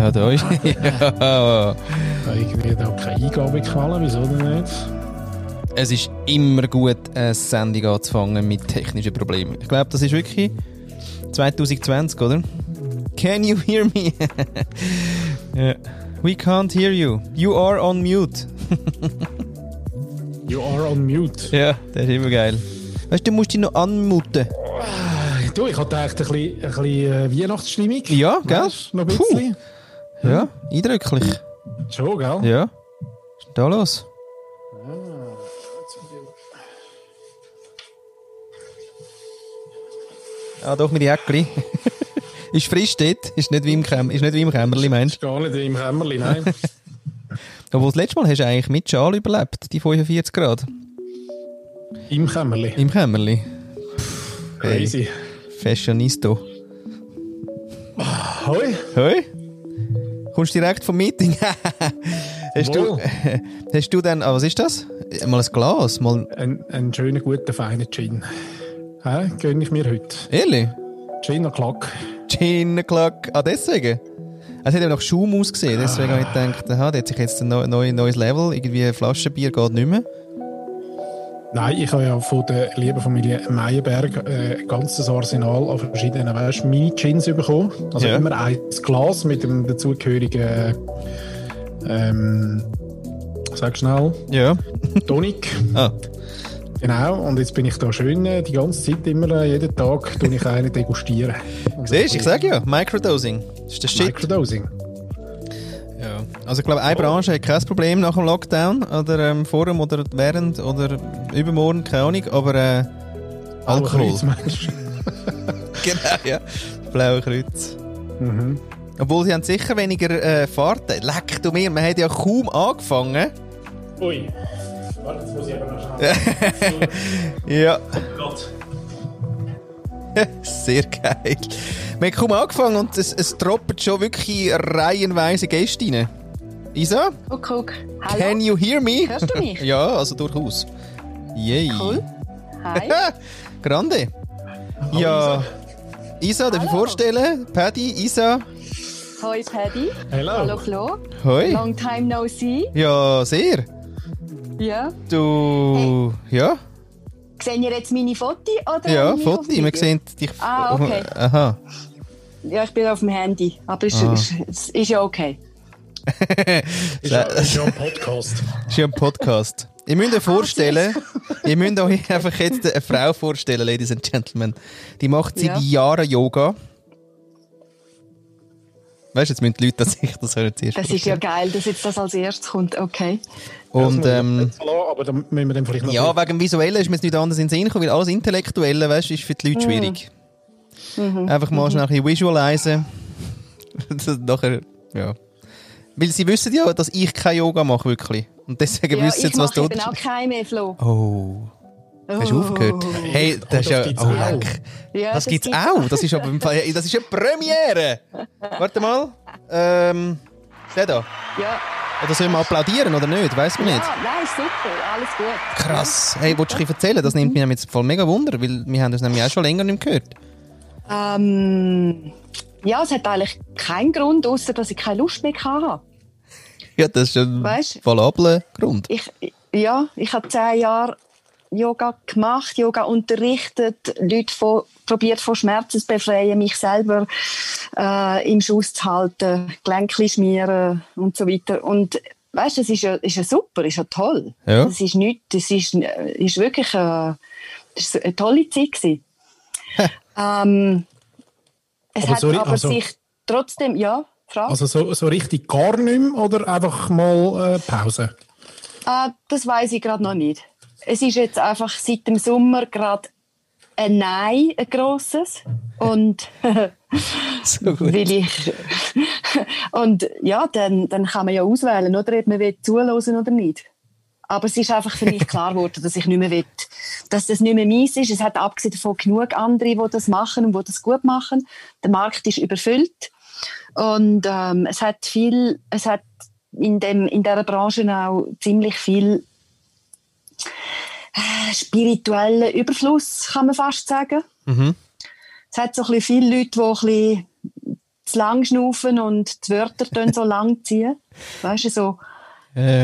Ja, da ist. ja. Irgendwie da keine Eingabe gefallen, wieso denn nicht? Es ist immer gut, eine Sendung anzufangen mit technischen Problemen. Ich glaube, das ist wirklich 2020, oder? Can you hear me? ja. We can't hear you. You are on mute. You are on mute. Ja, das ist immer geil. Weißt du, du musst dich noch anmuten. Du, ich hatte echt ein bisschen, ein bisschen äh, Weihnachtsstimmung. Ja, gell? Weißt, noch ein bisschen. Ja, eindrücklich. Schon, gell? Ja. Was ist denn da los? Ah, doch mit Jäckli. ist frisch dort. Ist nicht wie im, Käm ist nicht wie im Kämmerli, meinst Ist gar nicht im Kämmerli, nein. du? Obwohl, das letzte Mal hast du eigentlich mit Schal überlebt, die 45 Grad. Im Kämmerli. Im Kämmerli. Hey, Crazy. Fashionista. Hoi. Hoi? Kommst du direkt vom Meeting? hast, du, hast du dann, ah, was ist das? Mal ein Glas? Mal, Ein, ein schöner, guter, feiner Gin. Hä? Gönn ich mir heute. ehrlich? Gin und Klack. Gin Clock. Ah, deswegen? Es hat ja nach Schaum ausgesehen, deswegen habe ich gedacht, aha, der hat sich jetzt ein neu, neu, neues Level, irgendwie Flaschenbier geht nicht mehr. Nein, ich habe ja von der lieben Familie Meyerberg äh, ein ganzes Arsenal an verschiedenen weißt, Mini-Gins bekommen. Also Ja. immer ein Glas mit dem dazugehörigen, ähm, sag schnell, Ja. Tonic. Ah, Genau, und jetzt bin ich da schön äh, die ganze Zeit immer, äh, jeden Tag, tue ich einen degustieren. Siehst du, ich sage ja, Microdosing. Das ist der Shit. Microdosing. Also ich glaube, eine Branche hat kein Problem nach dem Lockdown, oder ähm, vor dem, oder während, oder übermorgen, keine Ahnung, aber äh, Alkohol. Genau, ja. Blaue Kreuz. mhm. Obwohl sie haben sicher weniger äh, Fahrten. Leck du mir, man hat ja kaum angefangen. Ui. Warte, jetzt muss ich aber noch schnell. Ja, Gott. sehr geil. Wir haben kaum angefangen und es, es schon wirklich reihenweise Gäste rein. Isa, Oh, guck. Hallo. can you hear me? Hörst du mich? ja, also durchaus. Yay. Cool. Hi. Grande. Ja. Isa, darf ich Hallo. vorstellen? Paddy, Isa. Hoi Paddy. Hello. Hallo Flo. Hoi. Long time no see. Ja, sehr. Ja. Du. Ja? Sehen ihr jetzt meine Fotos? Oder Ja, mich Foto. auf dem Wir sehen dich. Ah, okay. Aha. Ja, ich bin auf dem Handy. Aber es Ah. ist, es ist ja okay. Ist ja, ist ja ein Podcast. Das ist ja ein Podcast. Ihr müsst euch vorstellen, ihr müsst euch einfach jetzt eine Frau vorstellen, Ladies and Gentlemen. Die macht seit Ja. Jahren Yoga. Weißt du, jetzt müssen die Leute das sich das hören zuerst Das ist ja geil, dass jetzt das als erstes kommt. Okay. Und ähm, aber dann müssen wir dann vielleicht noch. ja, wegen dem Visuellen ist mir jetzt nicht anders in den Sinn gekommen, weil alles Intellektuelle, weißt du, ist für die Leute schwierig. Einfach mal schnell ein bisschen visualisen. Das Nachher, ja. Weil sie wissen ja, dass ich kein Yoga mache, wirklich. Und deswegen Ja, wissen ich sie, was mache du... eben auch keine mehr, Flo. Oh... Hast du aufgehört? Hey, das ist das ja. Oh, auch. leck. Ja, das gibt's auch. Das ist aber im Fall, das ist eine Premiere. Warte mal. Ähm, der da. Ja. Oder sollen wir applaudieren oder nicht? Weiß man nicht. ja, nein, super. Alles gut. Krass. Hey, willst du erzählen? Das nimmt mich jetzt voll mega Wunder, weil wir haben das nämlich auch schon länger nicht gehört. Ähm, ja, es hat eigentlich keinen Grund, außer dass ich keine Lust mehr hatte. Ja, das ist ein Weißt- valabler Grund. Ich, ja, ich habe zehn Jahre Yoga gemacht, Yoga unterrichtet, Leute von, probiert von Schmerzen zu befreien, mich selber äh, im Schuss zu halten, Gelenke schmieren und so weiter. Und weißt, das ist ja, ist ja super, ist ja toll. Ja. Das ist nicht, das ist, äh, ist wirklich äh, das ist eine tolle Zeit gewesen. ähm, es Aber hat sorry, aber also- sich trotzdem, ja, Frage. Also so, so richtig gar nicht mehr oder einfach mal äh, Pause? Ah, das weiß ich gerade noch nicht. Es ist jetzt einfach seit dem Sommer gerade ein Nein, ein grosses. Und So gut. weil ich und ja, dann, dann kann man ja auswählen, oder ob man will zuhören oder nicht. Aber es ist einfach für mich klar geworden, dass ich nicht mehr will, dass das nicht mehr meins ist. Es hat abgesehen davon genug andere, die das machen und die das gut machen. Der Markt ist überfüllt und ähm, es hat viel, es hat in dem in dieser Branche auch ziemlich viel äh, spirituellen Überfluss, kann man fast sagen. Mhm. Es hat so ein viele Leute, die ein bisschen zu lang schnaufen und die Wörter dann so lang ziehen. Weißt du, so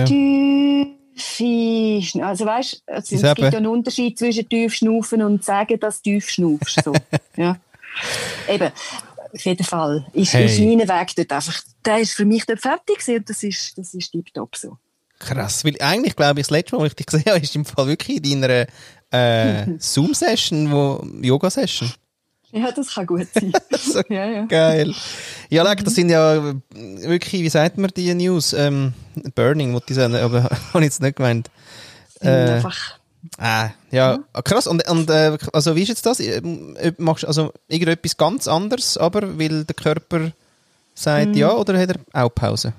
tiefe Schn- Also weißt du, also es gibt ja einen Unterschied zwischen tief schnaufen und sagen, dass du tief schnaufst. So. ja. Eben, auf jeden Fall ist, Hey. ist mein Weg dort einfach, der ist für mich dort fertig und das ist, das ist tiptop so. Krass, weil eigentlich glaube ich, das letzte Mal, als ich dich gesehen habe, ist im Fall wirklich in deiner äh, Zoom-Session, wo Yoga-Session. Ja, das kann gut sein. So ja, ja. Geil. Ja, like, das sind ja wirklich, wie sagt man die News? Ähm, Burning, wollte ich sagen, aber habe ich jetzt nicht gemeint. Äh, einfach, Ah, ja, ah, krass. Und, und äh, also wie ist jetzt das? Ähm, äh, Machst du also irgendetwas ganz anderes, aber weil der Körper sagt ja, oder hat er auch Pause?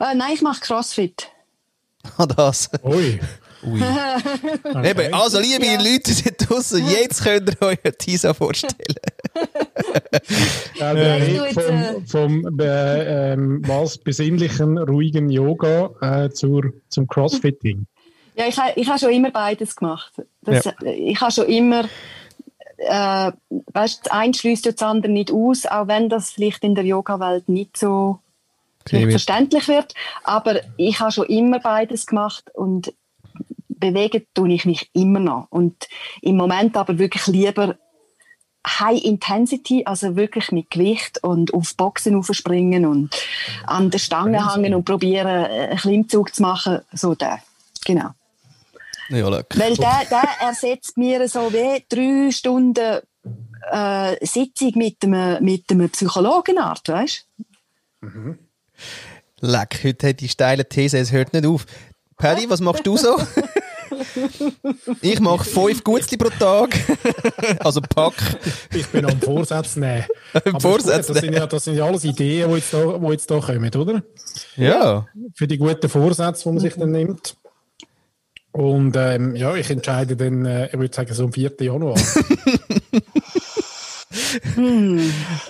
äh, nein, ich mache Crossfit. Ah, das. Ui. Ui. Okay. Eben, also liebe Ja. Leute da draussen, jetzt könnt ihr euch Tisa vorstellen. Ja, der vom, vom äh, ähm, was besinnlichen, ruhigen Yoga äh, zur, zum Crossfitting. Ja, ich, ich habe schon immer beides gemacht. Das, Ich habe schon immer, äh, weißt, das eine schließt ja das andere nicht aus, auch wenn das vielleicht in der Yoga-Welt nicht so nicht verständlich wird. Aber ich habe schon immer beides gemacht und bewegen tue ich mich immer noch. Und im Moment aber wirklich lieber High Intensity, also wirklich mit Gewicht und auf Boxen aufspringen und an der Stange hängen und probieren, äh, einen Klimmzug zu machen. So der. Genau. Ja. Weil der, der ersetzt mir so wie drei Stunden äh, Sitzung mit einem, mit einem Psychologenart, weißt Leck, heute hat die steile These, es hört nicht auf. Paddy, was machst du so? ich mache fünf Gutzli pro Tag. also Pack. Ich bin am Vorsatz nehmen. Vorsatz das, sind ja, das sind ja alles Ideen, die jetzt da, die jetzt da kommen, oder? Ja. Für die guten Vorsätze, die man sich dann nimmt. Und ähm, ja, ich entscheide dann, äh, ich würde sagen, so am 4. Januar.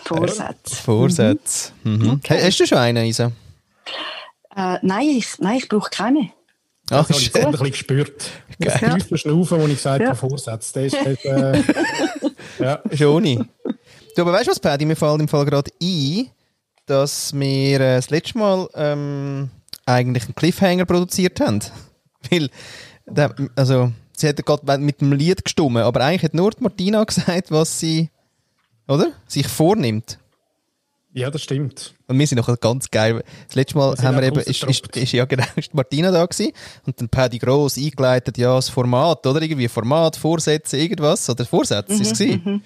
Vorsätze. Vorsätze. Mhm. Ha- Hast du schon einen, Isa? Äh, nein, ich, nein, ich brauche keine. Ach, Das habe ich ein bisschen gespürt. Das tiefe Schnaufen, wo ich gesagt Ja. habe, Vorsatz. Das ist, das, äh, ja. Schon nicht. Du, aber weißt du was, Paddy? Mir fällt im Fall gerade ein, dass wir äh, das letzte Mal ähm, eigentlich einen Cliffhanger produziert haben. Weil, der, also, sie hat gerade mit dem Lied gestummen, aber eigentlich hat nur die Martina gesagt, was sie, oder? Sich vornimmt. ja, das stimmt. Und wir sind noch ganz geil. Das letzte Mal haben wir eben, ist, ist, ist, ja genau, ist Martina da gewesen. Und dann Paddy gross eingeleitet, ja, das Format, oder? Irgendwie Format, Vorsätze, irgendwas. Oder Vorsätze ist es gewesen.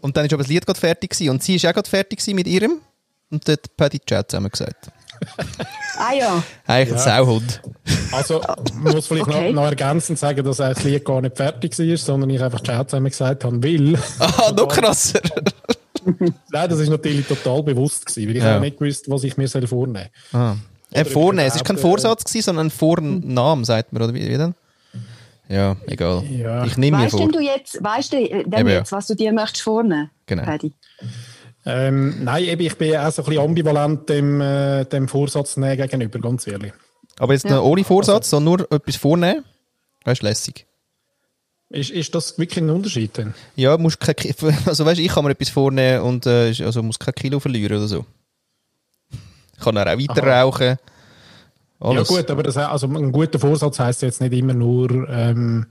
Und dann ist aber das Lied gerade fertig gewesen. Und sie ist auch gerade fertig gewesen mit ihrem. Und dort hat Paddy Chat zusammen gesagt. Ah ja, Eigentlich ein Sauhund. Also, man muss vielleicht Okay. noch, noch ergänzend sagen, dass das Lied gar nicht fertig war, sondern ich einfach Chat zusammen gesagt habe, will. Ah, noch krasser. Nein, das ist natürlich total bewusst gewesen, weil ich Ja. auch nicht gewusst, was ich mir soll vornehmen Ah. Ein Oder Vornehmen. Es ist kein überhaupt, äh, Vorsatz gewesen, sondern ein Vornamen, sagt man, oder wie, wie denn? Ja, egal. Ja. Ich nehme mir weißt vor. denn du jetzt, weißt du äh, denn Eben, ja. jetzt, was du dir möchtest vornehmen? Genau. Paddy? Ähm, nein, eben, ich bin auch so ein bisschen ambivalent dem, äh, dem Vorsatz gegenüber, ganz ehrlich. Aber jetzt noch ohne Vorsatz, sondern nur etwas vornehmen. Das ist lässig. Ist, ist das wirklich ein Unterschied denn? Ja, musst kein, also weißt, ich kann mir etwas vornehmen und äh, also muss kein Kilo verlieren oder so. Ich kann dann auch weiter Aha. rauchen. Alles. Ja gut, aber das, also ein guter Vorsatz heisst jetzt nicht immer nur ähm,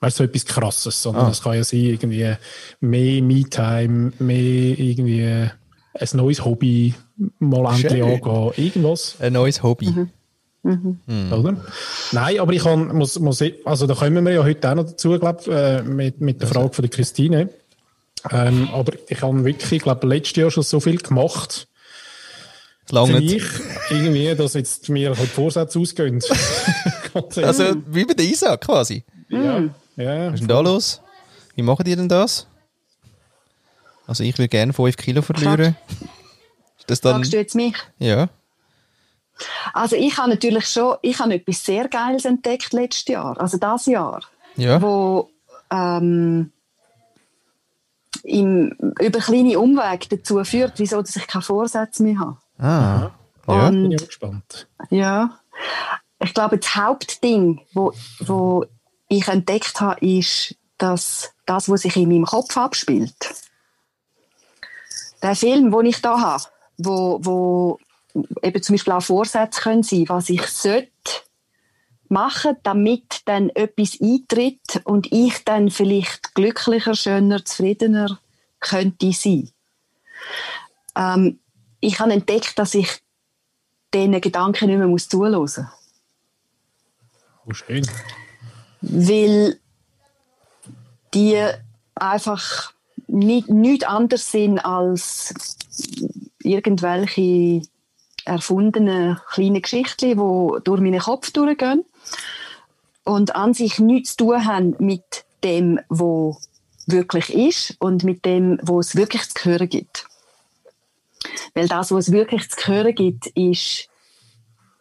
weißt, du, so etwas Krasses, sondern Ah. es kann ja sein, irgendwie mehr Me-Time, mehr irgendwie ein neues Hobby mal endlich Schön. angehen, irgendwas. Ein neues Hobby. Hm. Oder? Nein, aber ich kann, muss, muss, also da kommen wir ja heute auch noch dazu, glaube äh, mit, mit der Frage von der Christine. Ähm, aber ich habe wirklich, ich glaube, letztes Jahr schon so viel gemacht, Nicht. mich, irgendwie, dass jetzt mir halt Vorsätze ausgehen. Also wie bei der Isa quasi. ja, ja, Was ist denn da los? Wie machen die denn das? Also ich will gerne 5 Kilo verlieren. Ist das dann... Fragst du jetzt mich? Ja. Also ich habe natürlich schon, ich habe etwas sehr Geiles entdeckt letztes Jahr, also das Jahr, Ja. wo ähm, im, über kleine Umwege dazu führt, wieso dass ich keine Vorsätze mehr habe. Ah. Ja. Und bin ich auch gespannt. Ja, ich glaube, das Hauptding, wo, wo ich entdeckt habe, ist, dass das, was sich in meinem Kopf abspielt, der Film, den ich da habe, wo, wo eben zum Beispiel auch Vorsätze können sein, was ich sollte machen, damit dann etwas eintritt und ich dann vielleicht glücklicher, schöner, zufriedener könnte sein. Ähm, ich habe entdeckt, dass ich diesen Gedanken nicht mehr muss zuhören muss. Oh, schön. Weil die einfach nicht, nicht anders sind als irgendwelche erfundenen kleinen Geschichten, die durch meinen Kopf durchgehen und an sich nichts zu tun haben mit dem, was wirklich ist und mit dem, was es wirklich zu hören gibt. Weil das, was es wirklich zu hören gibt, ist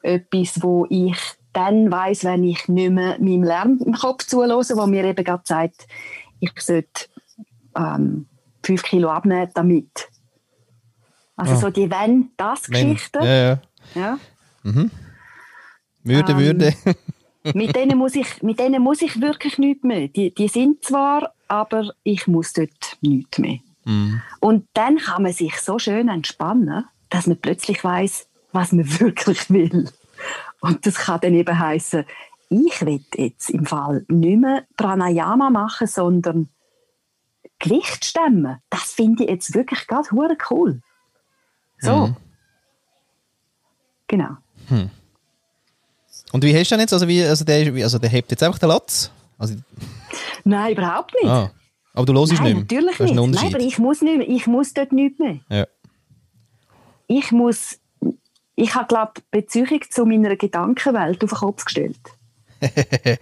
etwas, wo ich dann weiß, wenn ich nicht mehr meinem Lärm im Kopf zulose, wo mir eben gerade sagt, ich sollte ähm, fünf Kilo abnehmen damit. Also oh. so die Wenn-Das-Geschichten. Ja, ja. ja. Mhm. Würde, ähm, würde. mit, denen muss ich, mit denen muss ich wirklich nichts mehr. Die, die sind zwar, aber ich muss dort nichts mehr. Mhm. Und dann kann man sich so schön entspannen, dass man plötzlich weiß, was man wirklich will. Und das kann dann eben heißen, ich will jetzt im Fall nicht mehr Pranayama machen, sondern Gewicht stemmen. Das finde ich jetzt wirklich ganz cool. So. Mhm. Genau. Hm. Und wie hast du denn jetzt? Also, wie, also, der, also der hebt jetzt einfach den Latz? Also, Nein, überhaupt nicht. Ah. Aber du hörst Nein, nicht mehr? natürlich nicht. Nein, aber ich muss, nicht mehr. ich muss dort nicht mehr. Ja. Ich muss, ich habe, glaube ich, Beziehung zu meiner Gedankenwelt auf den Kopf gestellt.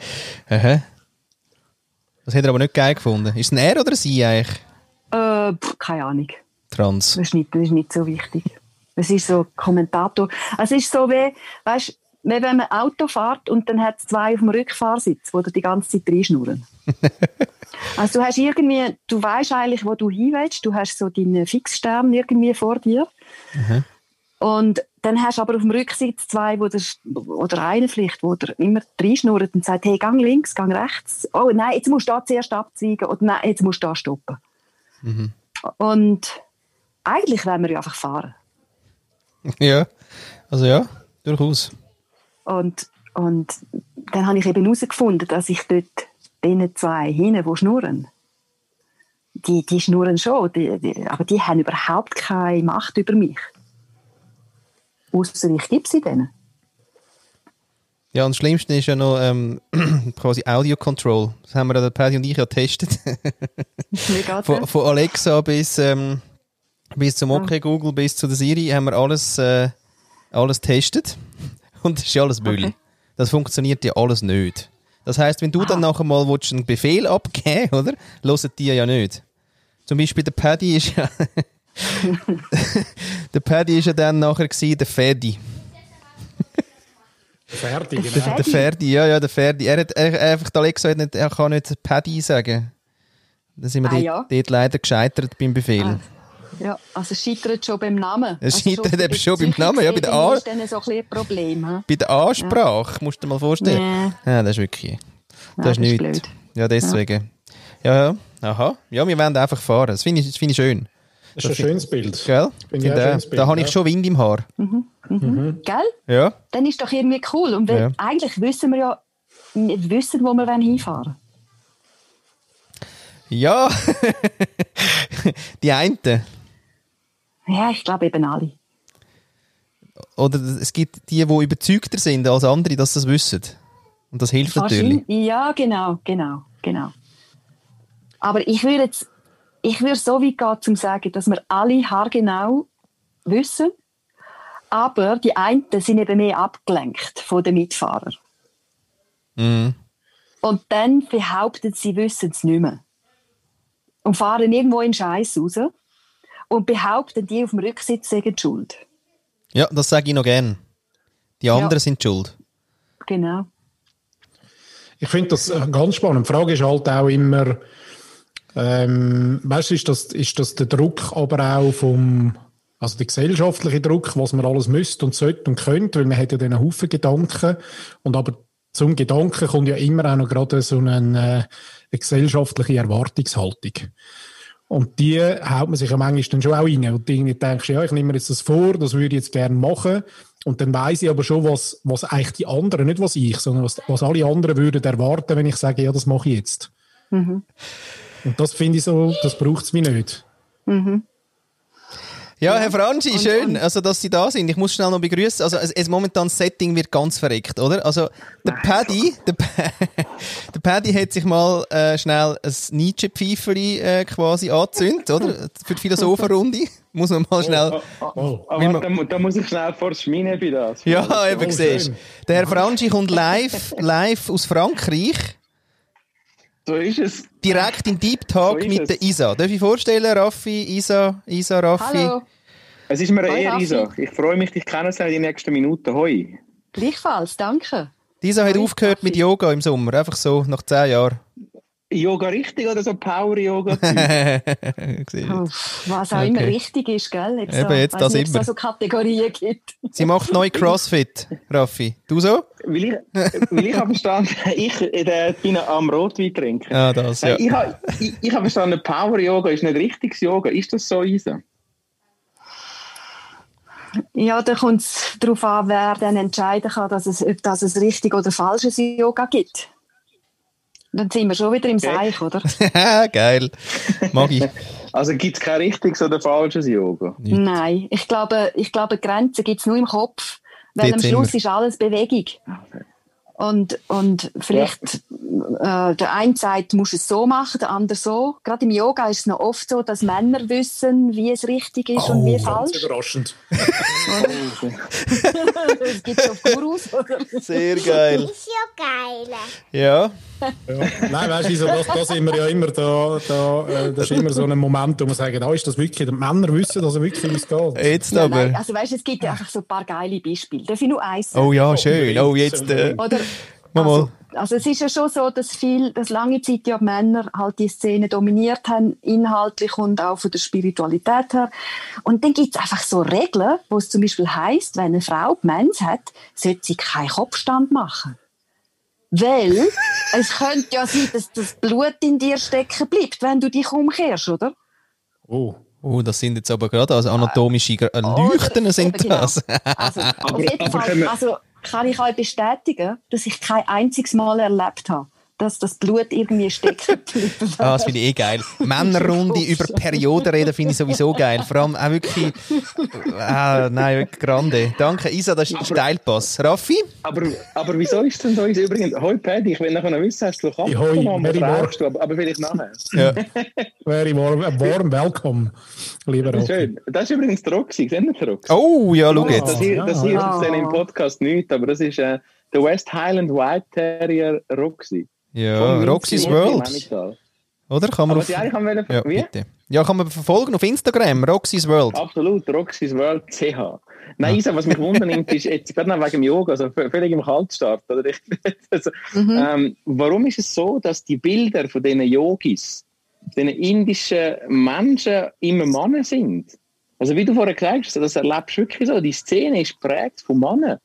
Das hat er aber nicht geil gefunden. Ist es ein Er oder ein Sie eigentlich? Äh, pff, keine Ahnung. Trans. Das ist, nicht, das ist nicht so wichtig. Es ist so Kommentator. Es ist so wie, weißt wie wenn man Auto fährt und dann hat es zwei auf dem Rückfahrsitz, die die ganze Zeit reinschnurren. also du hast irgendwie, du weißt eigentlich, wo du hin willst. Du hast so deinen Fixstern irgendwie vor dir. Mhm. Und dann hast du aber auf dem Rücksitz zwei, wo der, oder einen vielleicht, wo der immer reinschnurrt und sagt, hey, gang links, gang rechts. Oh nein, jetzt musst du da zuerst abzeigen. Oder nein, jetzt musst du da stoppen. Mhm. Und eigentlich wollen wir ja einfach fahren. Ja, also ja, durchaus. Und, und dann habe ich eben herausgefunden, dass ich dort diesen zwei hinten, die schnurren, die, die schnurren schon, die, die, aber die haben überhaupt keine Macht über mich. Außer ich gebe sie denen. Ja, und das Schlimmste ist ja noch ähm, quasi Audio Control. Das haben wir der Paddy und ich ja getestet. von, von, Alexa bis, ähm, bis zum OK Google, bis zu der Siri haben wir alles, äh, alles getestet. Und das ist ja alles Müll. Okay. Das funktioniert ja alles nicht. Das heißt, wenn du ah. dann nachher mal einen Befehl abgeben oder? Hören die ja nicht. Zum Beispiel der Paddy ist ja. der Paddy ist ja dann nachher gewesen, der Fedi. Ferdi, genau. Der, der Ferdi, ja, ja, der Ferdi. Er hat er, einfach, der Alexa hat nicht, er kann nicht Paddy sagen. Da sind wir ah, dort, ja. dort, leider gescheitert beim Befehl. Ah. Ja, also es scheitert schon beim Namen. Es also scheitert eben schon beim Namen, ja, bei der, An so ein Problem, bei der Ansprache, ja. musst du dir mal vorstellen. Ja. ja, das ist wirklich, das, ja, ist nichts. Blöd. Ja, deswegen. Ja. ja, aha. Ja, wir wollen einfach fahren. Das finde ich, find ich schön. Das ist ein schönes Bild. Gell? Finde da, Bild, da habe ich schon Wind im Haar. Mhm. Mhm. Mhm. Gell? Ja. Dann ist doch irgendwie cool. Und wir, eigentlich wissen wir ja, wir wissen, wo wir hinfahren wollen. Ja, die einen. Ja, ich glaube eben alle. Oder es gibt die, die überzeugter sind als andere, dass sie das wissen. Und das hilft natürlich. Ja, genau, genau, genau. Aber ich würde jetzt, ich würde so weit gehen, zum sagen, dass wir alle haargenau wissen, aber die einen sind eben mehr abgelenkt von den Mitfahrern. Mhm. Und dann behaupten sie, wissen es nicht mehr. Und fahren irgendwo in Scheiß raus und behaupten, die auf dem Rücksitz seien schuld. Ja, das sage ich noch gern. Die anderen ja. sind schuld. Genau. Ich finde das ganz spannend. Die Frage ist halt auch immer, ähm, weißt du, ist das, ist das der Druck aber auch vom, also der gesellschaftliche Druck, was man alles müsste und sollte und könnte, weil man hat ja dann einen Haufen Gedanken und aber zum Gedanken kommt ja immer auch noch gerade so eine, äh, eine gesellschaftliche Erwartungshaltung. Und die haut man sich ja manchmal dann schon auch rein. Und irgendwie denkst du, ja, ich nehme mir jetzt das vor, das würde ich jetzt gerne machen. Und dann weiß ich aber schon, was, was eigentlich die anderen, nicht was ich, sondern was, was alle anderen würden erwarten, wenn ich sage, ja, das mache ich jetzt. Mhm. Und das finde ich so, das braucht es mir nicht. Mhm. Ja, Herr Franchi, schön, also, dass Sie da sind. Ich muss schnell noch begrüßen. Also, es, es momentan das Setting wird ganz verreckt, oder? Also, der Paddy, der, der Paddy hat sich mal äh, schnell ein Nietzsche-Pfeifeli äh, quasi angezündet, oder? Für die Philosophenrunde. Muss man mal schnell. Oh, oh, oh. Aber man, da, da, muss ich schnell vor das bei das. Ja, eben, oh, siehst Der Herr Franchi kommt live, live aus Frankreich. So ist es. Direkt in Deep Talk so mit es. der Isa. Darf ich vorstellen, Raffi, Isa, Isa, Raffi? Hallo. Es ist mir eine Ehre, Isa. Ich freue mich, dich kennenzulernen in den nächsten Minuten. Hoi. Gleichfalls, danke. Isa hat aufgehört mit Yoga im Sommer, einfach so, nach zehn Jahren. Yoga richtig oder so Power-Yoga? oh, was auch okay. immer richtig ist, gell? Jetzt Eben, so, jetzt das nicht, immer. so Kategorien gibt. Sie macht neu Crossfit, Raffi. Du so? Weil ich, weil ich habe verstanden, ich äh, bin am Rotwein trinken. Ah, das, ja. Ich, habe, ich, ich habe verstanden, Power-Yoga ist nicht richtiges Yoga. Ist das so, Isa? Ja, da kommt es darauf an, wer dann entscheiden kann, dass es, ob das ein richtig oder falsches Yoga gibt. Dann sind wir schon wieder im okay. Seich, oder? Geil. Mag ich. Also gibt es kein richtiges oder falsches Yoga? Nicht. Nein, ich glaube, ich glaube Grenzen gibt es nur im Kopf. Weil Dort am Schluss ist alles Bewegung. Okay. Und, und vielleicht ja. äh, der eine sagt, du musst es so machen, der andere so. Gerade im Yoga ist es noch oft so, dass Männer wissen, wie es richtig ist oh, und wie falsch. Ganz überraschend. das gibt es auf Gurus, oder? Sehr geil. Ist ja geil. Ja. Ja. Nein, weißt du, das, das sind wir ja immer da, da äh, das ist immer so ein Moment, wo man sagt, ah, ist das wirklich, die Männer wissen, dass es wirklich wie es geht. Jetzt ja, aber. Nein, also weißt du, es gibt ja einfach so ein paar geile Beispiele. Darf ich nur eins sagen? Oh ja, schön. Oh, jetzt. Äh, oder, also, also es ist ja schon so, dass viel, dass lange Zeit ja Männer halt die Szene dominiert haben, inhaltlich und auch von der Spiritualität her. Und dann gibt es einfach so Regeln, wo es zum Beispiel heißt, wenn eine Frau Mens hat, sollte sie keinen Kopfstand machen. Weil es könnte ja sein, dass das Blut in dir stecken bleibt, wenn du dich umkehrst, oder? Oh. Oh, das sind jetzt aber gerade also anatomische äh, Leuchten sind genau. das. Also, auf jeden Fall, also kann ich euch bestätigen, dass ich kein einziges Mal erlebt habe, dass das Blut irgendwie stecken bleibt. ah, das finde ich eh geil. Männerrunde über Perioden reden finde ich sowieso geil. Vor allem auch wirklich, ah, nein, wirklich grande. Danke, Isa, das ist ein Steilpass. Raffi? Aber, aber wieso ist denn so? Übrigens, hoi Paddy, ich will nachher noch wissen, hast du Kaffee ja, hoi, genommen oder du, aber, vielleicht nachher. Ja. Very warm, warm welcome, lieber Raffi. Schön. Das ist übrigens der Roxy, sehen Sie Roxy? Oh, ja, schau jetzt. Das hier, das hier ist im Podcast nicht, aber das ist äh, der West Highland White Terrier Roxy. Ja, Roxy's World. Oder? Kann man Aber auf, ja, wollte, ja, wie? Bitte. Ja, kann man verfolgen auf Instagram, Roxy's World. Absolut, Roxy's World CH. Nein, Isa, was mich wundernimmt, ist jetzt gerade noch wegen dem Yoga, also völlig im Kaltstart. Oder? also, mhm. ähm, warum ist es so, dass die Bilder von diesen Yogis, diesen indischen Menschen immer Männer sind? Also wie du vorher gesagt hast, das erlebst du wirklich so, die Szene ist prägt von Männern.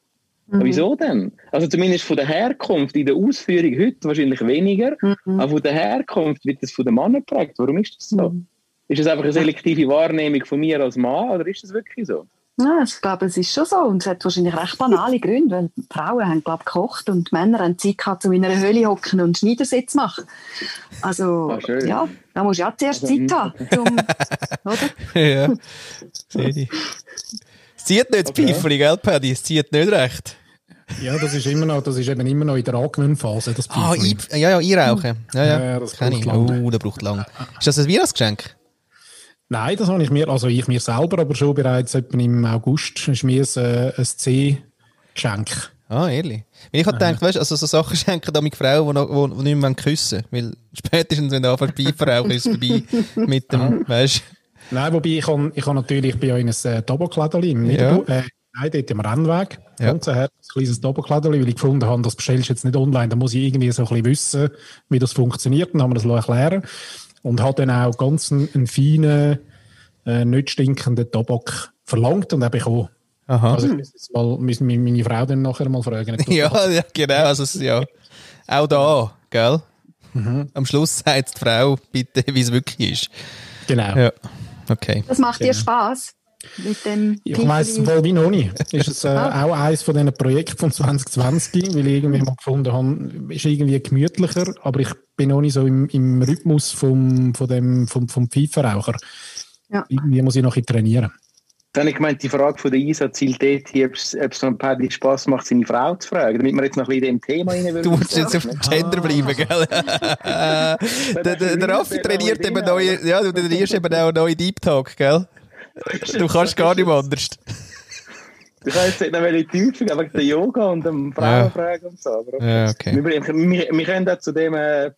Mhm. Wieso denn? Also zumindest von der Herkunft, in der Ausführung heute wahrscheinlich weniger, mhm. aber von der Herkunft wird das von den Männern geprägt. Warum ist das so? Mhm. Ist das einfach eine selektive Wahrnehmung von mir als Mann oder ist das wirklich so? Ja, ich glaube, es ist schon so und es hat wahrscheinlich recht banale Gründe, weil Frauen haben, glaube ich, gekocht und Männer haben Zeit gehabt, um in einer Höhle hocken und Schneidersitz machen. Also, ah, ja, da musst du ja zuerst also, Zeit haben, um, oder? ja, sehe ich. Es zieht nicht das okay. Pfeifeli, gell, Paddy? Es zieht nicht recht. Ja, das ist immer noch, das ist eben immer noch in der Angewöhnphase, das Ah, I, ja, ja, einrauchen. Ja, ja, ja das kenne ich. Oh, das braucht lang. Ist das ein Weihnachtsgeschenk? Nein, das habe ich mir, also ich mir selber, aber schon bereits etwa im August, ist mir ein, äh, ein C-Geschenk. Ah, ehrlich. Weil ich habe gedacht, weißt, also so Sachen schenken damit Frauen, die, die, die nicht mehr küssen wollen. Weil spätestens, wenn du anfängst Pfeifen rauchen, ist es vorbei mit dem, weißt Nein, wobei ich, kann, ich kann natürlich, ich bin ja in einem äh, Tabaklädchen im ja. äh, Nein, dort im Rennweg. Ja. Ganz ein kleines Doppelkleider, weil ich gefunden habe, das bestellst du jetzt nicht online. Da muss ich irgendwie so ein bisschen wissen, wie das funktioniert. Dann haben wir das erklären. Und habe dann auch ganz einen, einen feinen, äh, nicht stinkenden Tabak verlangt und habe bekommen. Aha. Also ich muss jetzt mal muss meine Frau dann nachher mal fragen. ja, ja, genau. Also, ja. Auch da, gell? Mhm. Am Schluss sagt die Frau bitte, wie es wirklich ist. Genau. Ja, okay. Das macht dir Spaß mit dem Ich weiss Piefeli? wohl wie noch nicht. Ist es äh, auch eines von diesen Projekten von 2020, weil ich irgendwie mal gefunden habe, ist irgendwie gemütlicher, aber ich bin noch nicht so im, im Rhythmus vom, von dem, vom, vom Pfeifenraucher. Ja. Irgendwie muss ich noch ein bisschen trainieren. Dann habe ich gemeint, die Frage von der Isa zielt dort hier, ob es noch ein paar Spaß macht, seine Frau zu fragen, damit wir jetzt noch ein bisschen in dem Thema rein Du musst jetzt auf dem Gender bleiben, gell? der, der, der Raffi trainiert eben neue, ja, du trainierst eben auch neue Deep Talk, gell? Du kannst gar nicht mehr anders. Ich kann jetzt nicht noch welche Tiefe gehen, wegen der Yoga und dem Frauenfragen und so. Aber okay. Ja, okay. wir, wir, wir können auch zu dem äh,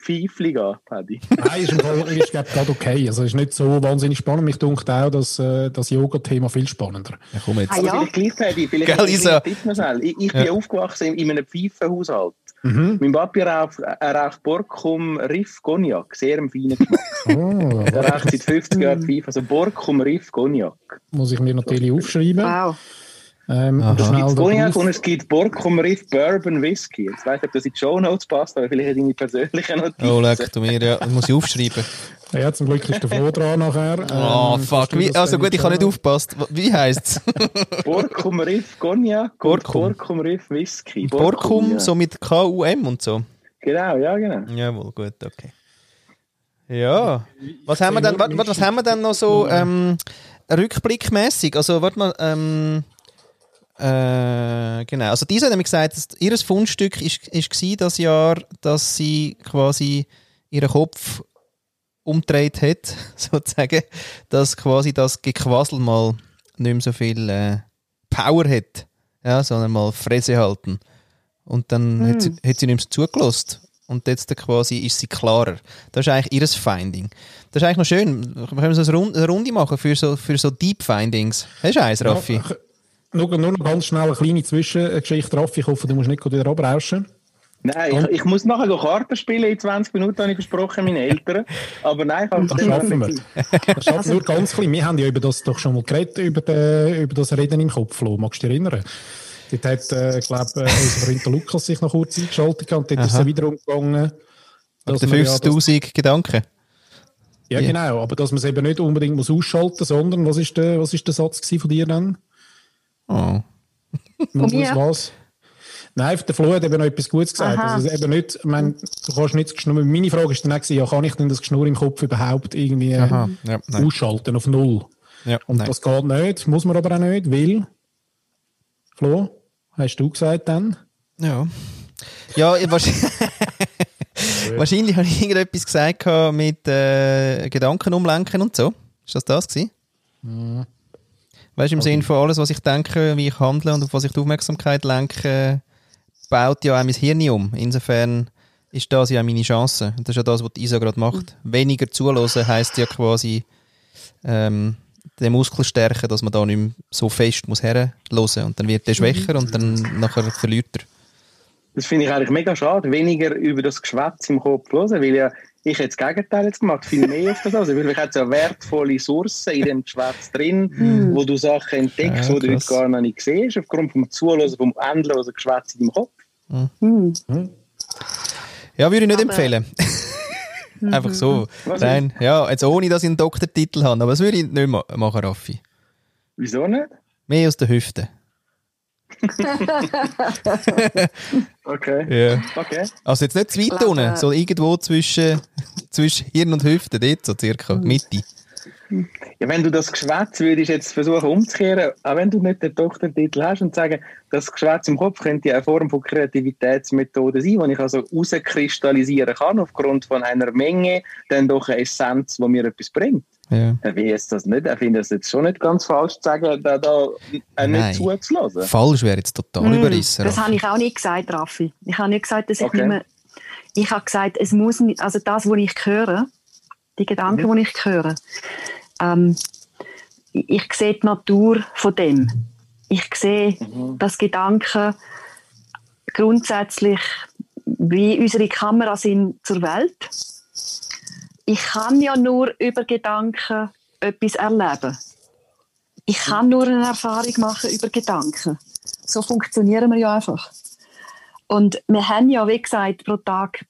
Pfeifli gehen, Paddy. Nein, ist, im Fall, ist gerade okay. Also ist nicht so wahnsinnig spannend. Mich dunkt auch dass, äh, das Yoga-Thema viel spannender. Ja, komm jetzt. Ah, ja. vielleicht gleich, Paddy, vielleicht Gell. Ich, ich bin Ja. aufgewachsen in, in einem Pfeifenhaushalt. Mhm. Mein Papi raucht, er raucht Borkum Riff Cognac, sehr im feinen Geschmack. Oh, Er raucht seit 50 Jahren Pfeife, also Borkum Riff Cognac. muss ich mir natürlich aufschreiben. Wow. Ähm, Es gibt Cognac und es gibt Borkum Riff Bourbon Whisky. Jetzt weiss ich, ob das in die Show Notes passt, aber vielleicht deine persönlichen Notizen. Oh, leck du mir, ja. Das muss ich aufschreiben. Ja, zum Glück ist der Flo dran nachher. Oh, Ähm, fuck. kannst du Wie, also gut, ich habe nicht aufgepasst. Wie heisst's? Borkum Riff Cognac Borkum. Borkum Riff Whisky. Borkum, ja. so mit K-U-M und so. Genau, ja, genau. Jawohl, gut, okay. Ja. Was haben wir denn, warte, warte, was haben wir denn noch so ähm, rückblickmäßig? Also, warte mal, ähm, äh, genau. Also, diese hat nämlich gesagt, dass ihr Fundstück ist, ist das Jahr, dass sie quasi ihren Kopf umdreht hat, sozusagen, dass quasi das Gequassel mal nicht mehr so viel äh, Power hat, ja, sondern mal Fresse halten. Und dann hat, sie, hat sie nicht mehr so zugelassen. Und jetzt quasi ist sie klarer. Das ist eigentlich ihr Finding. Das ist eigentlich noch schön. Wir können so eine Runde, eine Runde machen für so, für so Deep Findings. Hast du eins, Raffi? Ja, nur, nur noch ganz schnell eine kleine Zwischengeschichte, Raffi. Ich hoffe, du musst nicht wieder abrauschen. Nein, ich, ich muss nachher noch Karten spielen in 20 Minuten, habe ich versprochen, meinen Eltern. Aber nein, ich habe Das schaffen wir. Das schaffen wir nur ganz klein. Wir haben ja über das doch schon mal geredet, über, den, über das Reden im Kopf, Flo. Magst du dich erinnern? Dort hat, äh, glaube äh, unser Freund Lukas sich noch kurz eingeschaltet und dort ist Aha. es wieder umgegangen. dass Der man ja das- 50.000 Gedanken. Ja, Ja. genau. Aber dass man es eben nicht unbedingt muss ausschalten muss, sondern was ist der, was ist der Satz von dir dann? Oh. Muss mir? was? Nein, der Flo hat eben noch etwas Gutes gesagt. Aha. Also eben nicht, ich meine, du kannst nicht das meine Frage ist dann auch ja, kann ich denn das Geschnurr im Kopf überhaupt irgendwie äh, Aha. Ja, ausschalten auf Null? Ja, Und nein. das geht nicht, muss man aber auch nicht, weil, Flo, hast du gesagt dann? Ja. Ja, ich- wahrscheinlich, wahrscheinlich habe ich irgendetwas gesagt mit äh, Gedanken umlenken und so. Ist das das gewesen? Weißt du, im Sinne von alles, was ich denke, wie ich handle und auf was ich die Aufmerksamkeit lenke, baut ja auch mein Hirn um. Insofern ist das ja meine Chance. Und das ist ja das, was die Isa gerade macht. Weniger zulassen heisst ja quasi ähm, den Muskel stärken, dass man da nicht mehr so fest muss herhören Und dann wird der schwächer und dann nachher verliert er. Das finde ich eigentlich mega schade, weniger über das Geschwätz im Kopf hören, weil ja ich hätte das Gegenteil jetzt gemacht, viel mehr auf das also, weil ich hätte so wertvolle Ressourcen in dem Geschwätz drin, wo du Sachen entdeckst, Ja, die du heute gar noch nicht siehst, aufgrund vom Zuhören, vom endlosen Geschwätz in deinem Kopf. Hm. Ja, würde ich nicht Aber- empfehlen. Einfach so. Was Nein, ja, jetzt ohne, dass ich einen Doktortitel habe. Aber das würde ich nicht ma machen, Raffi. Wieso nicht? Mehr aus der Hüfte. Okay. Ja. Okay. Also jetzt nicht zu weit unten, so irgendwo zwischen, zwischen Hirn und Hüfte, dort so circa, Mitte. Ja, wenn du das Geschwätz würdest jetzt versuchen umzukehren, auch wenn du nicht den Doktortitel hast und sagen, das Geschwätz im Kopf könnte ja eine Form von Kreativitätsmethode sein, die ich also rauskristallisieren kann aufgrund von einer Menge, dann doch eine Essenz, die mir etwas bringt. Ja. Will ich jetzt das nicht, ich finde das jetzt schon nicht ganz falsch zu sagen, da, da äh, Nein. nicht zuzulassen. Falsch wäre jetzt total Hm, überrissen. Das habe ich auch nicht gesagt, Raffi. Ich habe nicht gesagt, dass ich Okay. nicht mehr. Ich habe gesagt, es muss nicht, also das, was ich höre, die Gedanken, Mhm. die ich höre, ähm, ich ich sehe die Natur von dem. Ich sehe, Mhm. dass Gedanken grundsätzlich wie unsere Kamera sind zur Welt. Ich kann ja nur über Gedanken etwas erleben. Ich kann nur eine Erfahrung machen über Gedanken. So funktionieren wir ja einfach. Und wir haben ja, wie gesagt, pro Tag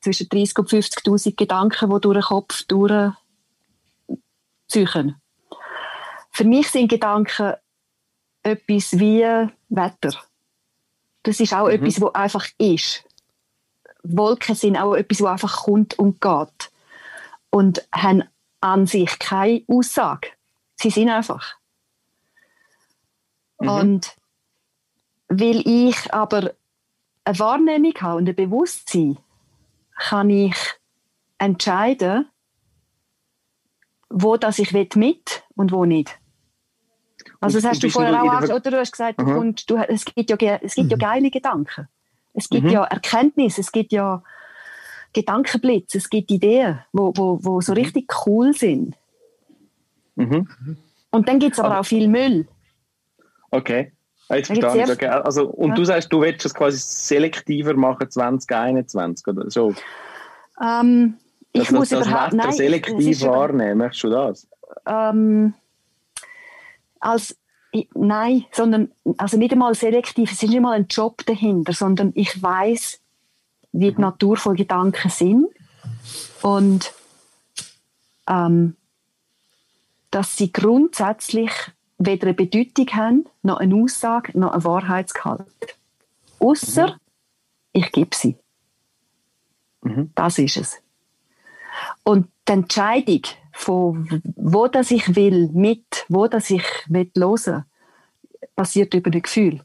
zwischen 30.000 und 50.000 Gedanken, die durch den Kopf durch, ziehen. Für mich sind Gedanken etwas wie Wetter. Das ist auch mhm. etwas, was einfach ist. Wolken sind auch etwas, was einfach kommt und geht. Und haben an sich keine Aussage. Sie sind einfach. Mhm. Und weil ich aber eine Wahrnehmung habe und ein Bewusstsein, kann ich entscheiden, wo das ich mit und wo nicht. Also das hast du vorher auch gesagt, oder du hast gesagt, du kommst, du, es gibt, ja, es gibt mhm. ja geile Gedanken. Es gibt mhm. ja Erkenntnis, es gibt ja Gedankenblitz, es gibt Ideen, wo, wo, wo so mhm. richtig cool sind. Mhm. Und dann gibt es aber, aber, auch viel Müll. Okay. Jetzt verstanden. Okay. Also, und ja. du sagst, du willst es quasi selektiver machen 2021 oder so? Ähm, ich das, muss das überhaupt nein, selektiv wahrnehmen. Möchtest du das? Ähm, als nein, sondern also nicht einmal selektiv. Es ist nicht mal ein Job dahinter, sondern ich weiß, wie die mhm. Natur von Gedanken sind und ähm, dass sie grundsätzlich weder eine Bedeutung haben, noch eine Aussage, noch ein Wahrheitsgehalt. Außer mhm. ich gebe sie. Mhm. Das ist es. Und die Entscheidung von wo das ich will, mit, wo das ich will hören, passiert über ein Gefühl.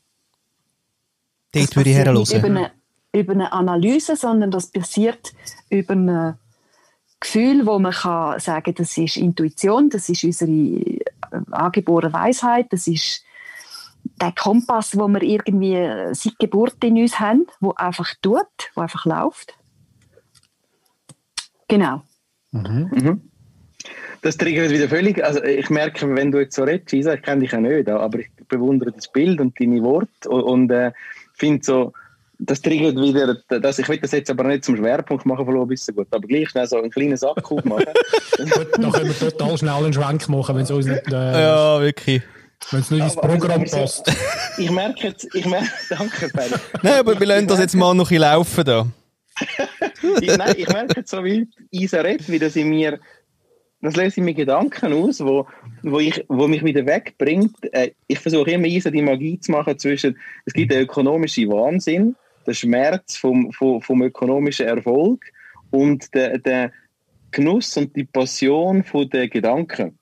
Dort würde ich hören. Über eine, Analyse, sondern das passiert über ein Gefühl, wo man kann sagen, das ist Intuition, das ist unsere äh, angeborene Weisheit, das ist der Kompass, wo wir irgendwie seit Geburt in uns haben, wo einfach tut, wo einfach läuft. Genau. Mhm. Mhm. Das triggert wieder völlig. Also ich merke, wenn du jetzt so redest, Isa, ich kenne dich ja nicht, aber ich bewundere das Bild und deine Worte und, und äh, finde so, das triggert wieder, das, ich will das jetzt aber nicht zum Schwerpunkt machen von Lobbyisten, gut, aber gleich schnell so einen kleinen Sackkuh machen. gut, dann können wir total schnell einen Schwenk machen, wenn es uns nicht... Äh, ja, wirklich. Wenn es nicht ins Programm passt. ich merke jetzt, ich merke, danke, Paddy. Nein, aber wir lassen das jetzt mal noch ein laufen da. ich, nein, ich merke jetzt so, wie Isa redet, wie das in mir das löse ich mir Gedanken aus, wo, wo, ich, wo mich wieder wegbringt. Äh, ich versuche immer easy die Magie zu machen zwischen, es gibt den ökonomischen Wahnsinn, den Schmerz vom, vom, vom ökonomischen Erfolg und den, den Genuss und die Passion von den Gedanken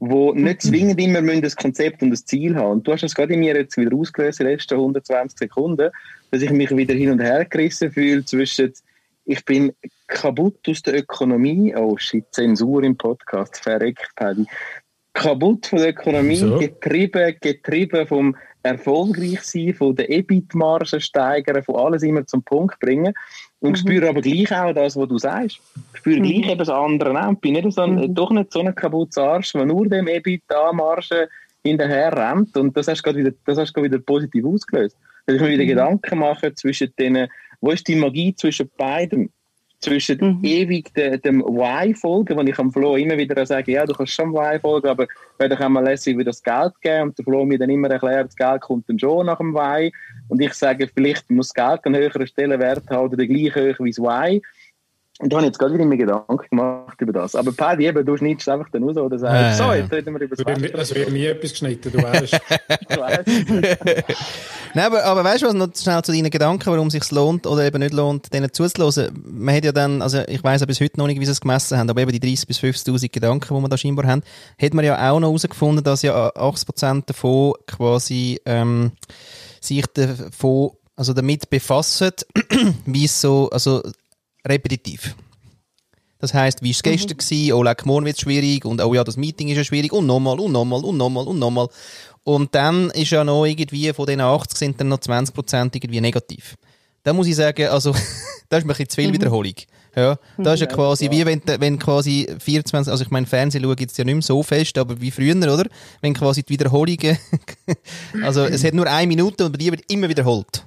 wo nicht mhm. zwingend immer müssen das Konzept und das Ziel haben. Und du hast das gerade in mir jetzt wieder ausgelöst, die letzten 120 Sekunden, dass ich mich wieder hin und her gerissen fühle zwischen ich bin kaputt aus der Ökonomie. Oh shit, Zensur im Podcast, verreckt, Paddy. Kaputt von der Ökonomie, so. getrieben, getrieben vom Erfolgreichsein, von der EBIT-Margen steigern, von alles immer zum Punkt bringen. Und mhm. spüre aber gleich auch das, was du sagst. Ich spüre mhm. gleich eben das andere auch. Bin nicht so ein, mhm. doch nicht so ein kaputtes Arsch, der nur dem EBIT-Margen hinterher rennt. Und das hast du gerade wieder, das hast du wieder positiv ausgelöst. Dass ich mir wieder mhm. Gedanken mache zwischen denen, wo ist die Magie zwischen beidem? Zwischen mhm. ewig de, dem Why-Folgen, wo ich am Flo immer wieder sage, ja, du kannst schon Why folgen, aber wäre doch einmal lässig, wie das Geld geben. Und der Flo mir dann immer erklärt, das Geld kommt dann schon nach dem Why. Und ich sage, vielleicht muss das Geld einen höheren Stellenwert haben oder gleich hoch wie das Why. Und da habe ich jetzt gerade wieder mir Gedanken gemacht über das. Aber Paddy, eben, du schneidest einfach dann raus oder sagst, äh, so, jetzt reden wir über das Wetter. Es wird nie etwas geschnitten, du weißt. du weißt. Nein, aber, aber weißt du was, noch schnell zu deinen Gedanken, warum es sich lohnt oder eben nicht lohnt, denen zuzuhören. Man hat ja dann, also ich weiss ja bis heute noch nicht, wie sie es gemessen haben, aber eben die 30.000 bis 50.000 Gedanken, die wir da scheinbar haben, hat man ja auch noch herausgefunden, dass ja 80% davon quasi ähm, sich davon also damit befassen, wie es so, also repetitiv. Das heisst, wie war es mhm. gestern? Gewesen? Oh, leck, morgen wird es schwierig. Und oh ja, das Meeting ist ja schwierig. Und nochmal, und nochmal, und nochmal, und nochmal. Und dann ist ja noch irgendwie, von den 80 sind dann noch 20% irgendwie negativ. Da muss ich sagen, also, da ist mir ein bisschen zu viel mhm. Wiederholung. Ja, das ist ja quasi ja. wie wenn, wenn quasi 24, also ich meine, Fernsehen schaue jetzt ja nicht mehr so fest, aber wie früher, oder? Wenn quasi die Wiederholungen, also es hat nur eine Minute und die wird immer wiederholt.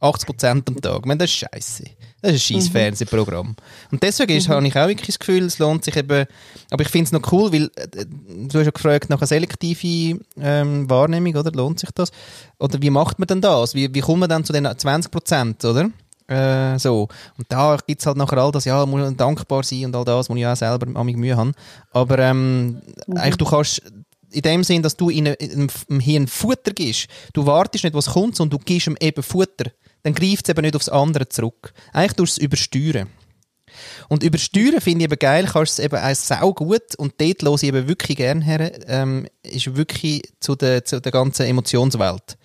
80% am Tag. Ich meine, das ist scheiße. Das ist ein scheiß mhm. Fernsehprogramm. Und deswegen ist, mhm. habe ich auch wirklich das Gefühl, es lohnt sich eben, aber ich finde es noch cool, weil äh, du hast ja gefragt nach einer selektiven ähm, Wahrnehmung, oder? Lohnt sich das? Oder wie macht man denn das? Wie, wie kommt man dann zu den 20%, oder? Äh, so. Und da gibt es halt nachher all das, ja, muss dankbar sein und all das, wo ich auch selber am Mühe habe. Aber ähm, mhm. eigentlich, du kannst in dem Sinn, dass du in einem Hirn Futter gibst. Du wartest nicht, was kommt, sondern du gibst ihm eben Futter. Dann greift es eben nicht aufs andere zurück. Eigentlich tust du übersteuern. Und übersteuern finde ich eben geil, kannst es eben auch sau gut und dort höre ich eben wirklich gerne her, ähm, ist wirklich zu der, zu der ganzen Emotionswelt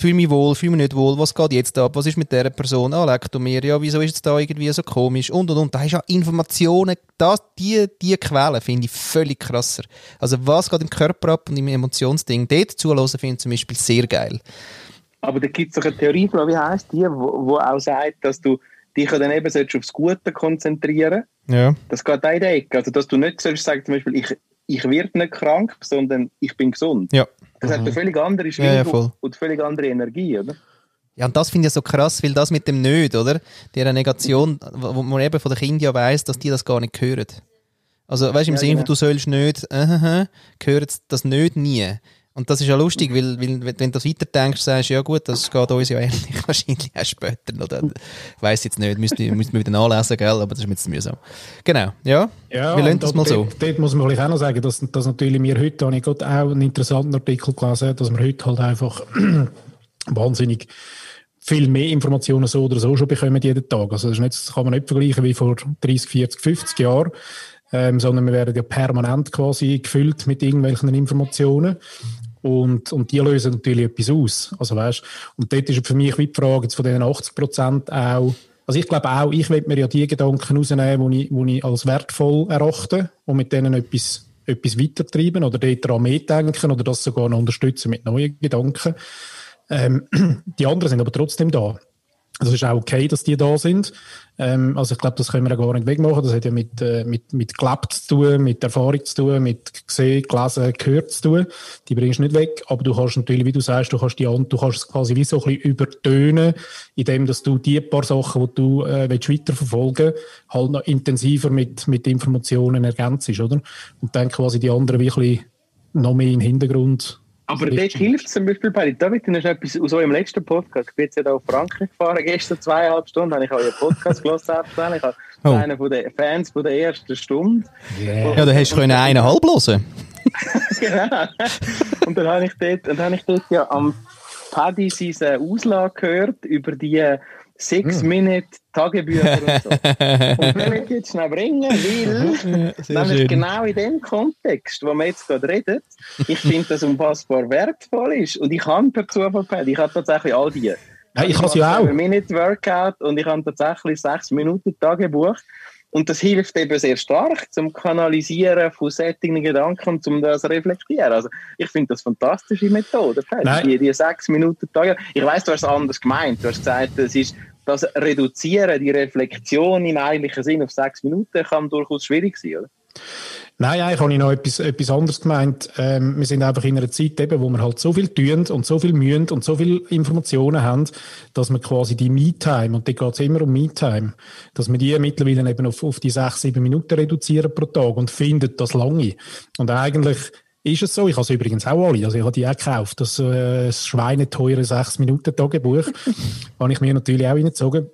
fühle mich wohl, fühle mich nicht wohl, was geht jetzt ab, was ist mit dieser Person, ah, leck du mir, ja, wieso ist es da irgendwie so komisch und und und. Da hast du ja Informationen, das, die, die Quellen finde ich völlig krasser. Also was geht im Körper ab und im Emotionsding, dort zuhören finde ich zum Beispiel sehr geil. Aber da gibt es doch eine Theorie, wie heisst die, wo, wo auch sagt, dass du dich dann eben aufs Gute konzentrieren ja. Das geht auch in der Ecke. Also, dass du nicht sollst sagen, zum Beispiel, ich, ich werde nicht krank, sondern ich bin gesund. Ja. Das mhm. hat eine völlig andere Schwingung ja, ja, und völlig andere Energie, oder? Ja, und das finde ich so krass, weil das mit dem Nicht, oder? Dieser Negation, wo man eben von den Kindern ja weiss, dass die das gar nicht hören. Also, weißt du, im ja, Sinne, genau. du sollst nicht, äh, äh, gehört das nicht nie. Und das ist ja lustig, weil, weil wenn du das weiterdenkst, sagst du, ja gut, das geht uns ja ähnlich wahrscheinlich auch später noch. Ich weiss jetzt nicht, müsste, müsste man wieder nachlesen, gell? aber das ist mir jetzt mühsam. Genau, ja, ja wir lernen das mal so. Dort, muss man vielleicht auch noch sagen, dass, dass natürlich wir heute, habe ich gerade auch einen interessanten Artikel gelesen, dass wir heute halt einfach wahnsinnig viel mehr Informationen so oder so schon bekommen jeden Tag. Also das, ist nicht, das kann man nicht vergleichen wie vor 30, 40, 50 Jahren, ähm, sondern wir werden ja permanent quasi gefüllt mit irgendwelchen Informationen. Und, und die lösen natürlich etwas aus. Also weißt, und dort ist für mich die Frage jetzt von diesen 80 Prozent auch, also ich glaube auch, ich will mir ja die Gedanken rausnehmen, die ich, die ich als wertvoll erachte und mit denen etwas, etwas weitertreiben oder dort daran mitdenken oder das sogar noch unterstützen mit neuen Gedanken. Ähm, die anderen sind aber trotzdem da. Also es ist auch okay, dass die da sind. Ähm, also ich glaube, das können wir ja gar nicht wegmachen. Das hat ja mit, äh, mit, mit gelebt zu tun, mit Erfahrung zu tun, mit gesehen, gelesen, gehört zu tun. Die bringst du nicht weg. Aber du kannst natürlich, wie du sagst, du kannst die du kannst es quasi wie so ein bisschen übertönen, indem dass du die paar Sachen, die du äh, willst weiterverfolgen halt noch intensiver mit, mit Informationen ergänzt, oder? Und dann quasi die anderen wirklich noch mehr in den Hintergrund aber dort hilft es zum Beispiel bei David, du hast etwas aus eurem letzten Podcast. Ich bin jetzt ja da auf Frankreich gefahren, gestern zweieinhalb Stunden, habe ich euren Podcast gehört. Ich habe oh. einer von den Fans von der ersten Stunde. Yeah. Ja, da hast du können eineinhalb hören. genau. Und dann habe ich dort, dann habe ich dort ja am Paddy seine Auslage gehört über die Six hm. Minute Tagebücher und so. und will ich jetzt schnell bringen, weil nämlich genau in dem Kontext, wo wir jetzt gerade reden, ich finde, dass unfassbar wertvoll ist. Und ich habe per Zufall, ich habe tatsächlich all die. Ja, ich habe es ja auch. Minute Workout und ich habe tatsächlich sechs Minuten Tagebuch. Und das hilft eben sehr stark zum Kanalisieren von sättigen Gedanken und zum das reflektieren. Also ich finde das eine fantastische Methode. Die, die sechs Minuten Tage. Ich weiß, du hast es anders gemeint. Du hast gesagt, es ist das Reduzieren, die Reflexion im eigentlichen Sinn auf sechs Minuten kann durchaus schwierig sein, oder? Nein, eigentlich habe ich noch etwas, etwas anderes gemeint. Ähm, wir sind einfach in einer Zeit eben, wo wir halt so viel tun und so viel mühen und so viel Informationen haben, dass wir quasi die Me-Time, und da geht es immer um Me-Time, dass wir die mittlerweile eben auf, auf die sechs, sieben Minuten reduzieren pro Tag und finden das lange. Und eigentlich ist es so. Ich habe es übrigens auch alle. Also ich habe die auch gekauft. Das, äh, das schweineteure 6-Minuten-Tagebuch habe ich mir natürlich auch reingezogen.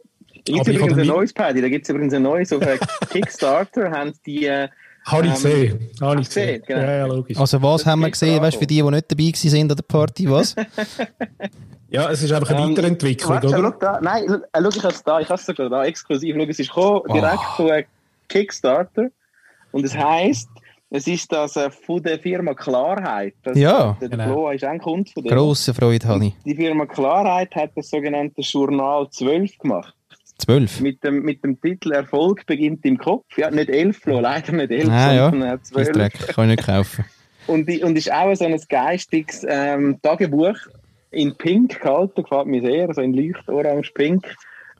Da gibt es übrigens ein neues Paddy. Da gibt es übrigens ein neues auf Kickstarter. haben die... Äh, habe ich ähm, gesehen. Habe ich gesehen. Genau. Ja, ja, logisch. Also was das haben wir gesehen? Weißt du, für die, die nicht dabei waren an der Party, was? ja, es ist einfach eine ähm, Weiterentwicklung, warte, oder? Schau da. Nein, schau, ich habe es da. Ich habe es sogar da exklusiv. Schau, es ist gekommen, direkt oh. von Kickstarter. Und es heisst es ist das äh, von der Firma Klarheit. Das, ja, der genau. Flo ist ein Kunde von dem. Grosse Freude habe ich. Die Firma Klarheit hat das sogenannte Journal 12 gemacht. 12? Mit dem, mit dem Titel Erfolg beginnt im Kopf. Ja, nicht 11, Flo, leider nicht 11, ah, sondern ja. 12. Dreck, kann ich nicht kaufen. und, und ist auch so ein geistiges ähm, Tagebuch in Pink gehalten, gefällt mir sehr, so in Leuchtorange-Pink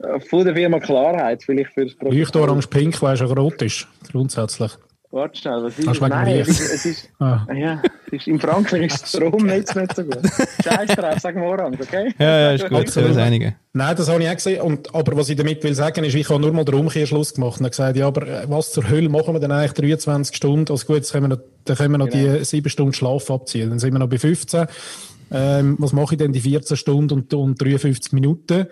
äh, von der Firma Klarheit, vielleicht fürs Leuchtorange-Pink, weil es ja rot ist, grundsätzlich. Warte schnell, was ist das? Nein, es ist, es ist, ah. ja, es ist, in Frankreich ist das Stromnetz nicht so gut. Scheiß drauf, sagen wir orange, okay? Ja, ja, ist gut, so ist einige. Nein, das habe ich auch gesehen. Und, aber was ich damit will sagen, ist, ich habe nur mal den Umkehrschluss gemacht und gesagt, ja, aber äh, was zur Hölle machen wir denn eigentlich 23 Stunden? Also gut, jetzt können wir noch, dann können wir noch genau. die 7 Stunden Schlaf abziehen. Dann sind wir noch bei 15. Ähm, was mache ich denn die 14 Stunden und, und 53 Minuten?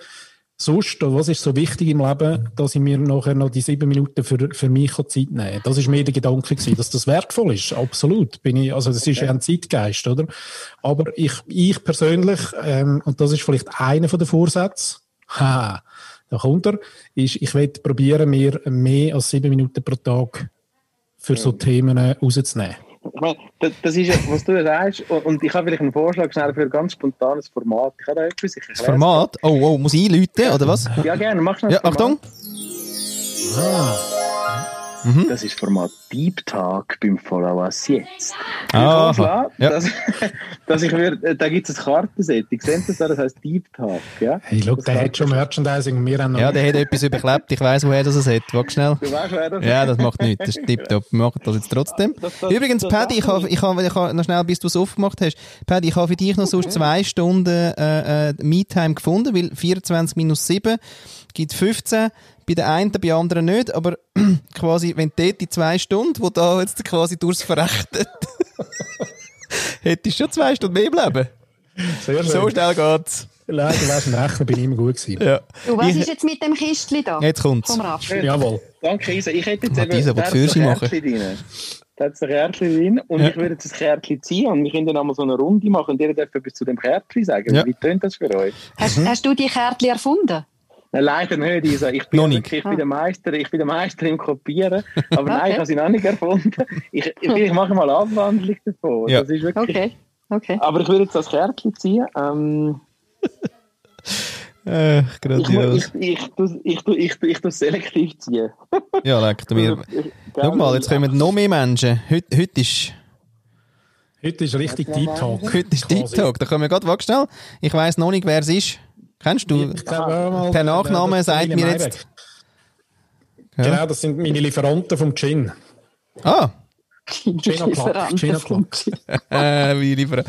Sonst, was ist so wichtig im Leben, dass ich mir nachher noch die sieben Minuten für, für mich Zeit nehmen kann. Das ist mir der Gedanke gewesen, dass das wertvoll ist. Absolut. Bin ich, also das ist ja ein Zeitgeist, oder? Aber ich, ich persönlich, ähm, und das ist vielleicht einer von den Vorsätzen, ha, da kommt er, ist, ich werde probieren, mir mehr als sieben Minuten pro Tag für so Themen rauszunehmen. Ich meine, das, das ist ja, was du sagst, und, und ich habe vielleicht einen Vorschlag schnell für ein ganz spontanes Format. Ich habe da etwas, ich Das Format? Oh, oh, muss ich einläuten, oder was? Ja, gerne, mach schnell Ja, das Format. Achtung. Das ist Format Deep Talk beim Follow Us jetzt. Aha, Vorschlag, ja. dass, dass ich würde, da gibt es ein Kartenset. Ich sehe das da, das heißt Deep Talk. Ja? Hey, schau, Das der hat schon Merchandising und wir haben noch Ja, der hat etwas überklebt. Ich weiss, woher das es hat. Warte schnell. Du weißt, wer das Ja, das macht nichts. Das ist tipptopp. Wir machen das jetzt trotzdem. Das- das- Übrigens, das Paddy, ich habe, ich habe, ich habe noch schnell, bis du es aufgemacht hast. Paddy, ich habe für dich noch sonst zwei Stunden äh, äh, Me-Time gefunden, weil 24 minus 7 gibt 15. Bei den einen, bei den anderen nicht. Aber quasi, wenn dort die zwei Stunden, wo da jetzt quasi durchs verrechnet, hättest du schon zwei Stunden mehr bleiben. Sehr schön. So schnell geht's. Du weißt, im Rechnen bin ich immer gut gewesen. Ja. Du, was Ich- ist jetzt mit dem Kistchen da? Jetzt kommt's. Vom Raff. Jawohl. Danke, Isa. Ich hätte jetzt Ah, eben Isa, da will hat's Fürsche ein machen. Kärtchen drin. Da hat es ein Kärtchen drin und Ja. ich würde jetzt ein Kärtchen ziehen und wir können dann einmal so eine Runde machen und ihr dürft etwas zu dem Kärtchen sagen. Ja. Wie tönt das für euch? Hast, hast du die Kärtchen erfunden? Nein, leider nicht, Isa. Ich bin, nicht. ich bin, der Meister, ich bin der Meister im Kopieren. Aber nein, Okay. ich habe sie noch nicht erfunden. Ich, ich, ich mache mal eine Abwandlung davon. Ja. Das ist wirklich, Okay. Okay. Aber ich würde jetzt das Kärtchen ziehen. Ähm, Äh, ich, mu- grandios. ich, ich, ich, ich, ich, tu selektiv ziehen. Ja, leck mir. Ich- Schau mal, jetzt kommen noch mehr Menschen. Heute, heute ist, Heute ist richtig Deep Talk. heute ist Deep. Talk. Da kommen wir gerade, warte schnell. Ich weiss noch nicht, wer es ist. Kennst du? Ich glaube, Per Nachname äh, das sagt mir jetzt- Genau, das sind meine Lieferanten vom Gin. Ah, Gin O'Clock. Gin O'Clock. äh, wie lieber. Ja,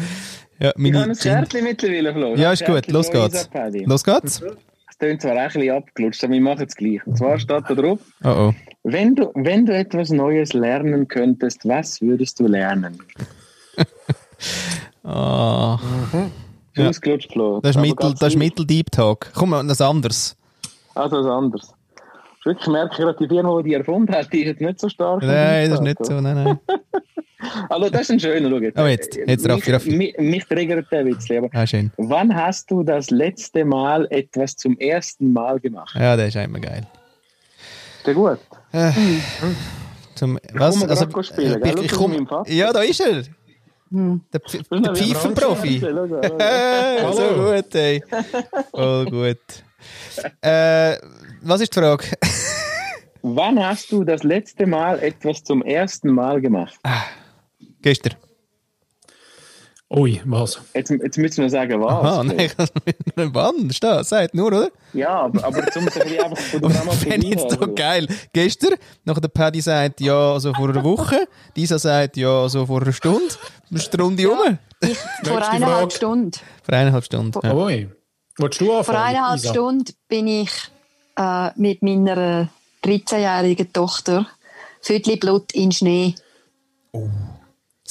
Ich habe meine ein Kärtchen mittlerweile, Flo. Ja, ist gut. Los geht's. Los geht's. Es klingt zwar ein bisschen abgelutscht, aber wir machen es gleich. Und zwar steht da drauf, Oh oh. wenn du, wenn du etwas Neues lernen könntest, was würdest du lernen? Ah, Ja. Das ist Aber Mittel, das ist. Mittel Deep Talk. Komm mal, das anderes. Also was anderes. Ich wirklich merke gerade, die Firma, die die erfunden hat, die ist jetzt nicht so stark. Nein, das ist nicht so. Nein, nein. Also das ist ein schöner, schau jetzt. Oh, jetzt. Jetzt, Raffi, Raffi. Mich, mich triggert der Witz, aber Ah, schön. wann hast du das letzte Mal etwas zum ersten Mal gemacht? Ja, der ist immer geil. Der gut? Zum, was? Also, spielen, äh, ich, ich Schau komm, ja, da ist er. Der, Pf der Pfeifenprofi. So gut, ey. Voll gut. Äh, was ist die Frage? Wann hast du das letzte Mal etwas zum ersten Mal gemacht? Gestern. Ui, was? Jetzt, jetzt müssen wir sagen, was. Aha, nein, ich kann Wann? Steht, sagt nur, oder? Ja, aber, aber zum bisschen einfach von der Dramaturgie jetzt doch geil. Gestern, nachher der Paddy sagt, ja, so vor einer Woche. Dieser sagt, ja, so vor einer Stunde. Dann ist die Runde rum. Ich, vor eineinhalb. Stunden. Vor eineinhalb Stunden. Ja. Ui. Willst du anfangen? Vor eineinhalb? Stunden bin ich äh, mit meiner 13-jährigen Tochter Viertel Blut in Schnee. Das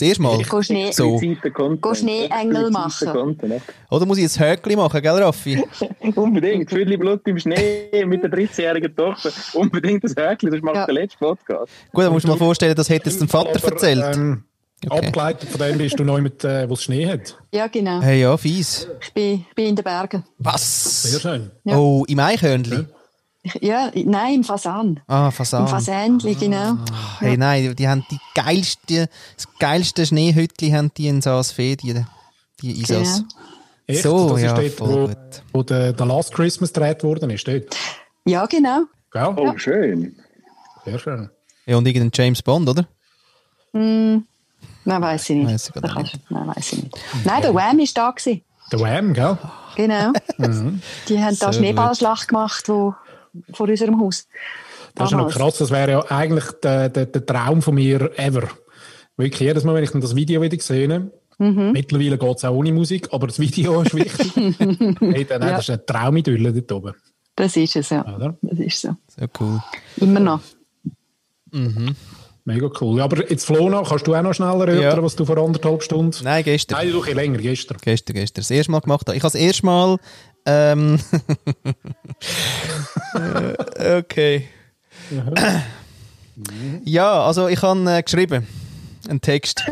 erste Mal. Go Schnee. So. Expliziter Content. Geh Schneeengel Expliziter machen. Oder muss ich jetzt Höckli machen, gell, Raffi? ja. Unbedingt. Viertel Blut im Schnee mit der 13-jährigen Tochter. Unbedingt das Häkchen, das macht Ja. der letzte Podcast. Gut, dann musst du dir mal vorstellen, das hätte jetzt dein Vater Aber, erzählt. Ähm, Okay. Abgeleitet von dem bist du neu mit, äh, wo es Schnee hat. Ja, genau. Hey, ja, fies. Ich bin, bin in den Bergen. Sehr Was? schön. Ja. Oh, im Eichhörnli? Ich, ja, nein, im Fasan. Ah, Fasan. Im Fasändli, genau. Hey, nein, die haben die geilste, das geilste Schneehütli haben die in Saasfee, die, die Isas. Genau. Echt? So, das ist ja, dort, voll wo, gut. wo der, der Last Christmas gedreht worden ist. Dort. Ja, genau. Gell? Oh, schön. Sehr schön. Ja, und irgendein James Bond, oder? Nein, weiß ich nicht. Weiss ich gar Da nicht. kannst Nein, weiß ich nicht. Nein, der Wham war da. Gewesen. Der Wham, gell? Genau. Die haben da Sehr Schneeballschlacht gemacht wo, vor unserem Haus. Das ist ja noch krass. Das wäre ja eigentlich der, der, der Traum von mir ever. Wirklich jedes Mal, wenn ich dann das Video wieder sehe, Mhm. mittlerweile geht es auch ohne Musik, aber das Video ist wichtig. hey, dann, Ja. Das ist eine Traumidylle dort oben. Das ist es, ja. Oder? Das ist so. So cool. Immer noch. Mega cool. Ja, aber jetzt, Flona, kannst du auch noch schneller erörtern, Ja. was du vor anderthalb Stunden... Nein, gestern. Nein, du länger, gestern. Gestern, gestern. Das erste Mal gemacht habe. Ich habe das erste Mal Ähm. Äh, okay. Ja, also ich habe äh, geschrieben. Einen Text.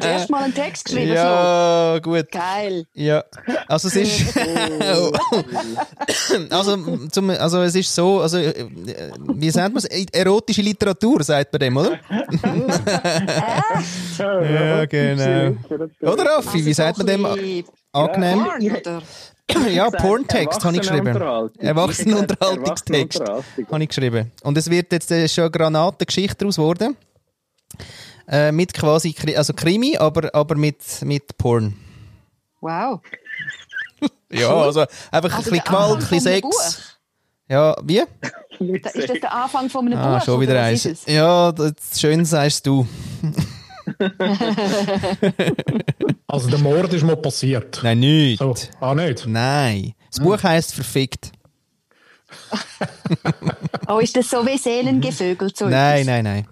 Zuerst mal einen Text geschrieben. ja, gut. So. Geil. Ja, also es ist, also, zum, also es ist so, also äh, wie sagt man es, erotische Literatur sagt man dem, oder? ja, genau. Oder Raffi, wie sagt man dem? Angenehm. Ja, Porntext habe ich geschrieben. Erwachsenenunterhaltungstext habe ich geschrieben. Und es wird jetzt äh, schon eine Granatengeschichte daraus geworden. Äh, mit quasi, also Krimi, aber, aber mit, mit Porn. Wow. Ja, also einfach ein Also bisschen der Gewalt, ein bisschen Sex. Ja, wie? Da- Ist das der Anfang von einem Ah, Buch? schon wieder eins. Ja, das schön sagst du. Also der Mord ist mal passiert. Nein, nicht. So. Ah, nicht? Nein. Das Buch heisst Verfickt. Oh, ist das so wie Seelengevögelt? So Nein, etwas? nein,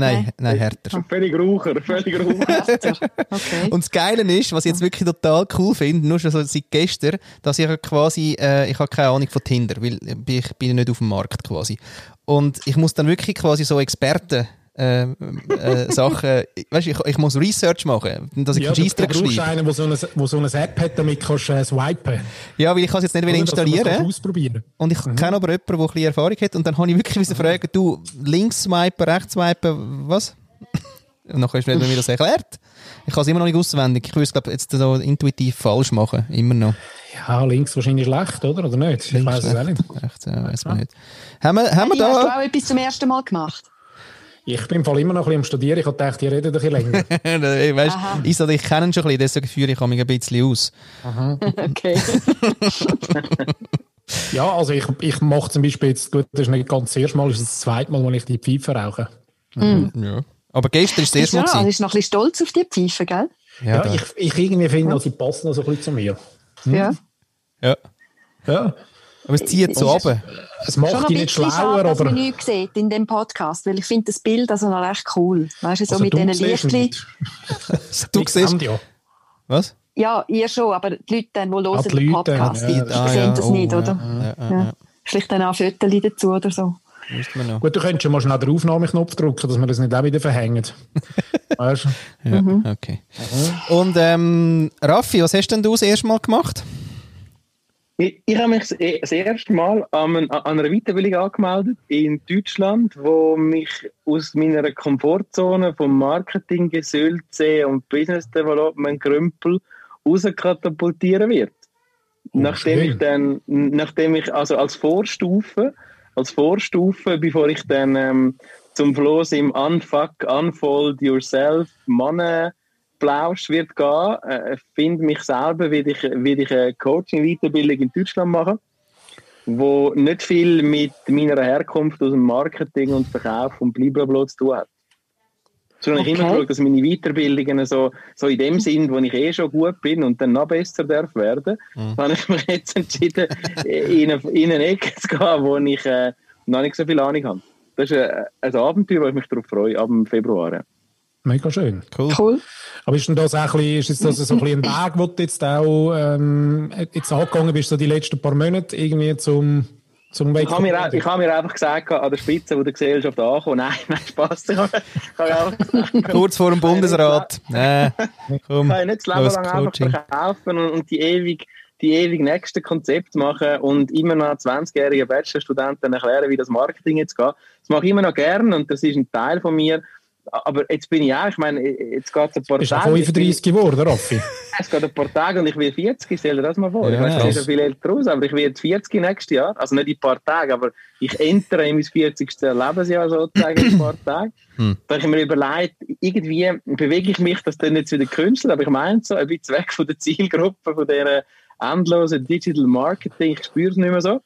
nein. Nein, nein, nein, härter. Völlig Raucher, völlig Raucher. Okay. Und das Geile ist, was ich jetzt wirklich total cool finde, nur schon so seit gestern, dass ich quasi, äh, ich habe keine Ahnung von Tinder, weil ich bin ja nicht auf dem Markt quasi. Und ich muss dann wirklich quasi so Experten äh, äh, Sachen, weißt, ich, ich muss Research machen, dass ich Ja, keinen du, du brauchst einen, der so eine, wo so eine App hat, damit kannst du äh, swipen. Ja, weil ich kann es jetzt nicht Oder, installieren. ausprobieren. Und ich kenne aber jemanden, der ein bisschen Erfahrung hat. Und dann habe ich wirklich müssen fragen, du, links swipen, rechts swipen, was? Und dann hast du mir das erklärt. Ich kann es immer noch nicht auswendig. Ich würde es, glaube jetzt so intuitiv falsch machen. Immer noch. Ja, links wahrscheinlich schlecht, oder? Oder nicht? Ich weiß es auch nicht. Rechts, ja, weiß man nicht. Haben wir, haben wir Hey, hast du da... auch etwas zum ersten Mal gemacht? Ich bin im Fall immer noch ein bisschen am Studieren. Ich habe gedacht, die reden ein bisschen länger. Weißt, Aha. Isa, ich kenne ihn schon ein bisschen, deswegen führe ich mich ein bisschen aus. Okay. ja, also ich, ich mache zum Beispiel jetzt, gut, das ist nicht ganz das erste Mal, das ist das zweite Mal, wo ich die Pfeife rauche. Ja. Aber gestern war das erste Mal. Ja, gewesen. ist noch ein bisschen stolz auf die Pfeife, gell? Ja, Ja, ich, ich irgendwie finde, also, sie passen noch so ein bisschen zu mir. Ja. ja. Ja. Aber es zieht so runter. Es macht dich nicht schlauer, schade, dass aber... man nichts sieht in dem Podcast, weil ich finde das Bild also noch recht cool. Weißt du, so Also mit diesen Lichtchen. Du Ich siehst... ja. Was? Ja, ihr schon, aber die Leute, dann, die hören Ah, die den Podcast, die, ja, die ah, sehen ja, das oh, nicht, oder? ja, ja, Ja. ja. Vielleicht dann auch Fotos dazu oder so. Gut, du könntest schon mal schnell den Aufnahmeknopf drücken, dass wir das nicht auch wieder verhängen. weißt du? Ja, Mhm. okay. Und ähm, Raffi, was hast denn du das erste Mal gemacht? Ich, ich habe mich das erste Mal an, einer Weiterbildung angemeldet in Deutschland, wo mich aus meiner Komfortzone vom Marketing, Gesülze und Business Development Krümpel rauskatapultieren wird. nachdem schön. ich dann, nachdem ich also als Vorstufe, als Vorstufe, bevor ich dann ähm, zum Floß im Unfuck, Unfold Yourself Mannen Plausch wird gehen, äh, finde mich selber, wie ich, wie ich eine Coaching-Weiterbildung in Deutschland mache, wo nicht viel mit meiner Herkunft aus dem Marketing und Verkauf und blablabla zu tun hat. Sondern ich Okay. immer geschaut, dass meine Weiterbildungen so, so in dem sind, wo ich eh schon gut bin und dann noch besser darf werden, Mhm. habe ich mich jetzt entschieden, in eine, in eine Ecke zu gehen, wo ich äh, noch nicht so viel Ahnung habe. Das ist ein, ein Abenteuer, wo ich mich darauf freue, ab dem Februar. Mega schön. Cool. Cool. Aber ist denn das auch ein bisschen, ist jetzt das so ein, bisschen ein Weg, wo du jetzt auch ähm, jetzt angegangen bist, so die letzten paar Monate irgendwie zum, zum Ich habe mir, ich habe mir einfach gesagt, an der Spitze wo der Gesellschaft ankommen, nein, nein, Spaß. Ich habe, ich habe einfach gesagt, Kurz vor dem Bundesrat. Nee, komm. Ich kann ja nicht das Leben lang einfach verkaufen und, und die ewig die ewig nächsten Konzepte machen und immer noch 20-jährigen Bachelorstudenten erklären, wie das Marketing jetzt geht. Das mache ich immer noch gern und das ist ein Teil von mir. Aber jetzt bin ich auch, ich meine, jetzt geht es ein paar Bist du Tage. 35 geworden, Raffi? Es geht ein paar Tage und ich will 40, stell dir das mal vor. Ja, ich weiß nicht, so viel älter aus, aber ich werde 40 nächstes Jahr. Also nicht in ein paar Tagen, aber ich entere in mein 40. Lebensjahr sozusagen in ein paar Tage. Hm. Da habe ich mir überlegt, irgendwie bewege ich mich, das dann jetzt wieder künstlich, aber ich meine so, ein bisschen weg von der Zielgruppe, von dieser endlosen Digital Marketing, ich spüre es nicht mehr so.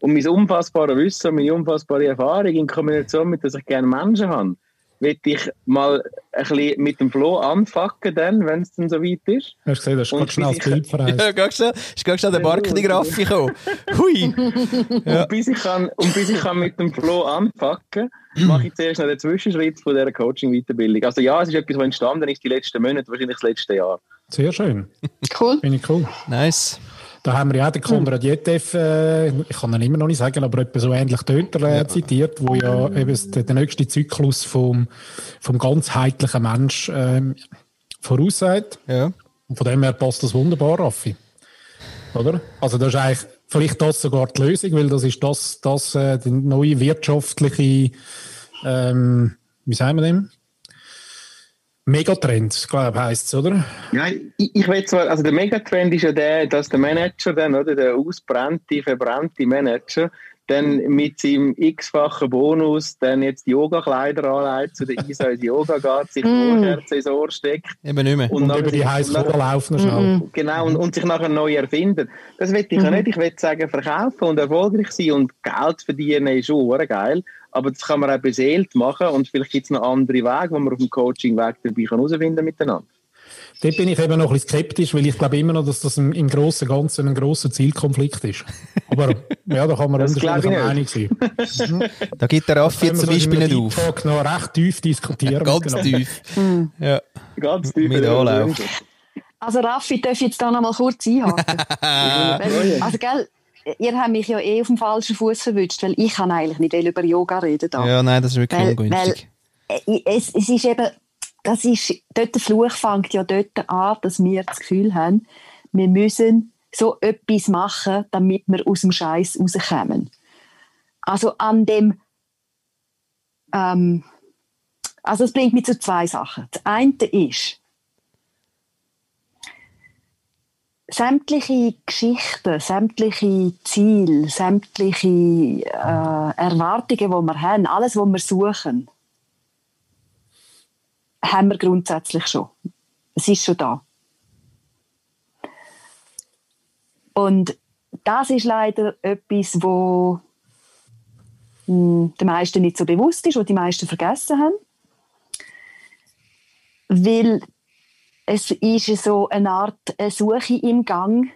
Und mein unfassbares Wissen, meine unfassbare Erfahrung in Kombination mit, dass ich gerne Menschen habe, will ich mal ein bisschen mit dem Flow anfacken, dann, wenn es dann so weit ist. Hast du gesehen, das ist ganz schnell das Bild vereist. Ja, ganz schnell, ist ganz schnell der Marketing-Raffi gekommen. Hui. Ja. Und, bis ich kann, und bis ich kann mit dem Flow anpacken, mache ich zuerst noch den Zwischenschritt von dieser Coaching-Weiterbildung. Also ja, es ist etwas, was entstanden ist die letzten Monate, wahrscheinlich das letzte Jahr. Sehr schön. Cool. Finde ich cool. Nice. Da haben wir ja den Konrad Jetev, äh, ich kann ihn immer noch nicht sagen, aber etwas so ähnlich dort äh, ja. zitiert, wo ja eben der, der nächste Zyklus vom, vom ganzheitlichen Mensch ähm, voraussagt. Ja. Und von dem her passt das wunderbar, Raffi. Oder? Also das ist eigentlich vielleicht das sogar die Lösung, weil das ist das, das äh, die neue wirtschaftliche, ähm, wie sagen wir dem? Megatrend, glaube ich, heisst es, oder? Ja, ich, ich will zwar, also der Megatrend ist ja der, dass der Manager dann, oder, der ausbrannte, verbrannte Manager, dann mit seinem x-fachen Bonus dann jetzt die Yoga-Kleider anlegt, zu der Isa ins Yoga geht, sich mm. Ohrherzen ins Ohr steckt. Eben nicht mehr. Und, und über die heiße Cola laufen schnell. Genau, und, und sich nachher neu erfinden. Das will ich mm. ja nicht. Ich will sagen, verkaufen und erfolgreich sein und Geld verdienen ist schon geil. Aber das kann man auch beseelt machen und vielleicht gibt es noch andere Wege, wo man auf dem Coaching-Weg dabei herausfinden kann miteinander. Dort bin ich eben noch ein bisschen skeptisch, weil ich glaube immer noch, dass das im, im Großen und Ganzen ein grosser Zielkonflikt ist. Aber ja, da kann man unterschiedlicher Meinung sein. da gibt der Raffi zum Beispiel nicht auf. noch recht tief diskutieren. Ganz tief. Hm. ja. Ganz tief. Mit Anlauf. Also Raffi, darf ich jetzt da noch mal kurz einhaken? also gell, ihr habt mich ja eh auf dem falschen Fuß verwünscht, weil ich kann eigentlich nicht über Yoga reden. Da. Ja, nein, das ist wirklich weil, ungünstig. Weil, äh, es, es ist eben das ist, dort der Fluch fängt ja dort an, dass wir das Gefühl haben, wir müssen so etwas machen, damit wir aus dem Scheiß rauskommen. Also an dem, ähm, also es bringt mich zu zwei Sachen. Das eine ist, sämtliche Geschichten, sämtliche Ziele, sämtliche äh, Erwartungen, die wir haben, alles, was wir suchen, haben wir grundsätzlich schon. Es ist schon da. Und das ist leider etwas, wo hm, den meisten nicht so bewusst ist, was die meisten vergessen haben. Weil es ist so eine Art eine Suche im Gang,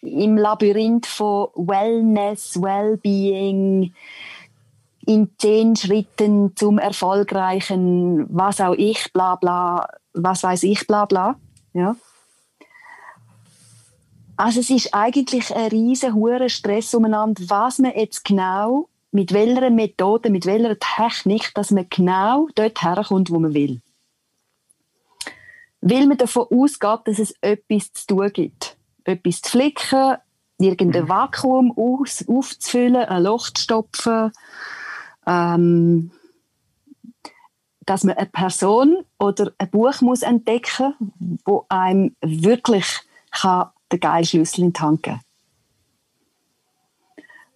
im Labyrinth von Wellness, Wellbeing, in zehn Schritten zum erfolgreichen, was auch ich, bla bla, was weiß ich, bla bla. Ja. Also es ist eigentlich ein riesen hoher Stress umeinander, was man jetzt genau, mit welcher Methode, mit welcher Technik, dass man genau dort herkommt, wo man will. Weil man davon ausgeht, dass es etwas zu tun gibt. Etwas zu flicken, irgendein Vakuum aus, aufzufüllen, ein Loch zu stopfen, ähm, dass man eine Person oder ein Buch muss entdecken muss, wo einem wirklich kann den geilen Schlüssel in die Hand geben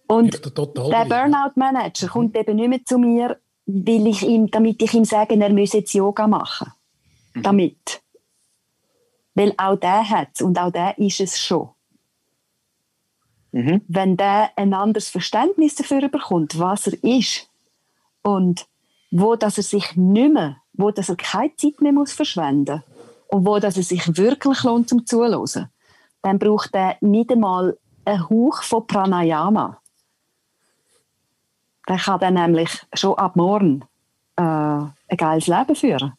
Und der Burnout-Manager kommt eben nicht mehr zu mir, weil ich ihm, damit ich ihm sage, er müsse jetzt Yoga machen. Mhm. Damit. Weil auch der hat und auch der ist es schon. Mhm. Wenn der ein anderes Verständnis dafür bekommt, was er ist, und wo dass er sich nicht mehr, wo dass er keine Zeit mehr muss verschwenden und wo dass er sich wirklich lohnt zum Zuhören, dann braucht er nicht einmal einen Hauch von Pranayama. Der kann dann nämlich schon ab morgen äh, ein geiles Leben führen.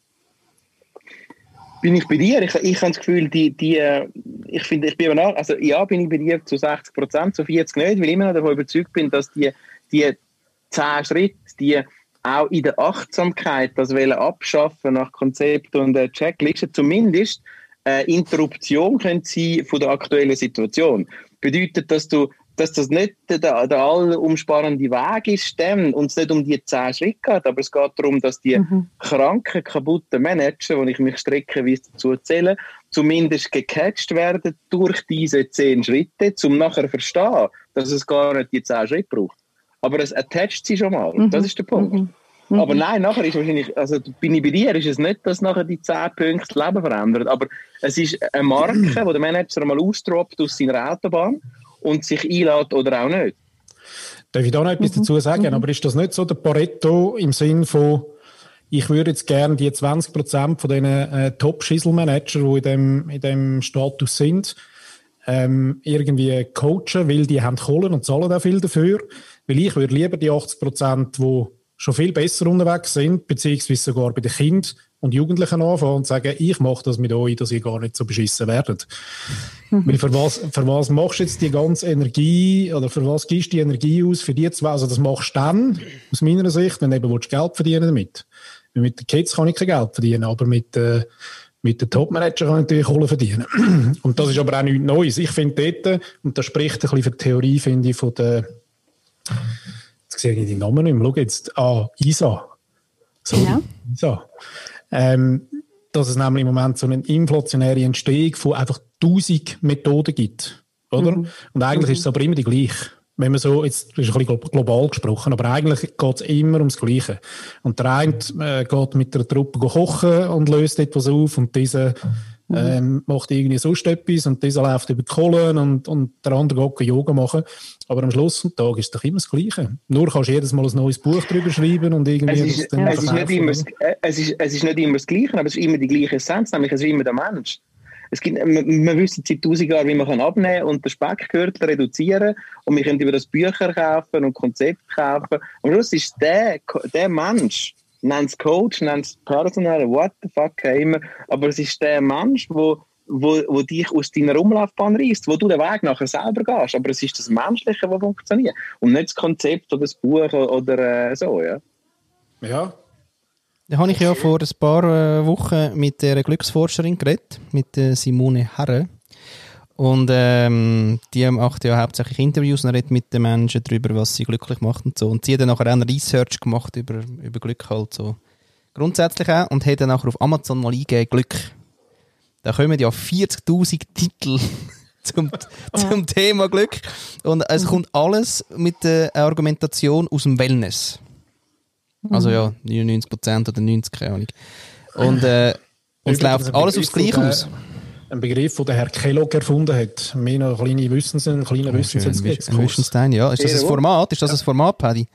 Bin ich bei dir? Ich, ich habe das Gefühl, die, die, äh, ich finde, ich bin auch, also ja, bin ich bei dir zu 60 Prozent, zu 40 nicht, weil ich immer noch davon überzeugt bin, dass die, die 10 Schritte, die auch in der Achtsamkeit das wollen abschaffen nach Konzept und äh, Checklisten, zumindest äh, Interruption können sein von der aktuellen Situation. Bedeutet, dass du dass das nicht der, der allumspannende Weg ist dem, und es nicht um die zehn Schritte geht, aber es geht darum, dass die mhm. kranken, kaputten Manager, wo ich mich streckenweise dazu zähle, zumindest gecatcht werden durch diese zehn Schritte, um nachher zu verstehen, dass es gar nicht die zehn Schritte braucht aber es attached sie schon mal. Mhm. Das ist der Punkt. Mhm. Mhm. Aber nein, nachher ist wahrscheinlich, also bin ich bei dir, ist es nicht, dass nachher die 10 Punkte das Leben verändert, aber es ist eine Marke, wo der Manager mal austroppt aus seiner Autobahn und sich einlädt oder auch nicht. Darf ich da noch etwas mhm. dazu sagen? Mhm. Aber ist das nicht so der Pareto im Sinn von, ich würde jetzt gerne die 20% von diesen äh, Top-Schissel-Manager, die in dem, in dem Status sind, ähm, irgendwie coachen, weil die haben Kohle und zahlen auch viel dafür. Weil ich würde lieber die 80 Prozent, die schon viel besser unterwegs sind, beziehungsweise sogar bei den Kindern und Jugendlichen anfangen und sagen, ich mache das mit euch, dass ihr gar nicht so beschissen werdet. Mhm. Weil für was, für was machst du jetzt die ganze Energie oder für was gibst du die Energie aus für die zwei? Also das machst du dann, aus meiner Sicht, wenn du eben Geld verdienen damit. Weil mit den Kids kann ich kein Geld verdienen, aber mit, äh, mit den Top-Manager kann ich natürlich Kohle verdienen. und das ist aber auch nichts Neues. Ich finde dort, und das spricht ein bisschen für die Theorie, finde ich, von der, sehe ich die Namen nicht mehr, schau jetzt, ah, ISA. So, ja. ISA. Ähm, dass es nämlich im Moment so eine inflationäre Entstehung von einfach tausend Methoden gibt. Oder? Mhm. Und eigentlich mhm. ist es aber immer die gleiche. Wenn man so, jetzt ist ein bisschen global gesprochen, aber eigentlich geht es immer ums Gleiche. Und der eine äh, geht mit einer Truppe kochen und löst etwas auf und dieser Mhm. Ähm, macht irgendwie sonst etwas und dieser läuft über die Kohlen und, und der andere geht Yoga machen. Aber am Schluss des Tages ist es doch immer das Gleiche. Nur kannst du jedes Mal ein neues Buch drüber schreiben und irgendwie... Es ist, ja. es ist, nicht, immer, es ist, es ist nicht immer das Gleiche, aber es ist immer die gleiche Essenz, nämlich es ist immer der Mensch. Es gibt, wir, wissen seit tausend Jahren, wie man abnehmen kann und den Speckgürtel reduzieren und wir können über das Bücher kaufen und Konzept kaufen. Am Schluss ist der, der Mensch, nennt es Coach, nennt es Personal, what the fuck immer, aber es ist der Mensch, wo, wo, wo dich aus deiner Umlaufbahn reißt, wo du den Weg nachher selber gehst, aber es ist das Menschliche, das funktioniert und nicht das Konzept oder das Buch oder äh, so, ja. Ja. Da habe ich ja vor ein paar äh, Wochen mit der Glücksforscherin geredet, mit äh, Simone Herre. Und ähm, die macht ja hauptsächlich Interviews und redet mit den Menschen darüber, was sie glücklich macht und so. Und sie hat dann nachher auch eine Research gemacht über, über Glück halt so. Grundsätzlich auch. Und hat dann nachher auf Amazon mal eingegeben, Glück. Da kommen ja 40.000 Titel zum, zum Thema Glück. Und es kommt alles mit der Argumentation aus dem Wellness. Also ja, 99% oder 90%, keine Ahnung. Und, äh, und es läuft alles aufs Gleiche aus ein Begriff, den der Herr Kellogg erfunden hat. Mehr noch kleine Wissens, ein kleiner Wissensexkurs. Wissenstein, ja. Ist das ein Format? Ist das ein Format, Paddy?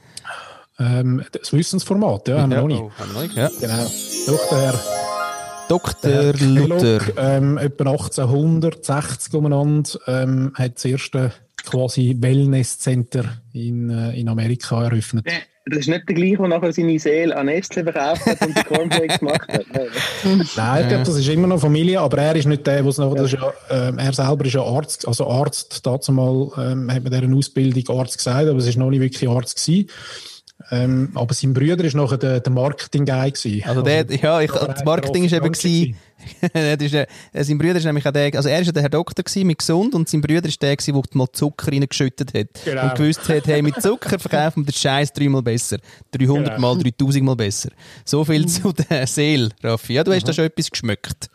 Ähm, das Wissensformat, ja, haben wir noch nicht. Oh, haben wir noch nicht, ja. Genau. Dr. Herr Dr. Luther. Ähm, etwa 1860 umeinander, ähm, hat das erste quasi Wellness-Center in, äh, in Amerika eröffnet. Das ist nicht der gleiche, der nachher seine Seele an Nestle verkauft hat und die Cornflakes gemacht hat. Nein, ich glaube, das ist immer noch Familie, aber er ist nicht der, der es noch, das ist ja, äh, er selber ist ja Arzt, also Arzt, dazu mal, ähm, hat man deren Ausbildung Arzt gesagt, aber es ist noch nicht wirklich Arzt gewesen. Ähm, aber sein Bruder war nachher der, der Marketing-Guy. Also, der, also, ja, ich, das Marketing war eben, gewesen, ist, äh, sein Bruder ist nämlich auch der, also er war der Herr Doktor gewesen, mit gesund und sein Bruder ist der gewesen, der mal Zucker reingeschüttet hat. Genau. Und gewusst hat, hey, mit Zucker verkaufen wir den Scheiß dreimal besser. 300 genau. mal, 3000 mal besser. So viel zu der Seele, Raffi. Ja, du hast mhm. da schon etwas geschmeckt.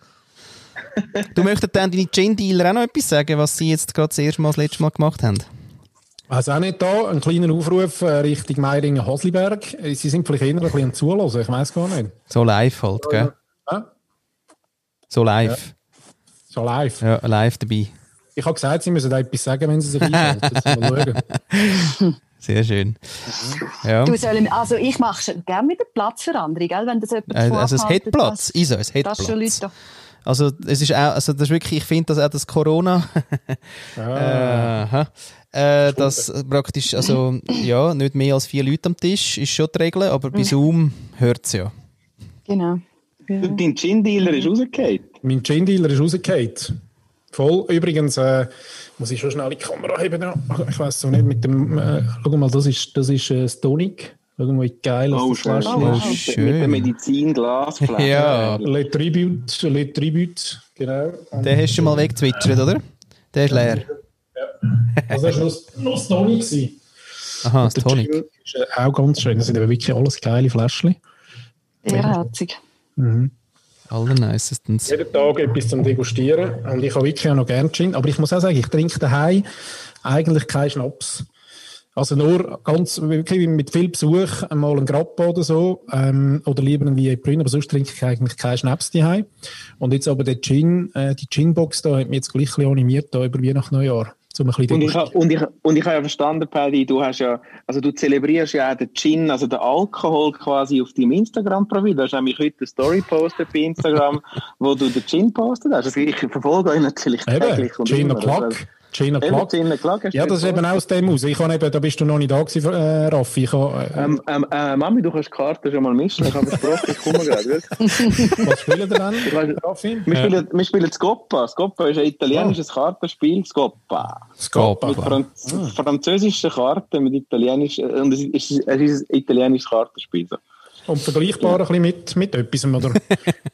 du möchtest dann deine Gin-Dealer auch noch etwas sagen, was sie jetzt gerade das erste Mal, das letzte Mal gemacht haben? Also auch nicht da, ein kleiner Aufruf äh, Richtung Meiringen-Hasliberg. Äh, sie sind vielleicht eher ein bisschen Zuhören, ich weiß gar nicht. So live halt, gell? Ja. So live. Ja. So live. Ja, live dabei. Ich habe gesagt, Sie müssen da etwas sagen, wenn Sie sich einschalten. Sehr schön. Ja. Du soll, also ich mache gerne mit der Platzveränderung, gell, wenn das jemand äh, Also es hat Platz, ISO, es hat Platz. Also es ist auch, also das ist wirklich, ich finde, dass auch das Corona, ah. äh, äh, dass praktisch, also ja, nicht mehr als vier Leute am Tisch ist schon die Regel, aber bei Zoom hört es ja. Genau. Ja. Dein Gin-Dealer ist rausgefallen. Mein Gin-Dealer ist rausgefallen. Voll. Übrigens, äh, muss ich schon schnell die Kamera haben. Ich weiß so nicht, mit dem, äh, schau mal, das ist, das ist äh, Stonic. Schau mal, wie geil oh, das Fläschchen oh, ist. Schön. Mit der Medizin-Glasflasche. ja. Le Tribute, Le Tribute, genau. Den hast du schon mal weggezwitschert, oder? Der ist leer. Ja. Also das war noch das Tonic. Aha, das Tonic. ist äh, auch ganz schön. Das sind wirklich alles geile Fläschchen. Ehrherzig. Mhm. Allernicestens. Jeden Tag etwas zum Degustieren. Und ich habe wirklich auch noch gerne Gin. Aber ich muss auch sagen, ich trinke daheim eigentlich keinen Schnaps. Also nur ganz, wirklich mit viel Besuch, einmal ein Grappa oder so, ähm, oder lieber ein Vieille Brün, aber sonst trinke ich eigentlich keinen Schnaps daheim. Und jetzt aber der Gin, äh, die Gin-Box da hat mich jetzt gleich animiert, da über Weihnachten Neujahr. Um und, ich, und, ich, und ich habe ja verstanden, Paddy, du hast ja, also du zelebrierst ja auch den Gin, also den Alkohol quasi auf deinem Instagram-Profil. Du hast nämlich heute eine Story postet bei Instagram, wo du den Gin postet hast. Also ich verfolge euch natürlich Eben, täglich. Gin O'Clock. Gina Clark. Ja, das ist eben auch aus dem aus. Ich habe eben, da bist du noch nicht da gewesen, äh, Raffi. Ich habe, äh, ähm, ähm, äh, Mami, du kannst die Karte schon mal mischen. Ich habe versprochen, ich komme gerade. Was spielen wir dann, Raffi? Wir spielen, wir spielen Scoppa. Scoppa ist ein italienisches oh. Kartenspiel. Scoppa. Scoppa. Mit Franz ah. französischen Karten, mit italienischen, und es ist, es ist ein italienisches Kartenspiel. So. Und vergleichbar ja. ein bisschen mit, mit etwas, oder?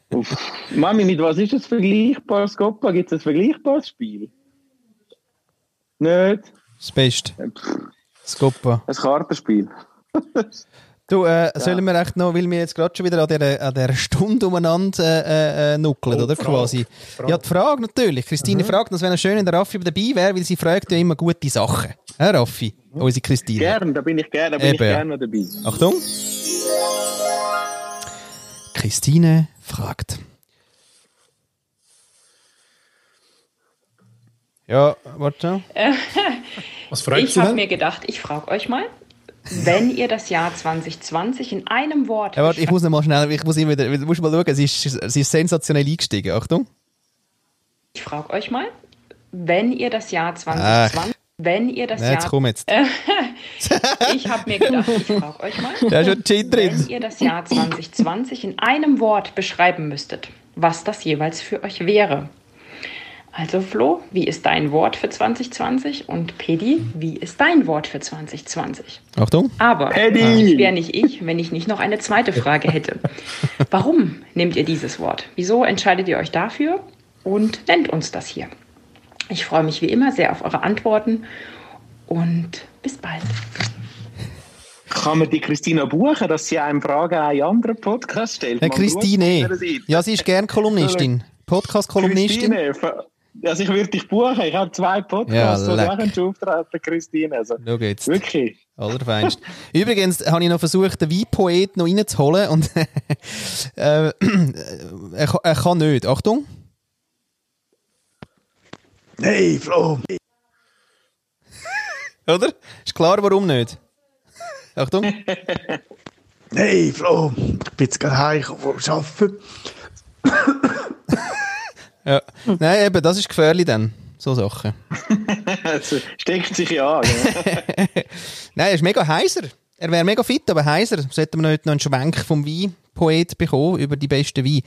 Mami, mit was ist das vergleichbar, Scoppa? Gibt es ein vergleichbares Spiel? Nicht? Das Beste. Scoppa. Ein Kartenspiel. Du, äh, ja. sollen wir echt noch, weil wir jetzt gerade schon wieder an dieser, an dieser Stunde umeinander äh, äh, nuckeln, oh, oder? Frage. Quasi. Frage. Ja, die Frage natürlich. Christine mhm. fragt, es wäre schön, wenn der Raffi dabei wäre, weil sie fragt ja immer gute Sachen. Hä, Raffi? Mhm. Unsere Christine. Gern, da bin ich gerne, da bin Eben. ich gerne dabei. Achtung. Christine fragt. Ja, warte. Was fragt ich habe mir gedacht, ich frage euch mal, wenn ihr das Jahr 2020 in einem Wort. Ja, warte, ich muss noch mal schnell, ich muss immer wieder, du musst mal schauen, sie ist, sie ist sensationell eingestiegen. Achtung. Ich frage euch mal, wenn ihr das Jahr 2020. Ach. Wenn ihr das ja, jetzt Jahr. Komm jetzt. ich habe mir gedacht, ich frage euch mal. Da ist schon drin. Wenn ihr das Jahr 2020 in einem Wort beschreiben müsstet, was das jeweils für euch wäre. Also Flo, wie ist dein Wort für 2020? Und Pedi, wie ist dein Wort für 2020? Achtung. Aber ich wäre nicht ich, wenn ich nicht noch eine zweite Frage hätte. Warum nehmt ihr dieses Wort? Wieso entscheidet ihr euch dafür? Und nennt uns das hier. Ich freue mich wie immer sehr auf eure Antworten und bis bald. Kann man die Christina buchen, dass sie einem Fragen an einen anderen Podcast stellt? Christine, ja, sie ist gerne Kolumnistin. Podcast-Kolumnistin. Also ich würde dich buchen. Ich habe zwei Podcasts, ja, wo du auftreten, Christine. Also, Schau jetzt. Wirklich. Allerfeinst. Übrigens habe ich noch versucht, den Weinpoet noch reinzuholen und äh, er, er kann nicht. Achtung. Nein, Flo! Oder? Ist klar, warum nicht? Achtung. Nein, Flo! Ich bin jetzt gerade heimgekommen vom Arbeiten. ja. Nein, eben, das ist gefährlich dann. So Sachen. Steckt sich ja an. Nein, er ist mega heiser. Er wäre mega fit, aber heiser. Sollten wir heute noch einen Schwenk vom Weinpoet bekommen über die besten Weine.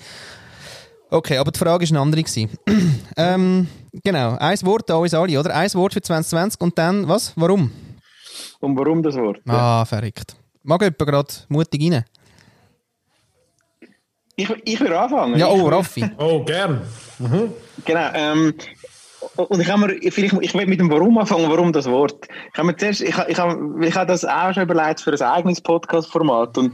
Okay, aber die Frage war eine andere. ähm, genau, ein Wort an uns alle, oder? Ein Wort für 2020 und dann, was? Warum? Und warum das Wort? Ah, verrückt. Mag jemand gerade mutig rein? Ich, ich will anfangen. Ja, oh, Raffi. oh, gern. Mhm. Genau, ähm, und ich habe mir, vielleicht, ich will mit dem Warum anfangen, warum das Wort. Ich habe mir zuerst, ich, ich habe, ich habe das auch schon überlegt für ein eigenes Podcast-Format und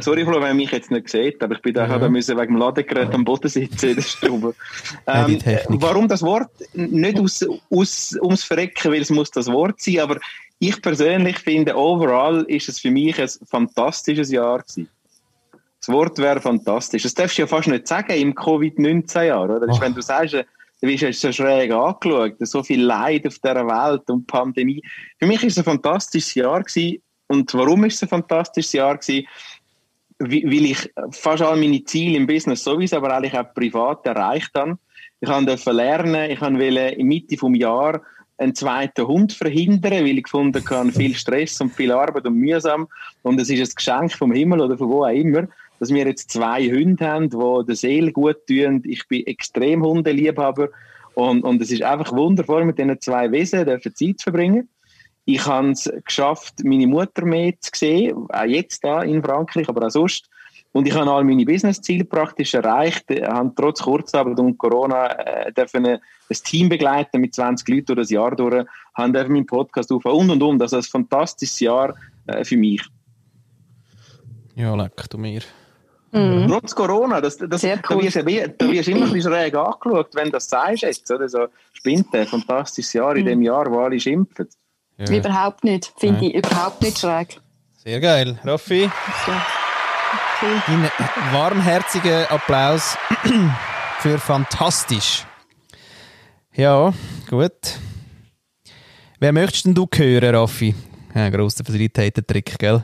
Sorry, Flo, wenn man mich jetzt nicht sieht, aber ich bin da, ja. da müssen wegen dem Ladegerät am Boden sitzen in der Stube. ähm, warum das Wort? Nicht aus, aus, ums Verrecken, weil es muss das Wort sein, aber ich persönlich finde, overall ist es für mich ein fantastisches Jahr gewesen. Das Wort wäre fantastisch. Das darfst du ja fast nicht sagen im Covid-19-Jahr, oder? Ist, wenn du sagst, du wirst so schräg angeschaut, so viel Leid auf dieser Welt und Pandemie. Für mich ist es ein fantastisches Jahr gewesen. Und warum ist es ein fantastisches Jahr gewesen? weil ich fast all meine Ziele im Business sowieso, aber eigentlich auch privat erreicht habe. Ich durfte lernen, ich wollte in Mitte des Jahres einen zweiten Hund verhindern, weil ich gefunden habe, viel Stress und viel Arbeit und mühsam. Und es ist ein Geschenk vom Himmel oder von wo auch immer, dass wir jetzt zwei Hunde haben, die der Seele gut tun. Ich bin extrem Hundeliebhaber und, und es ist einfach wundervoll, mit diesen zwei Wesen Zeit zu verbringen. Ich habe es geschafft, meine Mutter mehr zu sehen, auch jetzt da in Frankreich, aber auch sonst. Und ich habe all meine Business-Ziele praktisch erreicht, ich habe trotz Kurzarbeit und Corona äh, dürfen ein Team begleiten mit 20 Leuten durch das Jahr durch, haben meinen Podcast auf und und und. Also ein fantastisches Jahr äh, für mich. Ja, leck du mir. Mhm. Trotz Corona, das, das, Sehr cool. da, wirst du, da wirst du immer ein bisschen schräg angeschaut, wenn du das sagst jetzt. Oder? So, spinnt ein fantastisches Jahr in mhm. dem Jahr, wo alle schimpfen. Ja. Überhaupt nicht. Finde ja. ich überhaupt nicht schräg. Sehr geil. Raffi. Okay. Ein warmherzigen Applaus für fantastisch. Ja, gut. Wer möchtest denn du hören, Raffi? Ja, grosser Facilitator-Trick, gell?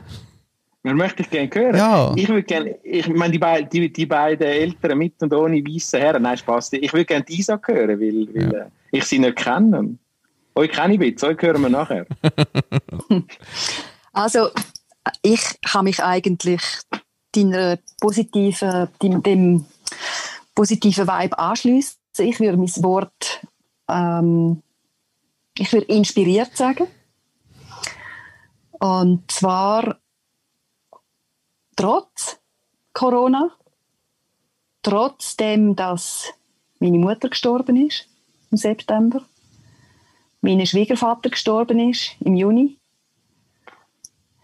Wer möchte ich gerne hören? Ja. Ich würde gerne, ich meine, die, beid, die, die beiden Eltern mit und ohne weiße Herren, nein, Spaß. Ich würde gerne Isa hören, weil, weil ja. Äh, ich sie nicht kenne. Euch kenne ich jetzt, euch hören wir nachher. Also, ich kann mich eigentlich deiner positiven, dem, dem positiven Vibe anschließen. Ich würde mein Wort, ähm, ich würde inspiriert sagen. Und zwar trotz Corona, trotzdem, dass meine Mutter gestorben ist im September, mein Schwiegervater gestorben ist im Juni,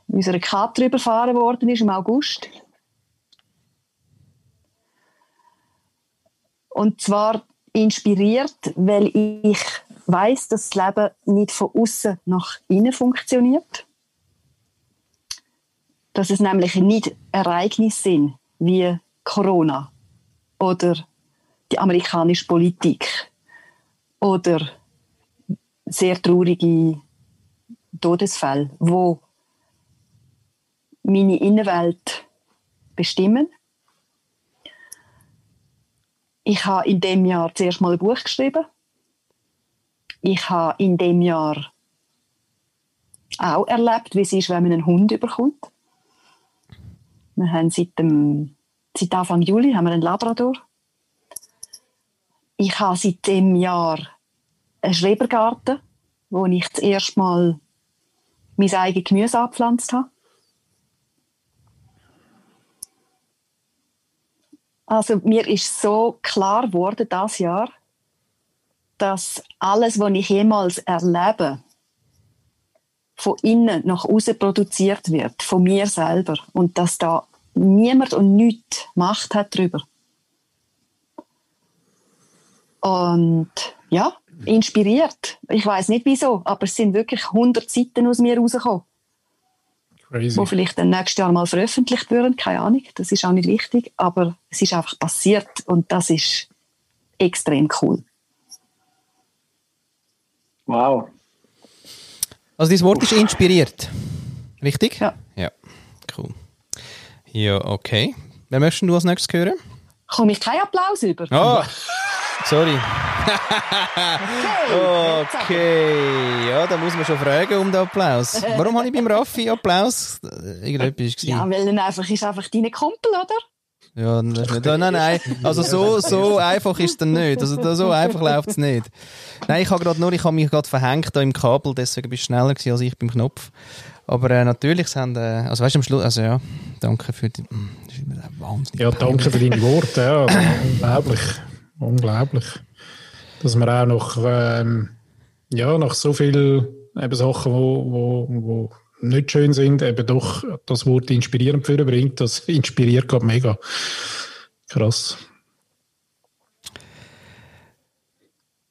unsere Kater überfahren worden ist im August. Und zwar inspiriert, weil ich weiß, dass das Leben nicht von außen nach innen funktioniert. Dass es nämlich nicht Ereignisse sind wie Corona oder die amerikanische Politik oder sehr traurige Todesfälle, wo meine Innenwelt bestimmen. Ich habe in dem Jahr zuerst mal ein Buch geschrieben. Ich habe in dem Jahr auch erlebt, wie es ist, wenn man einen Hund überkommt. Wir haben seit, dem, seit Anfang Juli haben wir einen Labrador. Ich habe seit dem Jahr einen Schrebergarten, wo ich das erste Mal mein eigenes Gemüse angepflanzt habe. Also mir ist so klar geworden das Jahr, dass alles, was ich jemals erlebe, von innen nach außen produziert wird, von mir selber und dass da niemand und nichts Macht hat darüber. Und ja, inspiriert. Ich weiß nicht wieso, aber es sind wirklich 100 Seiten aus mir rausgekommen. Crazy. Wo vielleicht dann nächstes Jahr mal veröffentlicht werden, keine Ahnung. Das ist auch nicht wichtig, aber es ist einfach passiert und das ist extrem cool. Wow. Also dieses Wort ist inspiriert. Richtig? Ja. Ja, cool. Ja, okay. Wer möchtest du als nächstes hören? Komme ich keinen Applaus über? Oh, sorry. okay. okay. Ja, da muss man schon fragen um den Applaus. Warum habe ich beim Raffi Applaus? Irgendetwas Ja, weil er einfach ist einfach dein Kumpel, oder? Ja, das nicht, nein, nein, also so, so einfach ist es dann nicht. Also so einfach läuft es nicht. Nein, ich habe gerade nur, ich habe mich gerade verhängt da im Kabel, deswegen bist du schneller gewesen als ich beim Knopf. Aber äh, natürlich sind, äh, also weißt du, am Schluss, also ja, danke für die, das ist mir wahnsinnig. Ja, danke für deine Worte, ja, unglaublich, unglaublich. Dass man auch noch, ähm, ja, nach so vielen eben Sachen, wo, wo, wo nicht schön sind, eben doch das Wort inspirierend für bringt, das inspiriert gerade mega. Krass.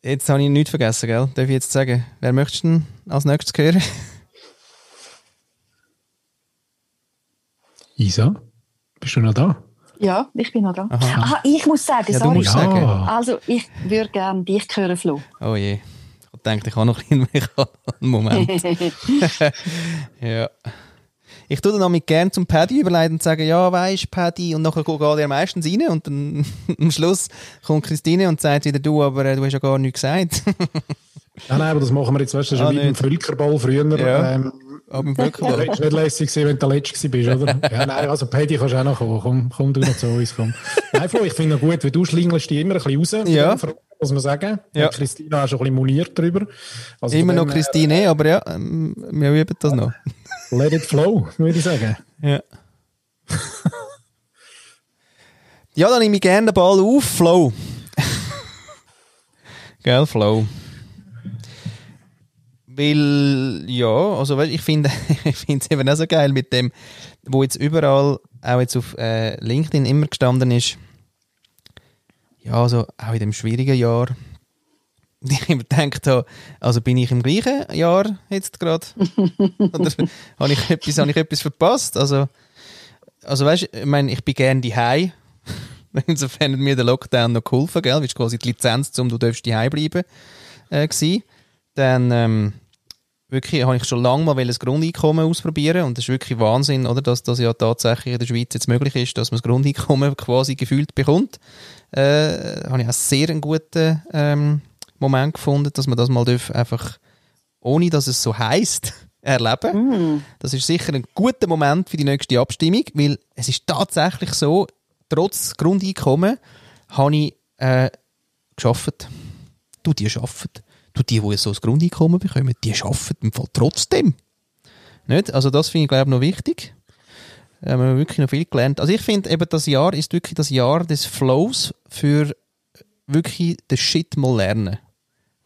Jetzt habe ich nichts vergessen, gell? Darf ich jetzt sagen? Wer möchtest du denn als nächstes hören? Isa, bist du noch da? Ja, ich bin noch da. Aha. Ah, ich muss sagen, ja, sorry. Du musst sagen. Also, ich würde gerne dich hören, Flo. Oh je. Ich denke, ich habe noch einen Moment. ja. Ich tue dann auch mit gern zum Paddy überleiten und sagen, ja, weisst Paddy, und nachher geht er meistens rein und dann am Schluss kommt Christine und sagt wieder, du, aber äh, du hast ja gar nichts gesagt. nein, nein, aber das machen wir jetzt, weißt du, schon ah, wie beim Völkerball früher. Ja. Ähm, Völkerball. Das war nicht lässig, wenn du der Letzte bist, oder? ja, nein, also Paddy kannst du auch noch kommen. Komm, komm du noch zu uns, komm. Nein, Flo, ich finde es gut, weil du schlingelst die immer ein bisschen raus. Ja. Muss man sagen. Ja. Christina hat schon ein bisschen moniert darüber. Also immer noch Christine, äh, aber ja, ähm, wir üben das noch. Let it flow, würde ich sagen. Ja. ja, dann nehme ich gerne den Ball auf. Flow. Gell, Flow. Weil, ja, also ich finde ich finde es eben auch so geil mit dem, wo jetzt überall, auch jetzt auf äh, LinkedIn immer gestanden ist, ja, also auch in dem schwierigen Jahr, ich immer gedacht habe, also bin ich im gleichen Jahr jetzt gerade? Oder habe ich, etwas, habe ich etwas verpasst? Also, also weißt du, ich meine, ich bin gerne die Insofern hat mir der Lockdown noch geholfen, gell? Weil es quasi die Lizenz, um du darfst die bleiben, äh, gewesen. Dann, ähm, wirklich, habe ich schon lange mal ein Grundeinkommen ausprobieren und das ist wirklich Wahnsinn, oder? Dass das ja tatsächlich in der Schweiz jetzt möglich ist, dass man das Grundeinkommen quasi gefühlt bekommt. Äh, habe ich auch sehr einen guten, ähm, Moment gefunden, dass man das mal einfach ohne dass es so heißt, erleben. Mm. Das ist sicher ein guter Moment für die nächste Abstimmung, weil es ist tatsächlich so, trotz Grundeinkommen habe ich äh, geschafft. Du, die arbeiten. Du, die, die so ein Grundeinkommen bekommen, die arbeiten im Fall trotzdem. Nicht? Also das finde ich, glaube ich, noch wichtig. Haben wir wirklich noch viel gelernt. Also ich finde eben, das Jahr ist wirklich das Jahr des Flows für wirklich den Shit mal lernen.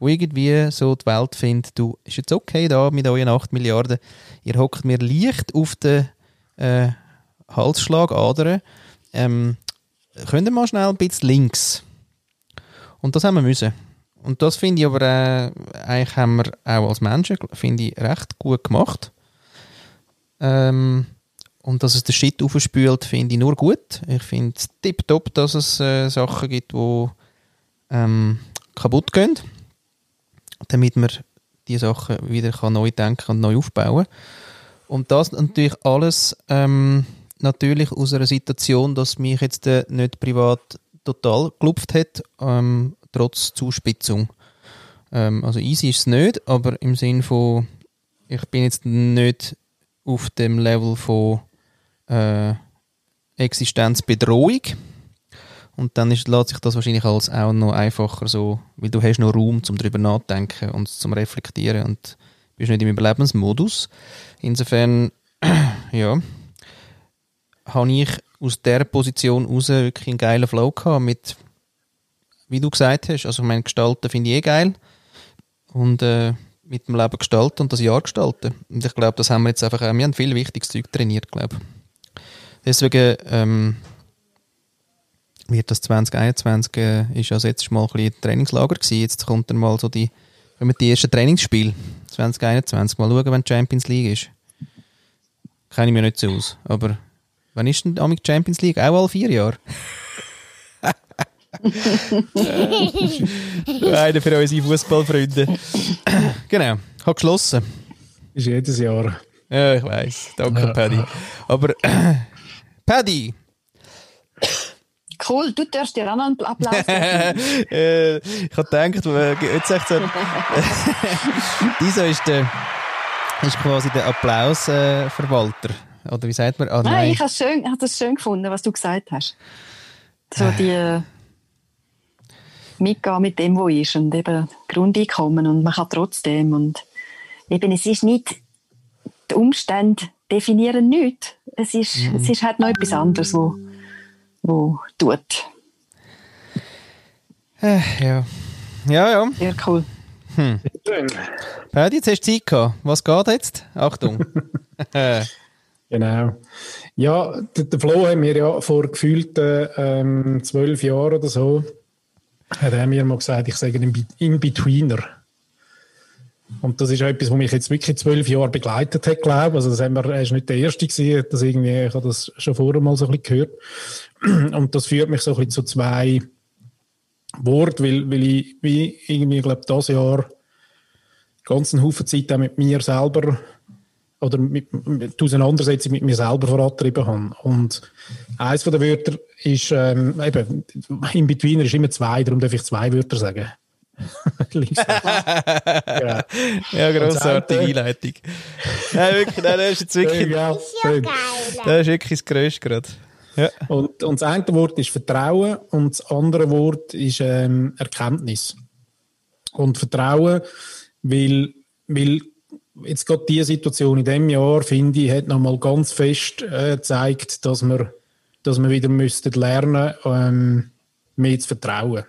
Wo irgendwie so die Welt findet, du, ist jetzt okay da mit euren 8 Milliarden, ihr hockt mir leicht auf den äh, Halsschlagadern, ähm, könnt ihr mal schnell ein bisschen links. Und das haben wir müssen. Und das finde ich aber, äh, eigentlich haben wir auch als Menschen, finde ich, recht gut gemacht. Ähm, und dass es den Shit aufspült, finde ich nur gut. Ich finde es tipptopp, dass es äh, Sachen gibt, die ähm, kaputt gehen, damit man die Sachen wieder kann neu denken und neu aufbauen Und das natürlich alles ähm, natürlich aus einer Situation, dass mich jetzt äh, nicht privat total gelupft hat, ähm, trotz Zuspitzung. Ähm, also easy ist es nicht, aber im Sinn von, ich bin jetzt nicht auf dem Level von äh, Existenzbedrohung. Und dann ist, lässt sich das wahrscheinlich als auch noch einfacher so, weil du hast noch Raum zum drüber nachdenken und zum Reflektieren und bist nicht im Überlebensmodus. Insofern, ja, habe ich aus der Position raus wirklich einen geilen Flow gehabt mit, wie du gesagt hast, also ich meine, Gestalten finde ich eh geil und äh, mit dem Leben gestalten und das Jahr gestalten. Und ich glaube, das haben wir jetzt einfach, wir haben viel wichtiges Zeug trainiert, glaube ich. Deswegen ähm, wird das 2021 äh, ist ja jetzt mal ein bisschen Trainingslager gewesen. Jetzt kommt dann mal so die, wenn wir die ersten Trainingsspiele 2021 mal schauen, wenn die Champions League ist. Kenne ich mir nicht so aus. Aber wann ist denn die Champions League? Auch alle vier Jahre? Einer für unsere Fußballfreunde. genau, hat geschlossen. Ist jedes Jahr. Ja, ich weiß. Danke, ja. Paddy. Aber Paddy! Cool, du darfst dir auch noch einen Applaus äh, Ich habe gedacht, jetzt sagt so, dieser ist der, ist quasi der Applausverwalter. Äh, Oder wie sagt man? Ah, nein. nein, ich habe schön, hab das schön gefunden, was du gesagt hast. So die äh, mitgehen mit dem, was ist und eben Grundeinkommen und man kann trotzdem und eben es ist nicht die Umstände definieren nichts. Es ist, mhm. es ist halt noch etwas anderes, wo, wo tut. Äh, ja. Ja, ja. Sehr cool. Hm. Paddy, jetzt hast du Zeit gehabt. Was geht jetzt? Achtung. genau. Ja, den, den Flo haben wir ja vor gefühlten ähm, zwölf Jahren oder so, hat er mir mal gesagt, ich sage einen In-Betweener. Und das ist etwas, was mich jetzt wirklich zwölf Jahre begleitet hat, glaube ich. Also das er ist nicht der Erste gewesen, das irgendwie, ich habe das schon vorher mal so ein bisschen gehört. Und das führt mich so ein bisschen zu zwei Worten, weil, weil ich wie irgendwie, glaube das Jahr ganz einen Haufen Zeit auch mit mir selber oder mit, mit die Auseinandersetzung mit mir selber vorangetrieben habe. Und eines von den Wörtern ist, ähm, eben, in Betweener ist immer zwei, darum darf ich zwei Wörter sagen. ja. ja, grossartige Einleitung. Nein, wirklich, nein, das ist jetzt wirklich. Ja, ist ja. Das ist wirklich das Größte gerade. Ja. Und, und das eine Wort ist Vertrauen und das andere Wort ist ähm, Erkenntnis. Und Vertrauen, weil, weil jetzt gerade diese Situation in diesem Jahr, finde ich, hat nochmal ganz fest äh, gezeigt, dass wir, dass wir wieder müssten lernen, ähm, mehr zu vertrauen.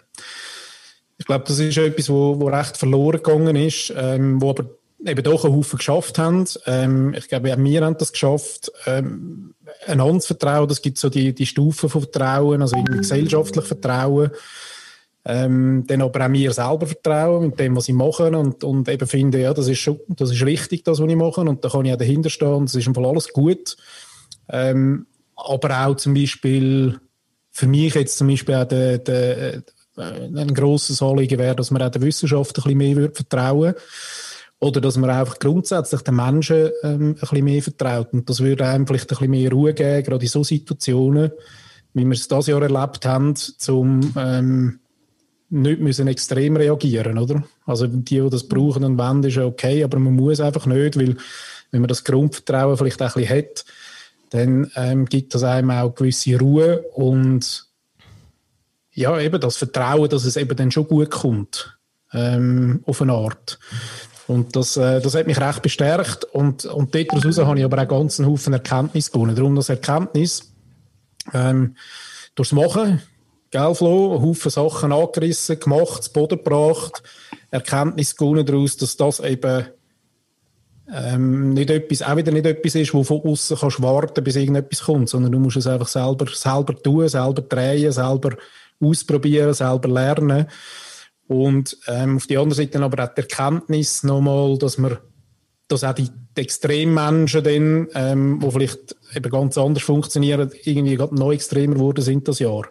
Ich glaube, das ist etwas, wo, wo recht verloren gegangen ist, ähm, wo aber eben doch einen Haufen geschafft haben. Ähm, ich glaube, auch wir haben das geschafft, ähm, zu vertrauen. Das gibt so die, die Stufen von Vertrauen, also irgendwie gesellschaftlich Vertrauen. Ähm, dann aber auch mir selber vertrauen mit dem, was ich mache und, und eben finde, ja, das ist schon, das ist richtig, das, was ich mache und da kann ich auch dahinter stehen und das ist einfach alles gut. Ähm, aber auch zum Beispiel, für mich jetzt zum Beispiel auch der, der, äh, ein grosses Anliegen wäre, dass man auch der Wissenschaft ein bisschen mehr würde vertrauen oder dass man einfach grundsätzlich den Menschen ähm, ein bisschen mehr vertraut. Und das würde einem vielleicht ein bisschen mehr Ruhe geben, gerade in so Situationen, wie wir es dieses Jahr erlebt haben, zum, ähm, nicht müssen extrem reagieren, oder? Also die, die das brauchen und wollen, ist ja okay, aber man muss einfach nicht, weil wenn man das Grundvertrauen vielleicht auch ein bisschen hat, dann ähm, gibt das einem auch gewisse Ruhe und ja, eben das Vertrauen, dass es eben dann schon gut kommt, ähm, auf eine Art. Und das, äh, das hat mich recht bestärkt und, und daraus habe ich aber auch ganz einen Haufen Erkenntnis gewonnen. Darum das Erkenntnis, ähm, durchs Machen, gell, Flo, Haufen Sachen angerissen, gemacht, zu Boden gebracht, Erkenntnis gewonnen daraus, dass das eben ähm, nicht etwas, auch wieder nicht etwas ist, wo von außen kannst warten, bis irgendetwas kommt, sondern du musst es einfach selber, selber tun, selber drehen, selber ausprobieren, selber lernen. Und ähm, auf die andere Seite aber auch die Erkenntnis nochmal, dass man, dass auch die, die Extremmenschen dann, ähm, wo vielleicht eben ganz anders funktionieren, irgendwie gerade noch extremer geworden sind das Jahr.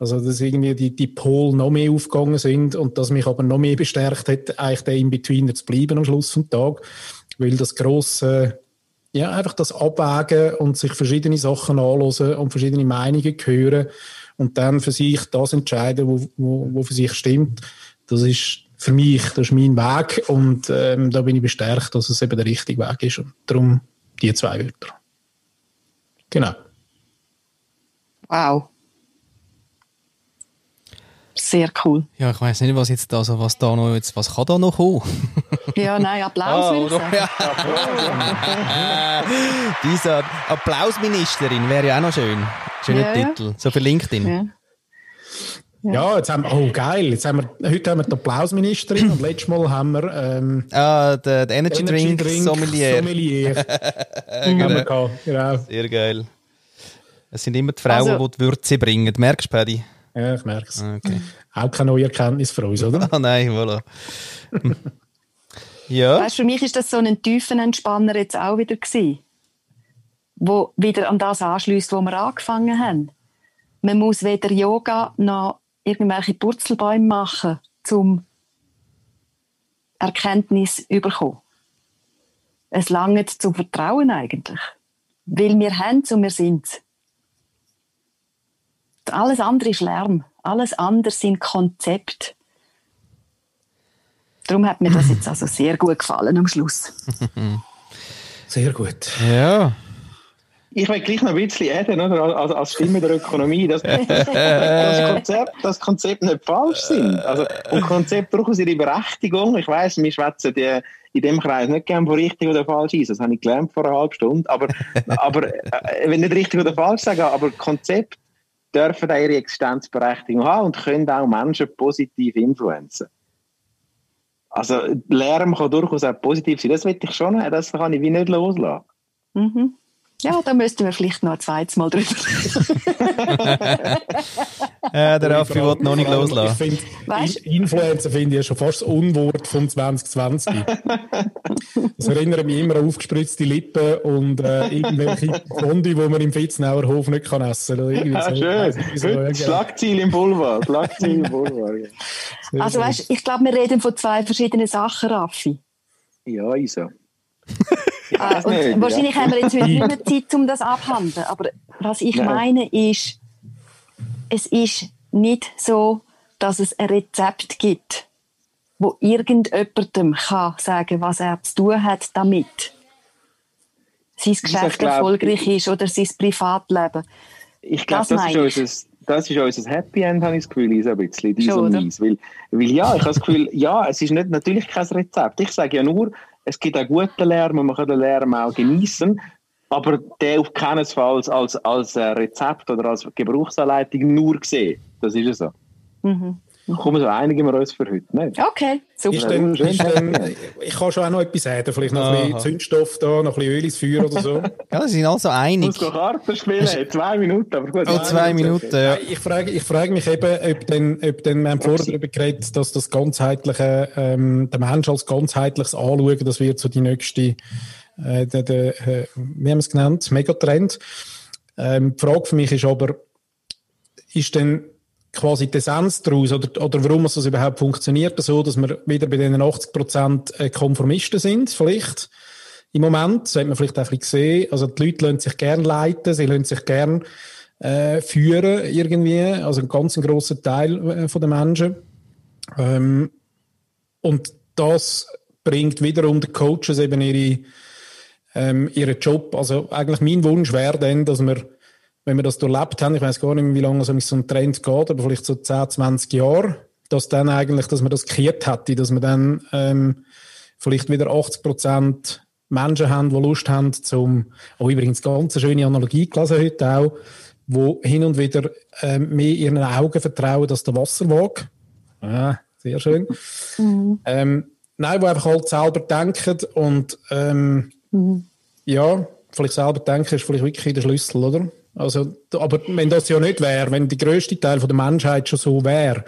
Also, dass irgendwie die, die Pole noch mehr aufgegangen sind und dass mich aber noch mehr bestärkt hat, eigentlich der In-Betweener zu bleiben am Schluss vom Tag. Weil das grosse, ja, einfach das Abwägen und sich verschiedene Sachen anhören und verschiedene Meinungen hören und dann für sich das entscheiden, wo, wo, wo für sich stimmt, das ist für mich, das ist mein Weg und ähm, da bin ich bestärkt, dass es eben der richtige Weg ist und darum die zwei Wörter. Genau. Wow. Sehr cool. Ja, ich weiß nicht, was jetzt also was da noch jetzt, was kann da noch kommen? ja, nein, Applaus oh, will ich. Ja. Diese Applausministerin wäre ja auch noch schön. Schöner ja, Titel. So für LinkedIn. Ja. Ja. ja. jetzt haben wir, oh geil, jetzt haben wir, heute haben wir die Applausministerin und letztes Mal haben wir, ähm, ah, der, der Energy, Energy Drink, Drink Sommelier. Sommelier. genau. Gehabt, genau. Sehr geil. Es sind immer die Frauen, also, die die Würze bringen. Merkst du, Paddy? Ja, ich merke es. Okay. Auch keine neue Erkenntnis für uns, oder? Ah, nein, voilà. ja. Weißt, für mich ist das so ein tiefen Entspanner jetzt auch wieder gewesen wo wieder an das anschließt, wo wir angefangen haben. Man muss weder Yoga noch irgendwelche Purzelbäume machen, zum Erkenntnis überkommen. Es langt zum Vertrauen eigentlich. Weil wir haben und wir sind. Alles andere ist Lärm. Alles andere sind Konzepte. Darum hat mir das jetzt also sehr gut gefallen am Schluss. Sehr gut. Ja ich will gleich noch ein bisschen adden, oder? Als, als Stimme der Ökonomie, dass, das, Konzept, das Konzept nicht falsch sind. Also, und Konzept durchaus ihre Berechtigung. Ich weiss, wir schwätzen die, in dem Kreis nicht gerne von richtig oder falsch ist. Das habe ich gelernt vor einer halben Stunde. Aber, aber äh, wenn nicht richtig oder falsch sagen, aber Konzept dürfen ihre Existenzberechtigung haben und können auch Menschen positiv influenzen. Also Lärm kann durchaus auch positiv sein. Das will ich schon, das kann ich wie nicht loslassen. Mhm. Ja, da müssten wir vielleicht noch ein zweites Mal drüber reden. ja, der Raffi will noch nicht loslassen. Ich find, Influencer finde ich ja schon fast das Unwort von 2020. das erinnert mich immer an aufgespritzte Lippen und äh, irgendwelche Fondue, die man im Fitznauer Hof nicht kann essen kann. Ja, so. schön. So, ja, Schlagziel im Boulevard. Schlagziel im Boulevard. Ja. Also weißt, ich glaube, wir reden von zwei verschiedenen Sachen, Raffi. Ja, Isa. Ah, und wahrscheinlich haben wir jetzt nicht mehr Zeit, um das abhandeln. Aber was ich Nein. meine ist, es ist nicht so, dass es ein Rezept gibt, wo irgendjemandem kann sagen, was er zu tun hat damit. Sein Geschäft glaub, erfolgreich ist oder sein Privatleben. Ich glaube, das, das, ist unser, das ist unser Happy End, habe ich das Gefühl, ein bisschen, dies und Weil, weil ja, ich habe das Gefühl, ja, es ist nicht, natürlich kein Rezept. Ich sage ja nur, es gibt auch guten Lärm und man kann den Lärm auch genießen, aber der auf keinen Fall als, als Rezept oder als Gebrauchsanleitung nur sehen. Das ist es so. Mhm. Kommen so einigen wir uns für heute. Nicht? Okay, super. Ist denn, ist denn, ich kann schon auch noch etwas sagen, vielleicht noch ein bisschen Zündstoff da, noch ein bisschen Öl ins Feuer oder so. ja, sie sind also einig. Ich muss Karten spielen, zwei Minuten, aber gut. Oh, zwei Minuten, ja. Ich frage, ich frage mich eben, ob denn, ob denn, wir haben vorher darüber geredet, dass das ganzheitliche, ähm, der Mensch als ganzheitliches Anschauen, das wird so die nächste, äh, der, der, äh, wie haben wir es genannt, Megatrend. Ähm, die Frage für mich ist aber, ist denn quasi die Essenz daraus oder, oder warum das überhaupt funktioniert, so dass wir wieder bei den 80 Prozent äh, Konformisten sind, vielleicht im Moment, das hat man vielleicht auch ein bisschen gesehen, also die Leute lassen sich gerne leiten, sie lassen sich gerne äh, führen irgendwie, also ein ganz grosser Teil äh, von den Menschen. Ähm, und das bringt wiederum den Coaches eben ihre, ähm, ihren Job. Also eigentlich mein Wunsch wäre dann, dass wir, wenn wir das durchlebt haben, ich weiß gar nicht wie lange so ein Trend geht, aber vielleicht so 10, 20 Jahre, dass dann eigentlich, dass man das gekehrt hätte, dass wir dann ähm, vielleicht wieder 80 Prozent Menschen haben, die Lust haben zum, oh übrigens ganz eine schöne Analogie gelesen heute auch, wo hin und wieder ähm, mehr ihren Augen vertrauen als der Wasserwaage. Ah, sehr schön. Mhm. Ähm, nein, wo einfach halt selber denken und ähm, mhm. ja, vielleicht selber denken ist vielleicht wirklich der Schlüssel, oder? Also, aber wenn das ja nicht wäre, wenn der größte Teil von der Menschheit schon so wäre,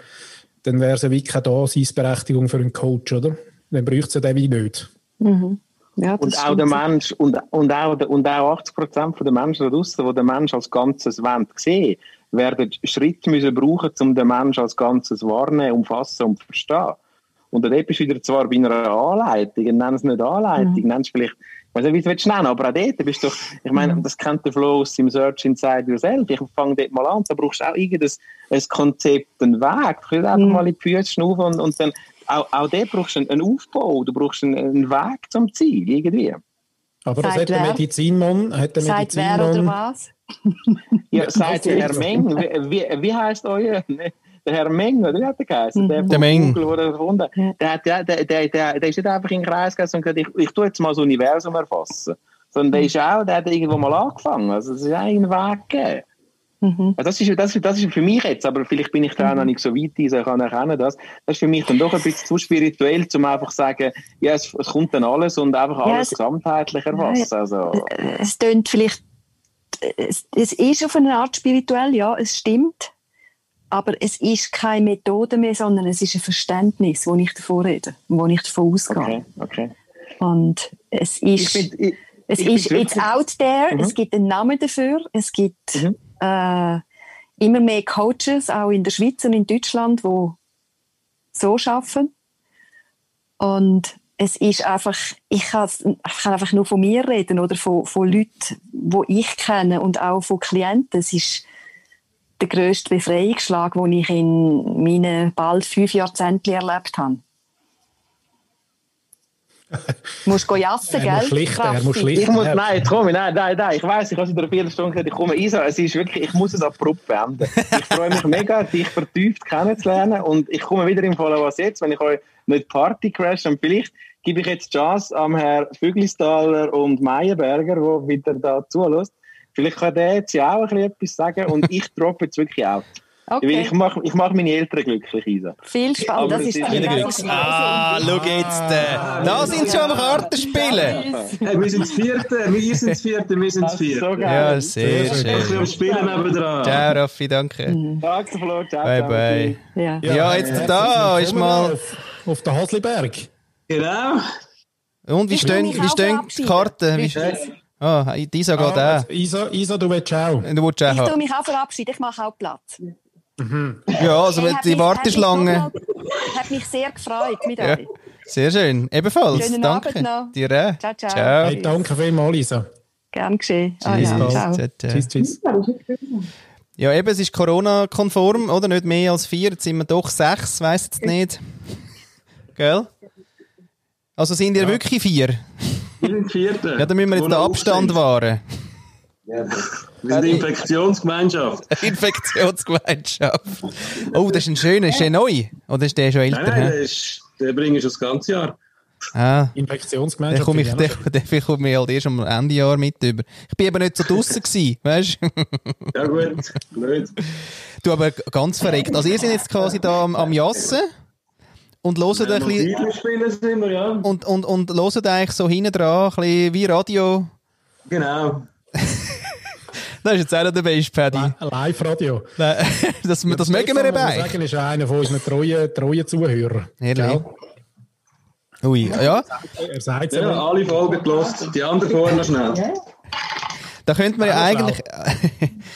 dann wäre es ja wirklich auch da seine Berechtigung für einen Coach, oder? Dann bräuchte es ja den wie nicht. Mhm. Ja, und auch der Mensch, und, und, auch, und auch 80 Prozent der Menschen da draußen, die den Mensch als Ganzes wollen, sehen, werden Schritte müssen brauchen, um den Mensch als Ganzes wahrnehmen, umfassen und verstehen. Und dort bist du wieder zwar bei einer Anleitung, nenn es nicht Anleitung, mhm. nennst vielleicht, ich weiß nicht, wie du es nennen aber auch dort bist du ich meine, mhm. das kennt der Flow aus dem Search Inside Yourself. Ich fange dort mal an, da brauchst du auch irgendein ein Konzept, einen Weg. Du kannst einfach mhm. mal in die Füße schnaufen und, und dann auch, auch dort brauchst du einen Aufbau, du brauchst einen, einen Weg zum Ziel, irgendwie. Aber das hat der Medizinmann, hat der Seit wer oder was? ja, seit Herr Meng, wie, wie, wie heißt euer, ne? Der Herr Meng, oder wie hat der geheißen? Der, der Meng. Google, der, erfunden. Der, der, der, der, der, der ist nicht einfach in den Kreis gegangen und gesagt, ich, ich tue jetzt mal das Universum erfassen. Sondern der ist auch, der hat irgendwo mal angefangen. Also, es ist einen Weg gegeben. Mhm. Also das, ist, das, ist, das ist für mich jetzt, aber vielleicht bin ich da mhm. noch nicht so weit, ich kann erkennen das. Das ist für mich dann doch ein bisschen zu spirituell, um einfach zu sagen, ja, es, es kommt dann alles und einfach alles ja, es, gesamtheitlich erfassen. Also. Es tönt vielleicht, es, es ist auf eine Art spirituell, ja, es stimmt, aber es ist keine Methode mehr, sondern es ist ein Verständnis, wo ich davor rede, wo ich davon ausgehe. Okay, okay. Und es ist, ich bin, ich, es ist, it's out there, mhm. es gibt einen Namen dafür, es gibt mhm äh, immer mehr Coaches, auch in der Schweiz und in Deutschland, wo so schaffen. Und es ist einfach, ich kann, ich kann einfach nur von mir reden oder von, von Leuten, die ich kenne und auch von Klienten. Es ist der grösste Befreiungsschlag, den ich in meinen bald fünf Jahrzehnten erlebt habe. Du musst jassen, gell? Muss schlichten, er muss schlichten. Ich muss, nein, komm, nein, nein, nein. Ich weiss, ich habe es in einer Viertelstunde gesagt, ich komme Isa, es ist wirklich, ich muss es abrupt beenden. Ich freue mich mega, dich vertieft kennenzulernen und ich komme wieder im Fall was jetzt, wenn ich euch nicht Party crash und vielleicht gebe ich jetzt Chance am Herrn Füglistaler und Meyerberger, der wieder da zulässt. Vielleicht kann der jetzt ja auch ein bisschen etwas sagen und ich droppe jetzt wirklich out. Okay. Ich mache ich mach meine Eltern glücklich, Isa. Viel Spaß, das ist die Ah, schau jetzt. Äh, da sind sie am Kartenspielen. Hey, wir sind das Vierte, wir sind das Vierte, wir sind das Vierte. So ja, sehr schön. Ich am Spielen nebendran. Ciao, Raffi, danke. Mhm. Danke, Flo, ciao. Bye, bye. Ja, ja jetzt ja, da ist mal... Auf, der Hasliberg. Genau. Und wie stehen, wie stehen die Karten? Wie, Ah, Isa geht ah, auch. Isa, Isa, du willst auch. Du willst auch. Ich tue mich auch verabschieden, ich mache auch Platz. Mhm. Ja, also hey, die Warteschlange. Hat mich sehr gefreut mit ja. euch. Sehr schön. Ebenfalls. Schönen danke. Abend noch. Dir auch. Ciao, ciao. ciao. Hey, danke vielmals, Lisa. Gern geschehen. Ah, tschüss, ja, ciao. Tschüss, tschüss. Ja, eben, es ist Corona-konform, oder? Nicht mehr als vier, jetzt sind wir doch sechs, weiss jetzt nicht. Gell? Also sind ihr ja. wirklich vier? Wir sind. Ja, dann müssen wir jetzt den Abstand wahren. Ja, wir sind Infektionsgemeinschaft. Infektionsgemeinschaft. Oh, das ist ein schöner. Ist der neu? Oder ist der schon älter? Nein, nein der, ist, der bringt schon das ganze Jahr. Ah, Infektionsgemeinschaft. Den komme ich, den, den komme ich halt erst am Ende Jahr mit über. Ich bin eben nicht so draußen gewesen, weißt du? ja gut, blöd. Du, aber ganz verreckt. Also ihr seid jetzt quasi da am, am Jassen und hören ein bisschen... ja. Und, und, und hören eigentlich so hinten dran, ein bisschen wie Radio... Genau. Das ist jetzt auch noch der beste Paddy. Live-Radio. Das, das, das mögen wir eben. Ich sagen, ist einer von unseren treuen, treuen Zuhörern. Ehrlich? Ui, ja. Er sagt ja, alle Folgen gelost, die anderen vorher noch schnell. Da könnte man ja eigentlich.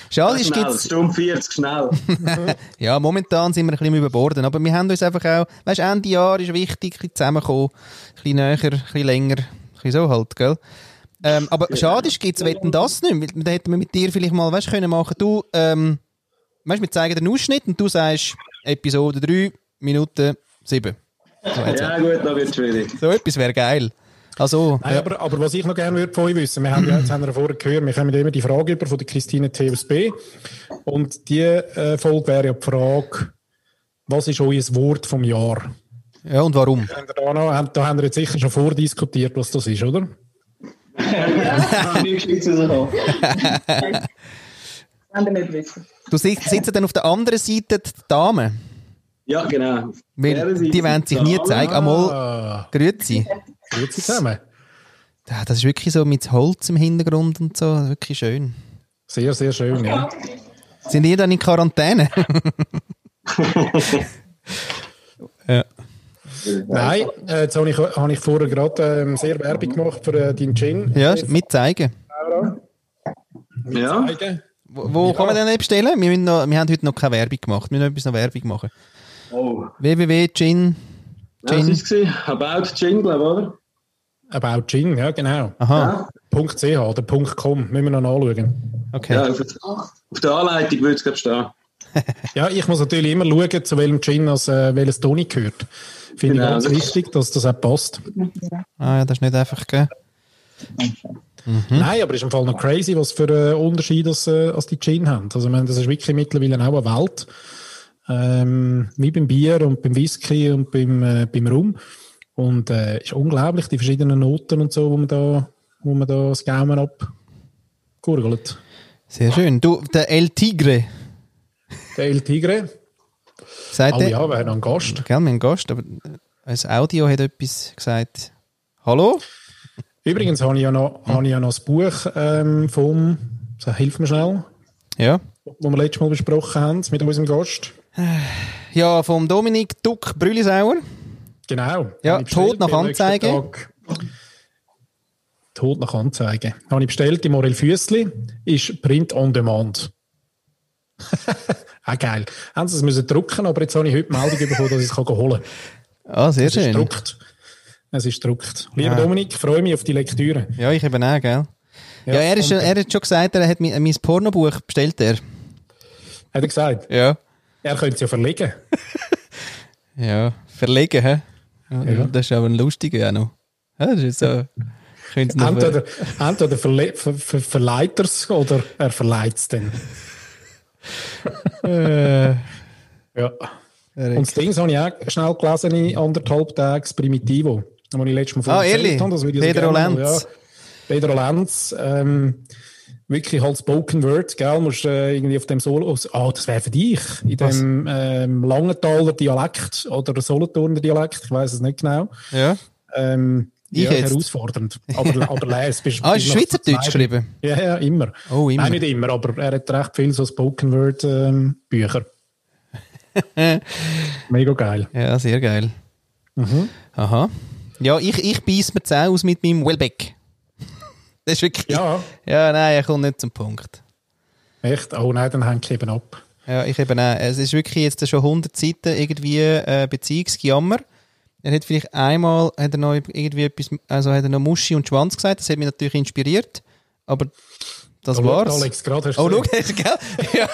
Schade ist, gibt's. Stunde 40 schnell. ja, momentan sind wir ein bisschen überborden. Aber wir haben uns einfach auch, weißt Ende Jahr ist wichtig, ein bisschen zusammenkommen, ein bisschen näher, ein bisschen länger, ein bisschen so halt, gell? Ähm, aber schade ist, gibt's wetten das nicht. Da hätten wir mit dir vielleicht mal, weißt, können machen, du, ähm, weißt, wir zeigen den Ausschnitt und du sagst Episode 3, Minute Sieben. So, jetzt- Ja, gut, da wird es schwierig. so etwas wäre geil. Also, Nein, aber, aber was ich noch gerne würde von euch wissen, wir haben ja, jetzt haben wir ja vorher gehört, wir kommen immer die Frage über von der Christine T aus B. Und die äh, Folge wäre ja die Frage, was ist euer Wort vom Jahr? ja, und warum? Da, noch, haben- da haben wir jetzt sicher schon vordiskutiert, was das ist, oder? Ja. Du sitzt, sitzen dann auf der anderen Seite die Damen. Ja, genau. Weil die wollen sich nie zeigen. Einmal, grüezi. Grüezi zusammen. Ja, Das ist wirklich so mit Holz im Hintergrund und so. Wirklich schön. Sehr, sehr schön, ja. Sind die dann in Quarantäne? ja. Nein, äh, jetzt habe ich, habe ich vorher gerade ähm, sehr Werbung gemacht für äh, deinen Gin. ja, mit zeigen. Ja. Zeigen. Wo, wo kann man den bestellen? Wir, müssen noch, wir haben heute noch keine Werbung gemacht. Wir müssen noch etwas noch Werbung machen. Oh. www.gin. Ja, Gin. was war es? About Gin, glaube ich, oder? About Gin, ja, genau. Aha, .ch oder .com, müssen wir noch nachschauen. okay. Ja, auf, auf der Anleitung würde es, glaube ich, stehen. Ja, ich muss natürlich immer schauen, zu welchem Gin als, äh, welches Toni gehört. Finde Genau. ich ganz wichtig, dass das auch passt. Ah, ja, das ist nicht einfach, gell? Nein, aber es ist im Fall noch crazy, was für äh, Unterschiede das, äh, als die Gin haben. Also, ich meine, das ist wirklich mittlerweile auch eine Welt. Ähm, wie beim Bier und beim Whisky und beim, äh, beim Rum. Und äh, ist unglaublich, die verschiedenen Noten und so, wo man da, wo man da das Gaumen abgurgelt. Sehr schön. Du, der El Tigre, Der El Tigre. sagt Oh er. ja, wäre noch ein Gast. Gell, mein Gast, aber das Audio hat etwas gesagt. Hallo? Übrigens habe ich ja noch, habe ich ja noch das Buch ähm, vom, hilf mir schnell, Ja. wo wir letztes Mal besprochen haben mit unserem Gast. Ja, vom Dominik Duck Brüllisauer. Genau. Ja, Tod nach Anzeige. Tod nach Anzeige. Habe ich bestellt, im Morel Füssli, ist Print on Demand. Auch geil. Haben sie es müssen drucken, aber jetzt habe ich heute die Meldung bekommen, dass ich es holen kann. Ah, sehr Es ist schön. gedruckt. Es ist gedruckt. Lieber Ah. Dominik, freue mich auf die Lektüre. Ja, ich eben auch, gell? Ja, er, ist, er hat schon gesagt, er hat mein, mein Pornobuch bestellt. Er. Hat er gesagt, Ja. er könnte es ja verlegen. Ja, verlegen, hä? Ja, Ja. Das ist aber ein lustiger auch noch. Ja, das ist so. Entweder, entweder verle ver ver verleiht er es oder er verleiht es dann. äh, Ja. Und das Ding habe ich auch schnell gelesen in anderthalb Tagen, das Primitivo. Das ich letztes Mal Ah, ehrlich? erzählt habe, das Pedro Lenz. Ja. Pedro Lenz, ähm, wirklich halt Spoken Word, gell, musst äh, irgendwie auf dem Solo, ah, das wäre für dich, in Was? dem ähm, Langenthaler Dialekt oder Solothurner Dialekt, ich weiß es nicht genau. ja. Ähm, Ich ja, jetzt? herausfordernd. Aber, aber les, bist Ah, ist Schweizerdeutsch geschrieben? Ja, ja, immer. Oh, immer. Nein, nicht immer, aber er hat recht viel so Spoken Word ähm, Bücher. Mega geil. Ja, sehr geil. Mhm. Aha. Ja, ich, ich beiß mir die Zähne aus mit meinem Wellbeck. Das ist wirklich. Ja, Ja, nein, er kommt nicht zum Punkt. echt. Oh nein, dann hängt ich eben ab. Ja, ich eben auch. Es ist wirklich jetzt schon 100 Seiten irgendwie äh, Beziehungsgejammer. Er hat vielleicht einmal hat er noch irgendwie etwas, also hat er noch Muschi und Schwanz gesagt. Das hat mich natürlich inspiriert. Aber das Da schaut war's. Alex, gerade hast du Oh, schau, hast gell? Ja,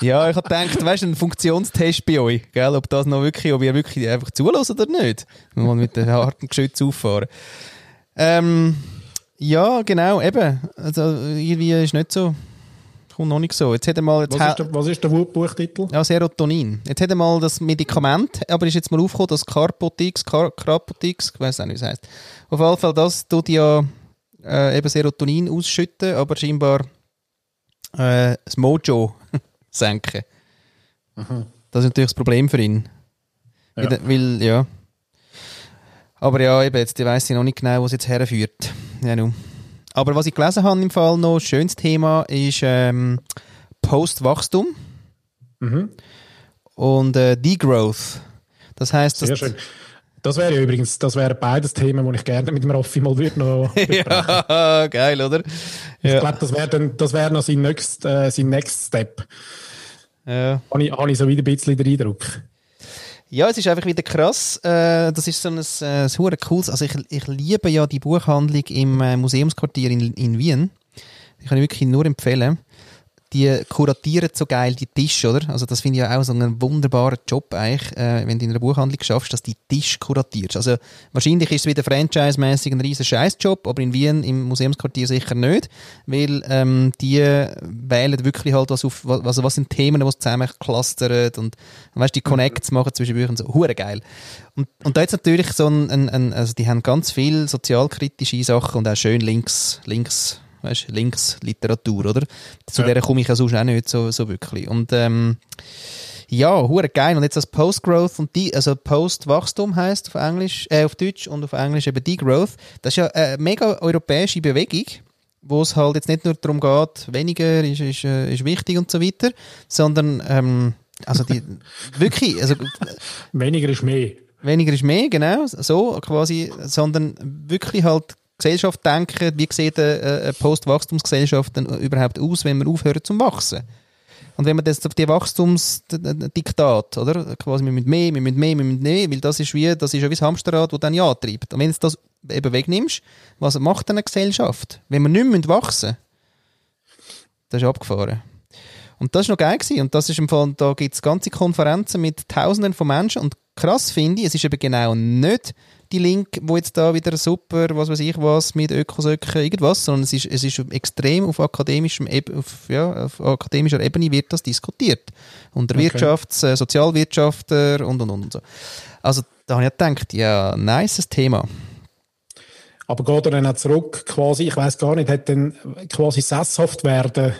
ja ich habe gedacht, weißt du, ein Funktionstest bei euch, gell? ob das noch wirklich, ob ihr wirklich einfach zulässt oder nicht. Wir wollen mit dem harten Geschütz auffahren. Ähm, ja, genau, eben. Also, irgendwie ist nicht so. Kommt noch nicht so. Jetzt hat er mal. Jetzt Was ist, der, was ist der Buchtitel? ja, Serotonin. Jetzt hat er mal das Medikament, aber ist jetzt mal aufgekommen, das Carpotix, Car Carpotix, ich weiß auch nicht, wie es heisst. Auf jeden Fall, das tut ja äh, eben Serotonin ausschütten, aber scheinbar äh, das Mojo senken. Das ist natürlich das Problem für ihn. Ja. Weil, weil, ja. Aber ja, eben, jetzt weiss ich noch nicht genau, wo es jetzt herführt. Ja, nun. Aber was ich gelesen habe im Fall noch, schönes Thema ist ähm, Postwachstum Mhm. und äh, Degrowth. Das heißt, Sehr schön. Das wäre ja übrigens, das wäre beides Themen, die ich gerne mit dem Raffi mal würde noch besprechen. ja, geil, oder? Ich Ja. glaube, das wäre dann, das wäre noch sein next, äh, sein next Step. Ja. Habe ich, habe ich so wieder ein bisschen den Eindruck. Ja, es ist einfach wieder krass. Äh, das ist so ein, äh, ein hure cooles. Also ich, ich liebe ja die Buchhandlung im äh, Museumsquartier in, in Wien. Die kann ich wirklich nur empfehlen. Die kuratieren so geil die Tische, oder? Also das finde ich ja auch so einen wunderbaren Job eigentlich, äh, wenn du in einer Buchhandlung schaffst, dass die Tisch kuratierst. Also wahrscheinlich ist es wieder franchise-mäßig ein riesen Scheißjob, aber in Wien im Museumsquartier sicher nicht, weil ähm, die wählen wirklich halt was auf, was, also was sind Themen, was zusammen clustern und weißt, die Connects machen zwischen Büchern so, hure geil. Und, und da jetzt natürlich so ein, ein, ein, also die haben ganz viel sozialkritische Sachen und auch schön links, links weißt, Linksliteratur, oder? Zu ja. der komme ich ja sonst auch nicht so, so wirklich. Und ähm, ja, hure geil. Und jetzt das Post-Growth und die, also Post-Wachstum heißt auf Englisch, äh, auf Deutsch und auf Englisch eben Degrowth. Das ist ja eine mega europäische Bewegung, wo es halt jetzt nicht nur darum geht, weniger ist, ist, äh, ist wichtig und so weiter, sondern ähm, also die wirklich, also weniger ist mehr. Weniger ist mehr, genau, so quasi, sondern wirklich halt Gesellschaft denken, wie sieht eine, Postwachstumsgesellschaft denn überhaupt aus, wenn wir aufhören zum Wachsen? Und wenn man das auf die Wachstumsdiktat, oder? Quasi, wir müssen mehr, wir müssen mehr, wir müssen mehr, weil das ist wie, das ist ja wie das Hamsterrad, das dann ja treibt. Und wenn du das eben wegnimmst, was macht dann eine Gesellschaft? Wenn wir nicht mehr wachsen das ist abgefahren. Und das war noch geil gewesen. Und das ist im Fall, da gibt es ganze Konferenzen mit Tausenden von Menschen. Und krass finde ich, es ist eben genau nicht die Link, wo jetzt da wieder super, was weiß ich was, mit Ökosöcken, irgendwas, sondern es ist, es ist extrem auf, akademischem, auf, ja, auf akademischer Ebene wird das diskutiert. Unter okay. Wirtschafts-, äh, Sozialwirtschaftler und, und, und so. Also da habe ich gedacht, ja, nice Thema. Aber geht er dann auch zurück, quasi, ich weiß gar nicht, hat dann quasi sesshaft werden,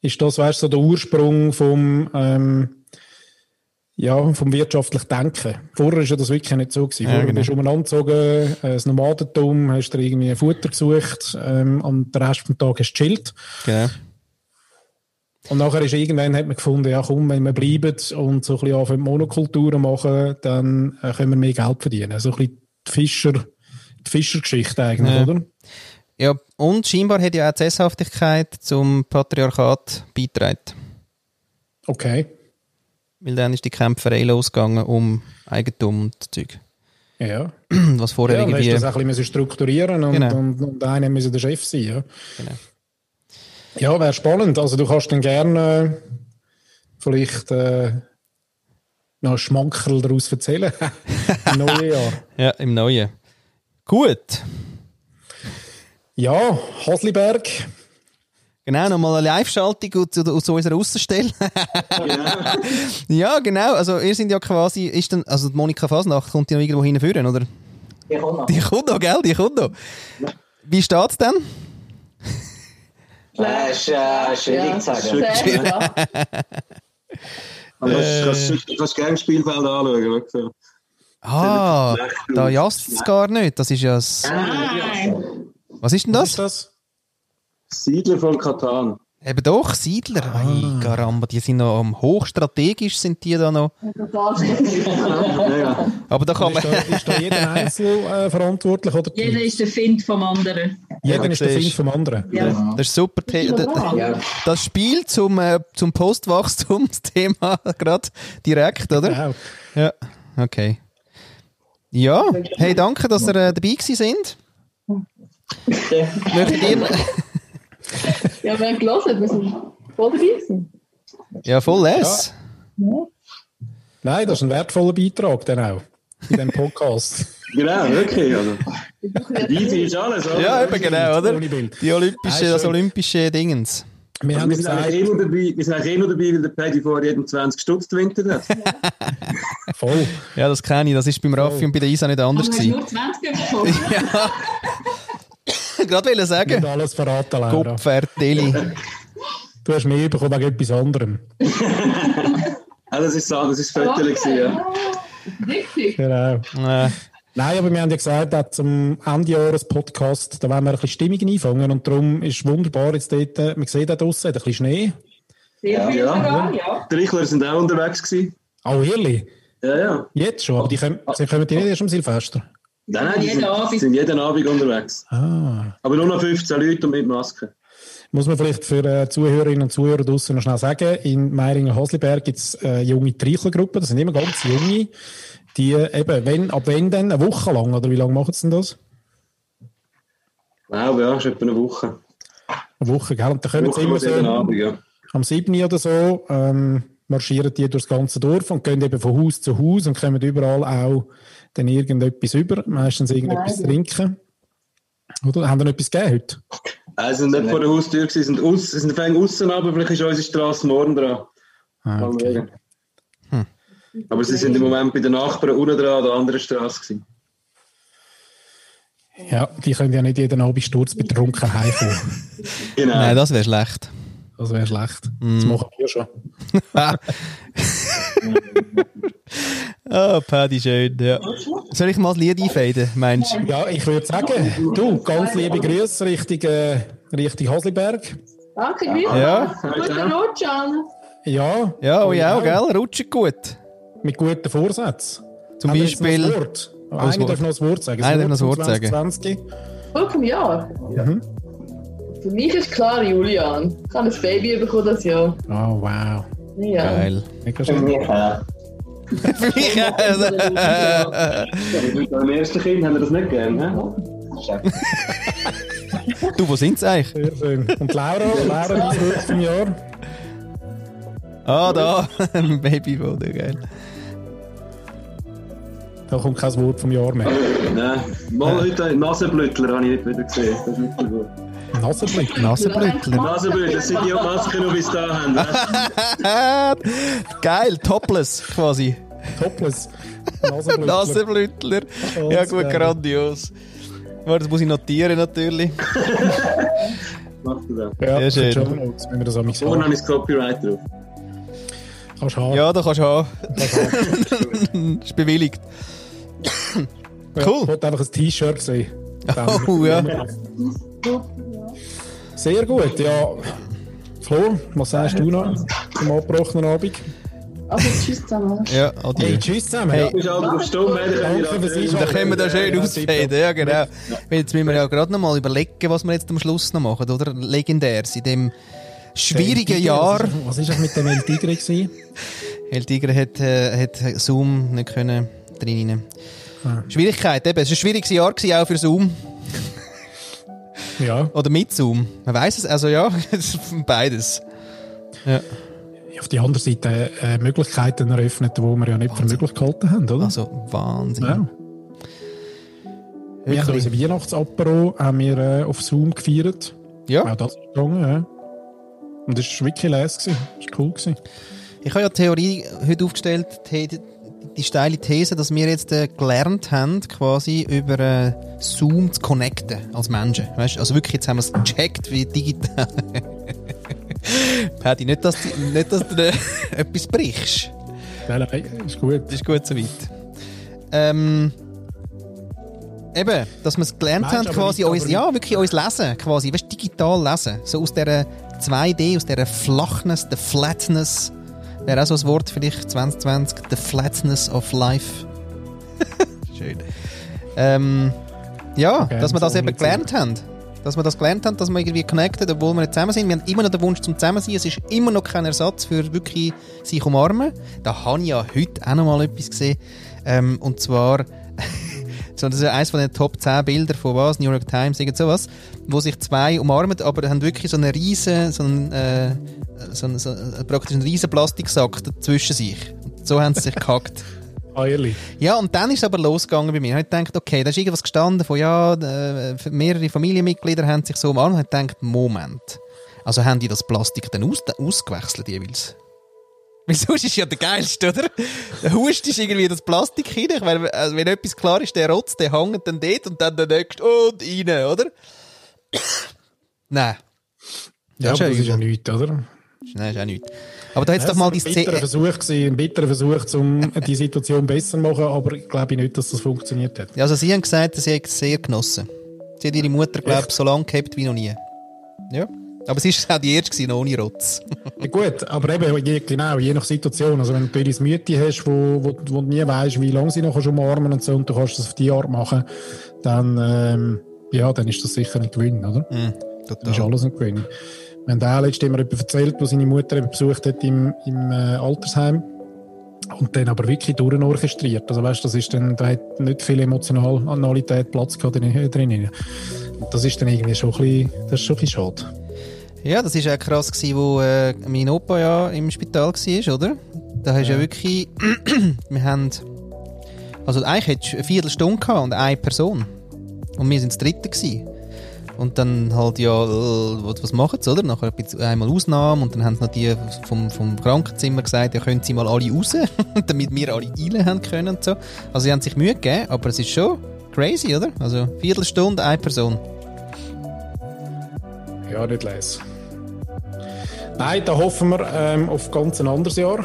ist das, weißt du, so der Ursprung vom, ähm, ja, vom wirtschaftlichen Denken. Vorher war das wirklich nicht so. Gewesen. Vorher ja, genau. bist du umeinander gezogen, äh, das Nomadentum, hast dir irgendwie Futter gesucht ähm, und den Rest des Tages hast du chillt. Genau. Und nachher ist irgendwann hat man gefunden, ja komm, wenn wir bleiben und so ein bisschen anfangen Monokulturen machen, dann äh, können wir mehr Geld verdienen. So ein bisschen die Fischer, die Fischergeschichte eigentlich, ja. oder? Ja, und scheinbar hat ja auch die Sesshaftigkeit zum Patriarchat beitragen. Okay. Weil dann ist die Kämpferei losgegangen um Eigentum und Zeug. Ja. Was vorher ja, irgendwie... Ja, das ein bisschen strukturieren und, genau. und, und einer müssen der Chef sein. Ja, genau. ja wäre spannend. Also du kannst dann gerne äh, vielleicht äh, noch Schmankerl daraus erzählen. Im neuen Jahr. Ja, im neuen. Gut. Ja, Hasliberg. Genau, nochmal eine Live-Schaltung aus, aus unserer Außenstelle. ja. ja, genau. Also, ihr sind ja quasi, ist dann, also, Monika Fasnacht kommt die noch irgendwo hinführen, oder? Die kommt noch. Die kommt noch, gell? Die kommt noch. Wie steht es denn? Das ist äh, schwierig zu sagen. Ja. Aber äh, du kannst gerne das Spielfeld anschauen. So. Ah, da jasst es gar nicht. Das ist ja das... Nein. Was ist denn das? Was ist das? Siedler von Katan. Eben doch, Siedler. Ah. Ay, Caramba, die sind noch um, hochstrategisch, sind die da noch. Aber da kann man... Ist da, ist da jeder einzeln äh, verantwortlich? Oder jeder ist der Find vom anderen. Jeder ja, ist der Find vom anderen. Ja. Das ist super. Das Spiel zum, äh, zum Postwachstumsthema gerade direkt, oder? Genau. Ja, okay. Ja, hey, danke, dass ihr äh, dabei gewesen sind. Möchtet ihr... ja, wir haben gelesen, wir sind voll dabei. Ja, voll les. Ja. Nein, das ist ein wertvoller Beitrag dann auch in diesem Podcast. genau, wirklich. Also. Easy ist alles, oder? Ja, eben genau, oder? Die olympische, das olympische Dingens. Wir, haben wir, sind gesagt, eigentlich dabei, wir sind eigentlich eh nur dabei, weil der Paddy vor jedem 20 Stutz gewinnt hat. Voll. Ja, das kenne ich. Das ist beim Raffi und bei der Isa nicht anders. Aber gewesen. nur 20 bekommen. ja. gerade wollen sagen. Nicht alles verraten, Laura. Kupferdeli. Du hast mehr bekommen wegen etwas anderem. ah, das ist so, das ist Viertel ja. Richtig. Genau. Äh. Nein, aber wir haben ja gesagt, dass zum Ende Jahres Podcast, da wollen wir ein bisschen Stimmung einfangen und darum ist wunderbar jetzt dort, man sieht da draussen, ein bisschen Schnee. Sehr viel ja, sogar, ja. Die Richler sind auch unterwegs gewesen. Oh, ehrlich? Ja, ja. Jetzt schon, aber die kommen, sie kommen die nicht erst am Silvester? Nein, nein, die jeden sind, sind jeden Abend unterwegs. Ah. Aber nur noch 15 Leute und mit Maske. Muss man vielleicht für äh, Zuhörerinnen und Zuhörer draußen noch schnell sagen, in Meiringen-Hasliberg gibt es äh, junge Treichlergruppen, das sind immer ganz junge, die äh, eben, wenn, ab wenn dann, eine Woche lang, oder wie lange machen sie denn das? Wow, ja, ist etwa eine Woche. Eine Woche, gell? Und da kommen sie immer so, Abend, ja. am 7. oder so, ähm, marschieren die durchs ganze Dorf und gehen eben von Haus zu Haus und kommen überall auch dann irgendetwas über, meistens irgendetwas Nein. trinken. Oder? Haben wir noch etwas gegeben heute? Also nicht vor der Haustür, sie sind, aus, sie sind fängt außen aber vielleicht ist unsere Straße morgen dran. Ah, okay. schauen. Aber sie sind im Moment bei den Nachbarn unten dran an der anderen Straße gewesen. Ja, die können ja nicht jeden Abend sturzbetrunken heimkommen. Genau. Nein, das wäre schlecht. Das wäre schlecht. Mm. Das machen wir schon. Ah, Paddy, schön, ja. Soll ich mal das Lied einfaden, meinst du? Ja, ich würde sagen, du, ganz liebe Grüße Richtung, äh, Richtung Hasliberg. Danke, Grüße. Ja. Guten Rutsch, Anne. Ja, Ja, euch auch, gell? Rutscht gut. mit guten Vorsätzen. Zum Haben Beispiel- ein Wort? Als Einer Wort. darf noch ein Wort sagen. Einer darf noch ein Wort sagen. 2020. Wort vom Jahr. Mhm. Für mich ist klar Julian. Ich habe ein Baby bekommen das Jahr. Oh, wow. Ja. Geil. Mega Für schön. mich Ja, mit eurem ersten Kind haben wir das nicht gern, hä? Du, wo sind sie eigentlich? Sehr schön. Und Laura, Laura, dein Wort vom Jahr? Ah, da. Babyfoto, geil. Da kommt kein Wort vom Jahr mehr. Nein. Mal heute Nasenblüttler habe ich nicht wieder gesehen. Das ist wirklich gut. Nasenblick. Nasenblütler. Nasenblüttler, das sind die, die die bis da haben. Geil, topless quasi. Topless. Nasenblütler. Ja, gut, geil. grandios. Warte, Das muss ich notieren natürlich. Macht er das. Ja, Sehr schön. Notes, wenn wir das am Vorne habe ich das Copyright drauf. Kannst haben. Ja, da kannst du haben. ist bewilligt. Ja, cool. Ich wollte einfach ein T-Shirt sehen. Oh, ja. Sehr gut, ja. Flo, was sagst du noch zum abgebrochenen Abend? Also tschüss zusammen. Ja, adieu. Hey, tschüss zusammen. Hey. Ja. Da- können wir da schön Ja, ausfaden, ja genau. Jetzt müssen wir ja gerade noch mal überlegen, was wir jetzt am Schluss noch machen, oder? Legendärs in dem schwierigen Jahr. Was ist das mit dem El Tigre gewesen? El Tigre hat, äh, hat Zoom nicht können drin. Schwierigkeit, eben. Es war ein schwieriges Jahr gewesen, auch für Zoom. Ja, Oder mit Zoom. Man weiß es, also ja, beides. Ja. auf die andere Seite äh, Möglichkeiten eröffnet, die wir ja nicht für möglich gehalten haben, oder? Also Wahnsinn. ja. Wir haben unser Weihnachtsapero haben wir, äh, auf Zoom gefeiert. Ja. Auch das ist gegangen, ja. Und das war wirklich gewesen. Das war cool. Gewesen. Ich habe ja die Theorie heute aufgestellt, die, die, steile These, dass wir jetzt äh, gelernt haben, quasi über äh, Zoom zu connecten als Menschen. Weißt? Also wirklich, jetzt haben wir es gecheckt, wie digital. Paddy, nicht, dass, du- nicht, dass du äh, etwas brichst. Nein, nein, ist gut. Das ist gut soweit. Ähm, eben, dass wir es gelernt haben, quasi uns, ja, wirklich uns lesen, quasi, weißt, digital lesen. So aus dieser 2D, aus dieser Flachness, der Flatness. Wäre auch so ein Wort vielleicht 2020, the Flatness of Life. Schön. Ähm, ja, Okay, dass wir das so eben gelernt haben. Dass wir das gelernt haben, dass wir irgendwie connected, obwohl wir nicht zusammen sind. Wir haben immer noch den Wunsch zum Zusammensein. Es ist immer noch kein Ersatz für wirklich sich umarmen. Da habe ich ja heute auch noch mal etwas gesehen. Ähm, und zwar, so, das ist eines von den Top 10 Bildern von was, New York Times, irgend sowas, wo sich zwei umarmen, aber haben wirklich so einen riesen, so einen, äh, so einen, so einen, praktisch einen riesen Plastiksack zwischen sich. Und so haben sie sich gehackt. Ah, ehrlich. Ja, und dann ist es aber losgegangen bei mir. Ich habe gedacht, okay, da ist irgendwas gestanden von, ja, äh, mehrere Familienmitglieder haben sich so umarmt. Ich gedacht, Moment. Also haben die das Plastik dann aus, ausgewechselt jeweils? Weil sonst ist ja der geilste, oder? Der Hust ist irgendwie das Plastik rein. Weil, also wenn etwas klar ist, der Rotz, der hängt dann dort und dann der nächste und rein, oder? Nein. Ja, Das ist aber das ist ja nichts, oder? Nein, ist auch nichts. Aber da doch Es mal war die Szene. Versuch, gewesen, ein bitterer Versuch, um die Situation besser zu machen, aber ich glaube nicht, dass das funktioniert hat. Ja, also sie haben gesagt, sie hat es sehr genossen. Sie hat ihre Mutter, glaube ich, so lange gehabt wie noch nie. Ja. Aber sie war auch die erste ohne Rotz. Ja, gut, aber eben, je, genau, je nach Situation. Also, wenn du eine Mütte hast, wo, wo, wo du nie weißt, wie lange sie noch kannst umarmen und so, und du kannst das auf die Art machen, dann, ähm, ja, dann ist das sicher ein Gewinn, oder? Mhm, Das ist alles ein Gewinn. Wir haben auch letztes immer jemand erzählt, wo seine Mutter besucht hat im, im äh, Altersheim. Und dann aber wirklich durchorchestriert. Also weißt, das ist dann, da hat nicht viel Emotionalität Platz gehabt drin. drin. Und das ist dann irgendwie schon ein bisschen, das ist schon ein bisschen schade. Ja, das war auch krass, gewesen, wo äh, mein Opa ja im Spital war, oder? Da hast du ja. ja wirklich... wir haben... Also eigentlich hättest du eine Viertelstunde gehabt und eine Person. Und wir sind das Dritte gewesen. Und dann halt, ja, äh, was machen sie, oder? Nachher einmal Ausnahme und dann haben sie noch die vom, vom Krankenzimmer gesagt, ja, können sie mal alle raus, damit wir alle rein haben können und so. Also sie haben sich Mühe gegeben, aber es ist schon crazy, oder? Also Viertelstunde, eine Person. Ja, nicht leise. Nein, da hoffen wir ähm, auf ganz ein anderes Jahr.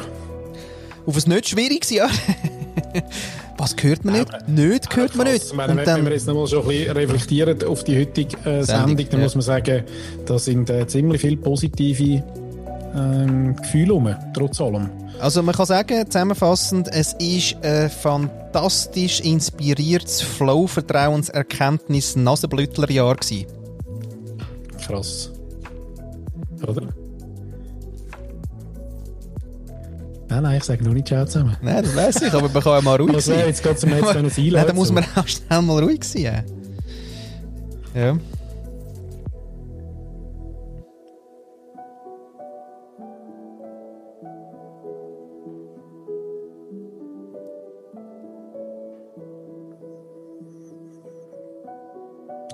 Auf ein nicht schwieriges Jahr? Was hört man nicht? Aber, nicht hört man nicht. Meine, wenn, dann, wenn wir jetzt nochmal schon ein bisschen reflektieren auf die heutige äh, Sendung, Sendung, dann ja. muss man sagen, da sind äh, ziemlich viele positive ähm, Gefühle rum, trotz allem. Also man kann sagen, zusammenfassend, es ist ein fantastisch inspiriertes Flow-Vertrauenserkenntnis Nasenblütlerjahr gewesen. Krass. Oder? Nein, nein, ich sage nur nicht Ciao zusammen. Nein, das weiß ich, aber man kann ja mal ruhig sein. jetzt geht es mir jetzt können Nein, da muss man auch schnell mal ruhig sein. Ja.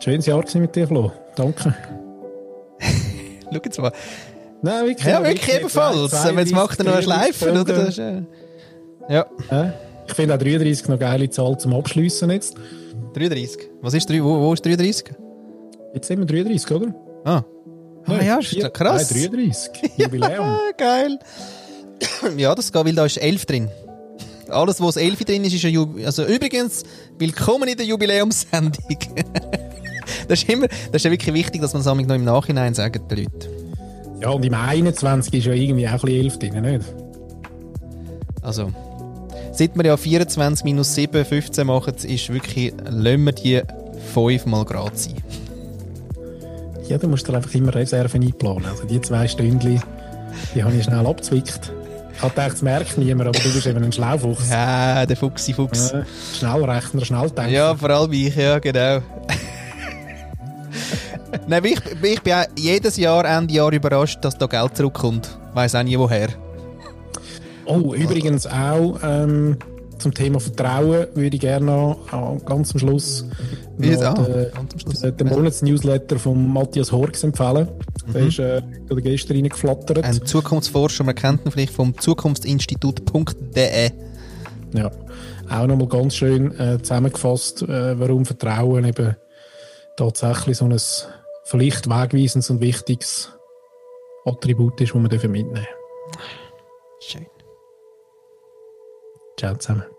Schönes Jahr mit dir, Flo. Danke. Schau jetzt mal. Nein, wirklich. Ja, wirklich, wirklich ebenfalls. Jetzt macht er noch eine Schleife, oder? Das ist, äh, ja. Ich finde auch 33 noch eine geile Zahl zum Abschliessen jetzt. 33? Was ist, wo, wo ist 33? Jetzt sind wir 33, oder? Ah. Ah ja, ist vier, krass. Nein, 33. Jubiläum. geil. ja, das geht, weil da ist 11 drin. Alles, was 11 drin ist, ist ein Jubiläum. Also übrigens, willkommen in der Jubiläumssendung. das, ist immer, das ist ja wirklich wichtig, dass man es noch im Nachhinein sagt, den Leuten. Ja, und im 21 ist ja irgendwie auch ein bisschen 11 drin, nicht? Also, seit wir ja 24 minus 7, 15 machen, ist wirklich, lassen wir die 5 mal gerade sein. Ja, du musst dir einfach immer Reserven einplanen. Also die zwei Stündchen, die habe ich schnell abzwickt. Ich habe gedacht, das merkt niemand, aber du bist eben ein Schlaufuchs. Ja, der Fuchsi Fuchs. Ja, Schnellrechner, Schnelldenker. Ja, vor allem ich, ja, genau. Nein, ich, ich bin auch jedes Jahr, Ende Jahr überrascht, dass da Geld zurückkommt. Ich weiss auch nie woher. Oh, übrigens auch ähm, zum Thema Vertrauen würde ich gerne noch äh, ganz am Schluss den, den, den Monatsnewsletter von Matthias Horks empfehlen. Mhm. Der ist äh, gestern reingeflattert. Ein Zukunftsforscher, man kennt ihn vielleicht vom zukunftsinstitut.de. Ja, auch nochmal ganz schön äh, zusammengefasst, äh, warum Vertrauen eben tatsächlich so ein vielleicht wegweisendes und wichtiges Attribut ist, das wir mitnehmen dürfen. Schön. Ciao zusammen.